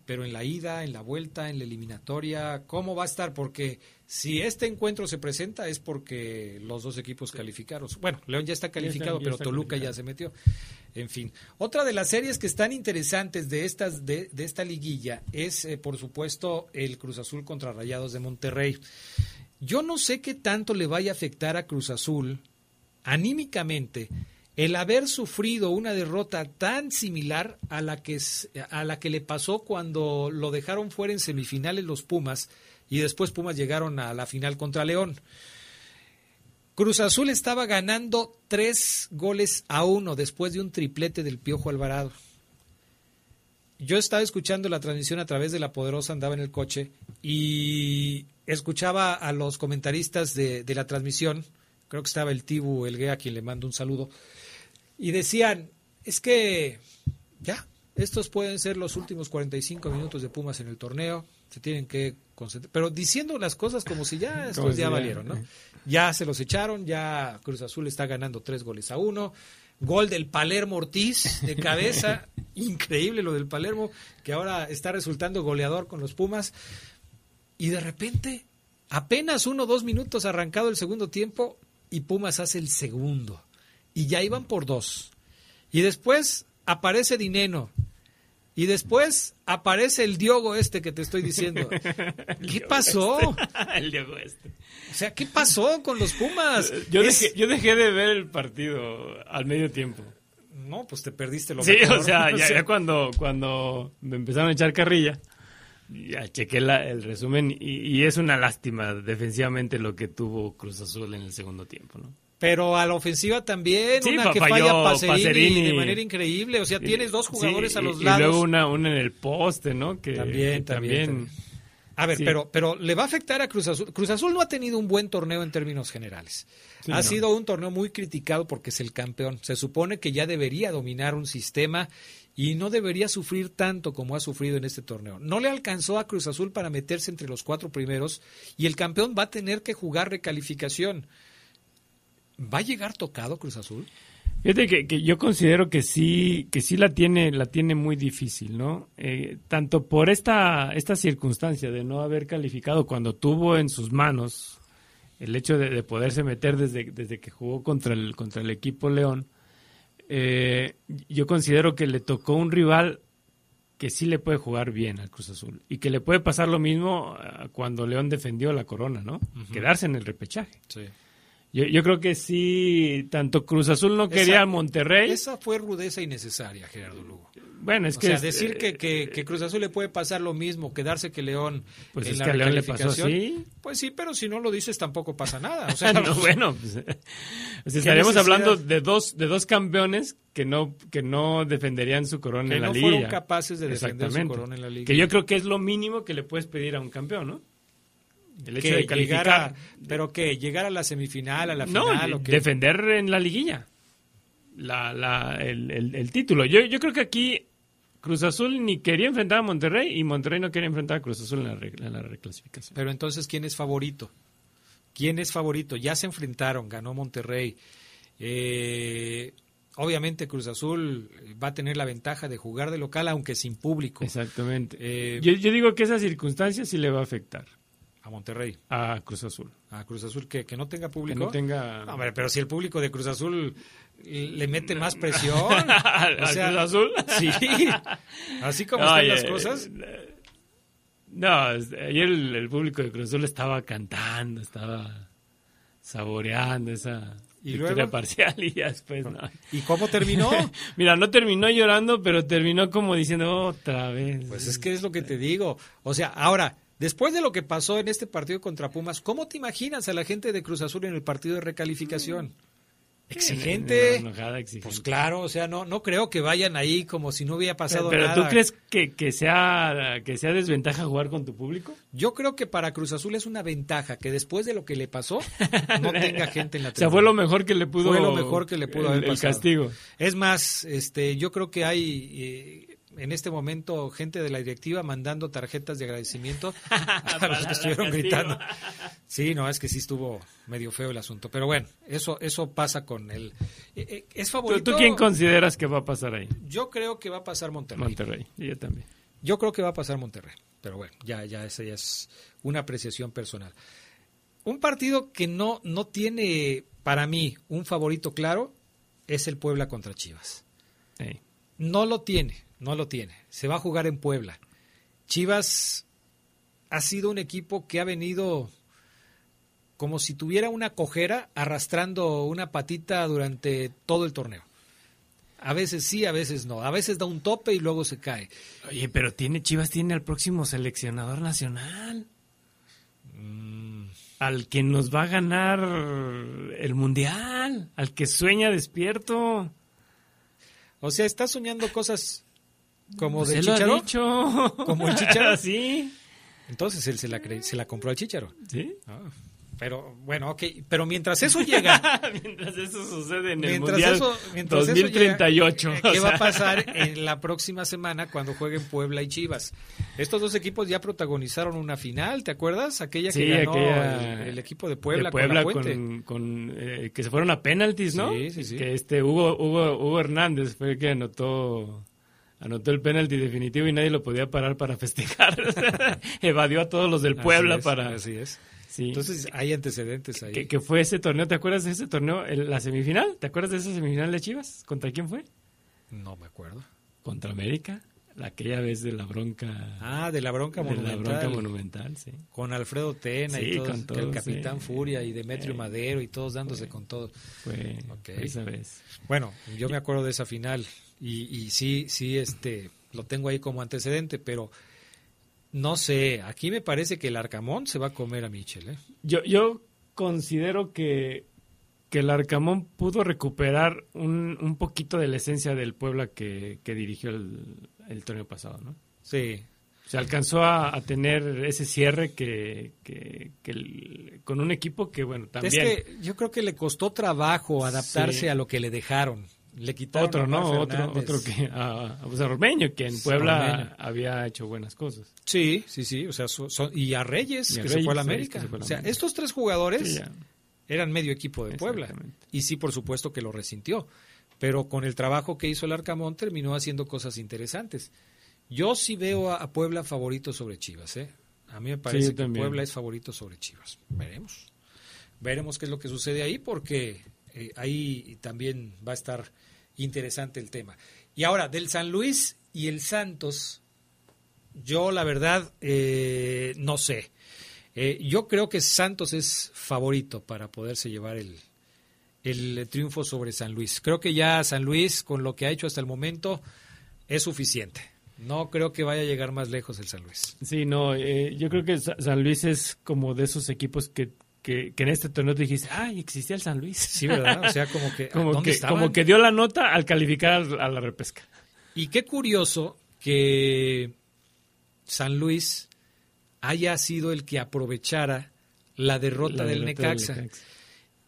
Pero en la ida, en la vuelta, en la eliminatoria, ¿cómo va a estar? Porque si este encuentro se presenta es porque los dos equipos calificaron. Bueno, León ya está calificado, pero Toluca ya se metió. En fin, otra de las series que están interesantes de estas de, esta liguilla es, eh, por supuesto, el Cruz Azul contra Rayados de Monterrey. Yo no sé qué tanto le vaya a afectar a Cruz Azul anímicamente el haber sufrido una derrota tan similar a la que a la que le pasó cuando lo dejaron fuera en semifinales los Pumas y después Pumas llegaron a la final contra León. Cruz Azul estaba ganando tres goles a uno después de un triplete del Piojo Alvarado. Yo estaba escuchando la transmisión a través de la Poderosa, andaba en el coche y escuchaba a los comentaristas de, la transmisión, creo que estaba el Tibu Elguea, a quien le mando un saludo, y decían, es que ya, estos pueden ser los últimos 45 minutos de Pumas en el torneo, se tienen que concentrar, pero diciendo las cosas como si ya estos ya valieron, ¿no? Ya se los echaron, ya Cruz Azul está ganando tres goles a uno. Gol del Palermo Ortiz de cabeza, increíble lo del Palermo, que ahora está resultando goleador con los Pumas. Y de repente, apenas uno o dos minutos arrancado el segundo tiempo, y Pumas hace el segundo. Y ya iban por dos. Y después aparece Dineno y después aparece el Diogo este que te estoy diciendo. ¿Qué pasó? Este. el Diogo este. O sea, ¿qué pasó con los Pumas? Yo, dejé, yo dejé de ver el partido al medio tiempo. No, pues te perdiste lo Sí, o sea, ya, cuando, cuando me empezaron a echar carrilla, ya chequé el resumen y, y es una lástima defensivamente lo que tuvo Cruz Azul en el segundo tiempo, ¿no? Pero a la ofensiva también, una que falla Pacerini, de manera increíble. O sea, tienes dos jugadores a los lados. Y luego una, una en el poste, ¿no? Que, también, también, A ver, pero, pero le va a afectar a Cruz Azul. Cruz Azul no ha tenido un buen torneo en términos generales. ha sido un torneo muy criticado porque es el campeón. Se supone que ya debería dominar un sistema y no debería sufrir tanto como ha sufrido en este torneo. No le alcanzó a Cruz Azul para meterse entre los cuatro primeros y el campeón va a tener que jugar recalificación ¿Va a llegar tocado Cruz Azul? Fíjate que, yo considero que sí, que sí la tiene, la tiene muy difícil, ¿no? Eh, tanto por esta, esta circunstancia de no haber calificado cuando tuvo en sus manos el hecho de, de poderse meter desde, desde que jugó contra el, contra el equipo León, eh, yo considero que le tocó un rival que sí le puede jugar bien al Cruz Azul y que le puede pasar lo mismo ah, cuando León defendió la corona, ¿no? Quedarse en el repechaje. Sí. Yo, yo creo que sí, tanto Cruz Azul no quería Esa- a Monterrey. Esa fue rudeza innecesaria, Gerardo Lugo. Bueno, es O que sea, decir que, que, que Cruz Azul le puede pasar lo mismo, quedarse que León Pues en es la que a León le pasó así. Pues sí, pero si no lo dices tampoco pasa nada. O sea, no, bueno, pues, sea, ¿Qué estaríamos hablando de dos, de dos campeones que no, que no defenderían su corona Que en la no liga. fueron capaces de defender su corona en la liga. Que yo creo que es lo mínimo que le puedes pedir a un campeón, ¿no? El hecho que de calificar. llegara- pero que llegar a la semifinal, a la no, final, o defender en la liguilla la, la, el, el- el título. Yo, yo creo que aquí Cruz Azul ni quería enfrentar a Monterrey y Monterrey no quería enfrentar a Cruz Azul en la, re- en la reclasificación. Pero entonces, ¿quién es favorito? ¿Quién es favorito? Ya se enfrentaron, ganó Monterrey. Eh, obviamente Cruz Azul va a tener la ventaja de jugar de local, aunque sin público. Exactamente. Eh, Yo, yo digo que esa circunstancia sí le va a afectar a Monterrey. a Cruz Azul. A Cruz Azul que, que no tenga público. Que no tenga- No, hombre, pero si el público de Cruz Azul le mete más presión. ¿Al o sea, Cruz Azul? Sí. Así como están Oye, las cosas. No, ayer el, el público de Cruz Azul estaba cantando, estaba saboreando esa ¿Y victoria luego? parcial y ya después no. ¿Y cómo terminó? Mira, no terminó llorando, pero terminó como diciendo otra vez. Pues es que es lo que te digo. O sea, ahora, después de lo que pasó en este partido contra Pumas, ¿cómo te imaginas a la gente de Cruz Azul en el partido de recalificación? Exigente. Enojada, exigente. Pues claro, o sea, no, no creo que vayan ahí como si no hubiera pasado pero, nada. ¿tú crees que, que sea que sea desventaja jugar con tu público? Yo creo que para Cruz Azul es una ventaja que después de lo que le pasó no tenga gente en la O sea, fue lo mejor que le pudo Fue lo mejor que le pudo el- haber el pasado. castigo. Es más, este, yo creo que hay eh, en este momento gente de la directiva mandando tarjetas de agradecimiento a los que estuvieron gritando. Sí, no, es que sí estuvo medio feo el asunto, pero bueno, eso eso pasa con el eh, eh, es ¿Tú, favorito. tú quién consideras que va a pasar ahí? Yo creo que va a pasar Monterrey. Monterrey, y yo también. Yo creo que va a pasar Monterrey, pero bueno, ya ya esa ya es una apreciación personal. Un partido que no no tiene para mí un favorito claro es el Puebla contra Chivas. Sí. No lo tiene, no lo tiene. Se va a jugar en Puebla. Chivas ha sido un equipo que ha venido como si tuviera una cojera arrastrando una patita durante todo el torneo. A veces sí, a veces no. A veces da un tope y luego se cae. Oye, pero tiene Chivas tiene al próximo seleccionador nacional. Mm. Al que nos va a ganar el mundial, al que sueña despierto. O sea, está soñando cosas como Pues de él lo ha Chicharo. dicho. Como el Chicharo. sí. Entonces él se la, se la compró al Chicharo. Sí. Ah, pero bueno, ok. Pero mientras eso llega, mientras eso sucede en el mientras mundial eso, mientras eso 2038. llega, o ¿Qué va a pasar en la próxima semana cuando jueguen Puebla y Chivas? Estos dos equipos ya protagonizaron una final, ¿te acuerdas? Aquella que ganó aquella el, el equipo de Puebla, de Puebla con la Puente. con, con, eh, que se fueron a penaltis, ¿no? Sí, sí, sí. Que este Hugo, Hugo, Hugo Hernández fue el que anotó anotó el penalti definitivo y nadie lo podía parar para festejar. Evadió a todos los del Así Puebla es, para Así es. Sí. Entonces hay antecedentes ahí. que, que fue ese torneo, ¿te acuerdas de ese torneo? El- la semifinal, ¿te acuerdas de esa semifinal de Chivas? ¿Contra quién fue? No me acuerdo. Contra América, la aquella vez de la bronca. Ah, de la bronca de monumental. la bronca monumental, sí. Con Alfredo Tena Sí, y todos, con que el Capitán sí. Furia y Demetrio Eh, Madero y todos dándose con todo. Fue, Ok. fue esa vez. Bueno, yo me acuerdo de esa final y, y sí, sí, este, lo tengo ahí como antecedente, pero no sé, aquí me parece que el Arcamón se va a comer a Michel, ¿eh? Yo, yo considero que, que el Arcamón pudo recuperar un, un poquito de la esencia del Puebla que, que dirigió el, el torneo pasado, ¿no? Sí. Se alcanzó a, a tener ese cierre que, que, que el- con un equipo que, bueno, también... Es que yo creo que le costó trabajo adaptarse Sí. a lo que le dejaron. Le quitaron otro, ¿no? Otro, otro que... A, a a Ormeño, que en Puebla Ormeño. había hecho buenas cosas. Sí, sí, sí, o sea, so- y a Reyes, Y a que se fue a la América. se fue a la o sea, América. estos tres jugadores Sí, eran medio equipo de Puebla. Y sí, por supuesto que lo resintió. Pero con el trabajo que hizo el Arcamón terminó haciendo cosas interesantes. Yo sí veo a, Puebla favorito sobre Chivas. ¿eh? A mí me parece que Puebla es favorito sobre Chivas. Veremos. Veremos qué es lo que sucede ahí porque eh, ahí también va a estar interesante el tema. Y ahora, del San Luis y el Santos, yo la verdad eh, no sé. Eh, yo creo que Santos es favorito para poderse llevar el, el triunfo sobre San Luis. Creo que ya San Luis, con lo que ha hecho hasta el momento, es suficiente. No creo que vaya a llegar más lejos el San Luis. Sí, no, eh, yo creo que San Luis es como de esos equipos que, que, en este torneo te dijiste, ay, existía el San Luis. Sí, ¿verdad? O sea, como que, como, que como que dio la nota al calificar a la repesca. Y qué curioso que San Luis haya sido el que aprovechara la derrota, del, Necaxa.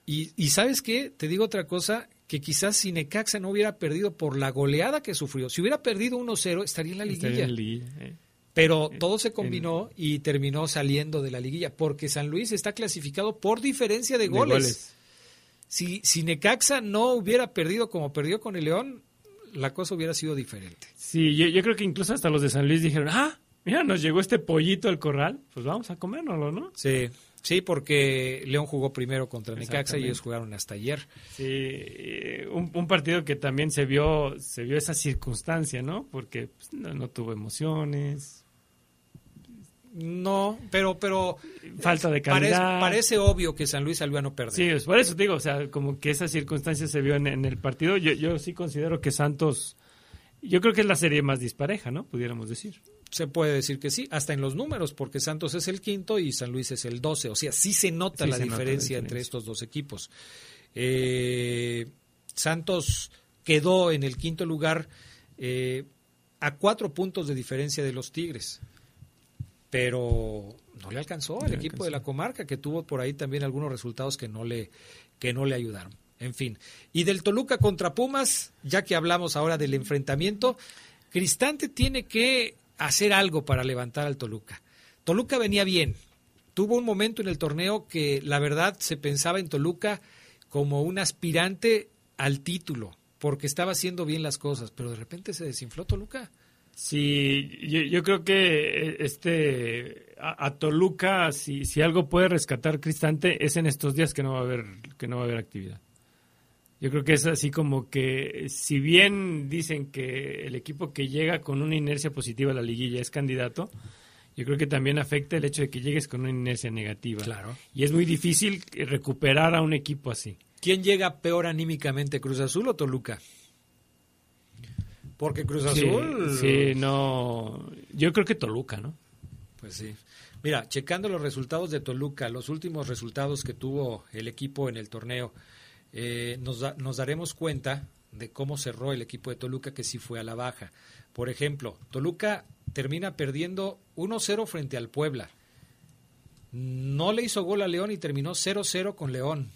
Y, y, sabes qué, te digo otra cosa, que quizás si Necaxa no hubiera perdido por la goleada que sufrió, si hubiera perdido 1-0, estaría en la liguilla. Eh. Pero todo se combinó y terminó saliendo de la liguilla, porque San Luis está clasificado por diferencia de goles. Si, si Necaxa no hubiera perdido como perdió con el León, la cosa hubiera sido diferente. Sí, yo, yo creo que incluso hasta los de San Luis dijeron, ah, mira, nos llegó este pollito al corral, pues vamos a comérnoslo, ¿no? Sí, sí, porque León jugó primero contra Necaxa y ellos jugaron hasta ayer. Sí, eh, un, partido que también se vio, se vio esa circunstancia, ¿no? Porque pues, no, tuvo emociones. No, pero, pero falta de calidad. Parece, obvio que San Luis salió a no perder. Sí, por eso digo, o sea, como que esa circunstancia se vio en, en el partido. Yo, yo sí considero que Santos, yo creo que es la serie más dispareja, ¿no? Pudiéramos decir se puede decir que sí, hasta en los números, porque Santos es el quinto y San Luis es el doce. O sea, sí se nota, la, diferencia entre estos dos equipos. Eh, Santos quedó en el quinto lugar eh, a cuatro puntos de diferencia de los Tigres, pero no le alcanzó al equipo de la comarca, que tuvo por ahí también algunos resultados que no le, que no le ayudaron. En fin, y del Toluca contra Pumas, ya que hablamos ahora del enfrentamiento, Cristante tiene que hacer algo para levantar al Toluca. Toluca venía bien. Tuvo un momento en el torneo que la verdad se pensaba en Toluca como un aspirante al título, porque estaba haciendo bien las cosas, pero de repente se desinfló Toluca. Sí, yo, creo que este a, Toluca, si, si algo puede rescatar Cristante, es en estos días que no va a haber, que no va a haber actividad. Yo creo que es así como que, si bien dicen que el equipo que llega con una inercia positiva a la liguilla es candidato, yo creo que también afecta el hecho de que llegues con una inercia negativa. Claro. Y es muy difícil recuperar a un equipo así. ¿Quién llega peor anímicamente, Cruz Azul o Toluca? Porque Cruz Azul. Sí, no. Yo creo que Toluca, ¿no? Pues sí. Mira, checando los resultados de Toluca, los últimos resultados que tuvo el equipo en el torneo. Eh, nos, nos daremos cuenta de cómo cerró el equipo de Toluca, que sí fue a la baja. Por ejemplo, Toluca termina perdiendo 1-0 frente al Puebla. No le hizo gol a León y terminó 0-0 con León.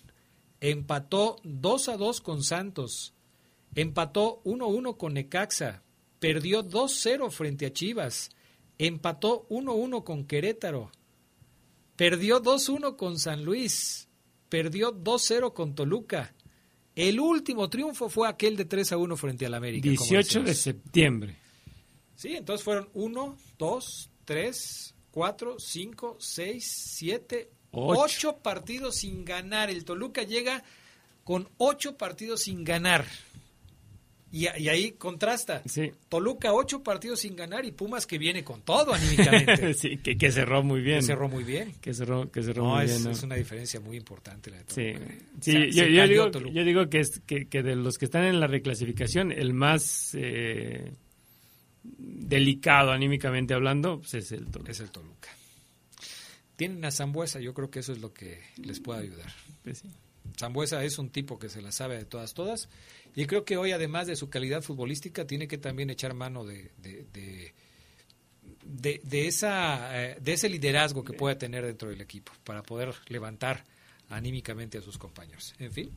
Empató 2-2 con Santos. Empató 1-1 con Necaxa. Perdió 2-0 frente a Chivas. Empató 1-1 con Querétaro. Perdió 2-1 con San Luis perdió 2-0 con Toluca. El último triunfo fue aquel de 3 a 1 frente al América. 18 de septiembre. Sí, entonces fueron 1, 2, 3, 4, 5, 6, 7, 8 partidos sin ganar. El Toluca llega con 8 partidos sin ganar. Y, ahí contrasta. Toluca, ocho partidos sin ganar y Pumas que viene con todo anímicamente. sí, que, cerró muy bien. Que cerró muy bien. Que cerró, que cerró muy bien. ¿no? Es una diferencia muy importante la de Toluca. Sí, yo, digo, yo, digo, que, es, que, de los que están en la reclasificación, el más eh, delicado anímicamente hablando pues es el Toluca. Es el Toluca. Tienen a Zambuesa, yo creo que eso es lo que les puede ayudar. Pues Zambuesa es un tipo que se la sabe de todas, todas y creo que hoy, además de su calidad futbolística, tiene que también echar mano de, de, de, esa, eh, de ese liderazgo que pueda tener dentro del equipo para poder levantar anímicamente a sus compañeros. En fin,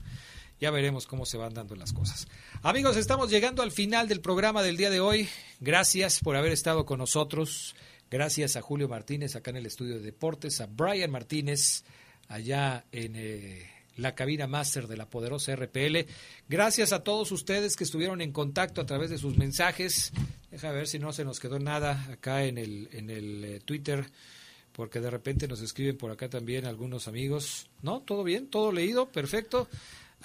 ya veremos cómo se van dando las cosas. Amigos, estamos llegando al final del programa del día de hoy. Gracias por haber estado con nosotros. Gracias a Julio Martínez acá en el estudio de deportes, a Brian Martínez allá en... Eh, la cabina máster de la poderosa RPL. Gracias a todos ustedes que estuvieron en contacto a través de sus mensajes. Deja ver si no se nos quedó nada acá en el, en el eh, Twitter, porque de repente nos escriben por acá también algunos amigos. ¿No? ¿Todo bien? ¿Todo leído? Perfecto.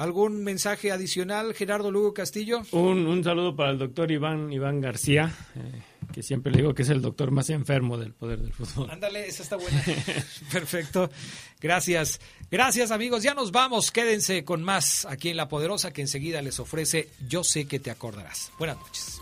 ¿Algún mensaje adicional, Gerardo Lugo Castillo? Un, un saludo para el doctor Iván, Iván García, eh, que siempre le digo que es el doctor más enfermo del poder del fútbol. Ándale, esa está buena. Perfecto. Gracias. Gracias, amigos. Ya nos vamos. Quédense con más aquí en La Poderosa, que enseguida les ofrece Yo sé que te acordarás. Buenas noches.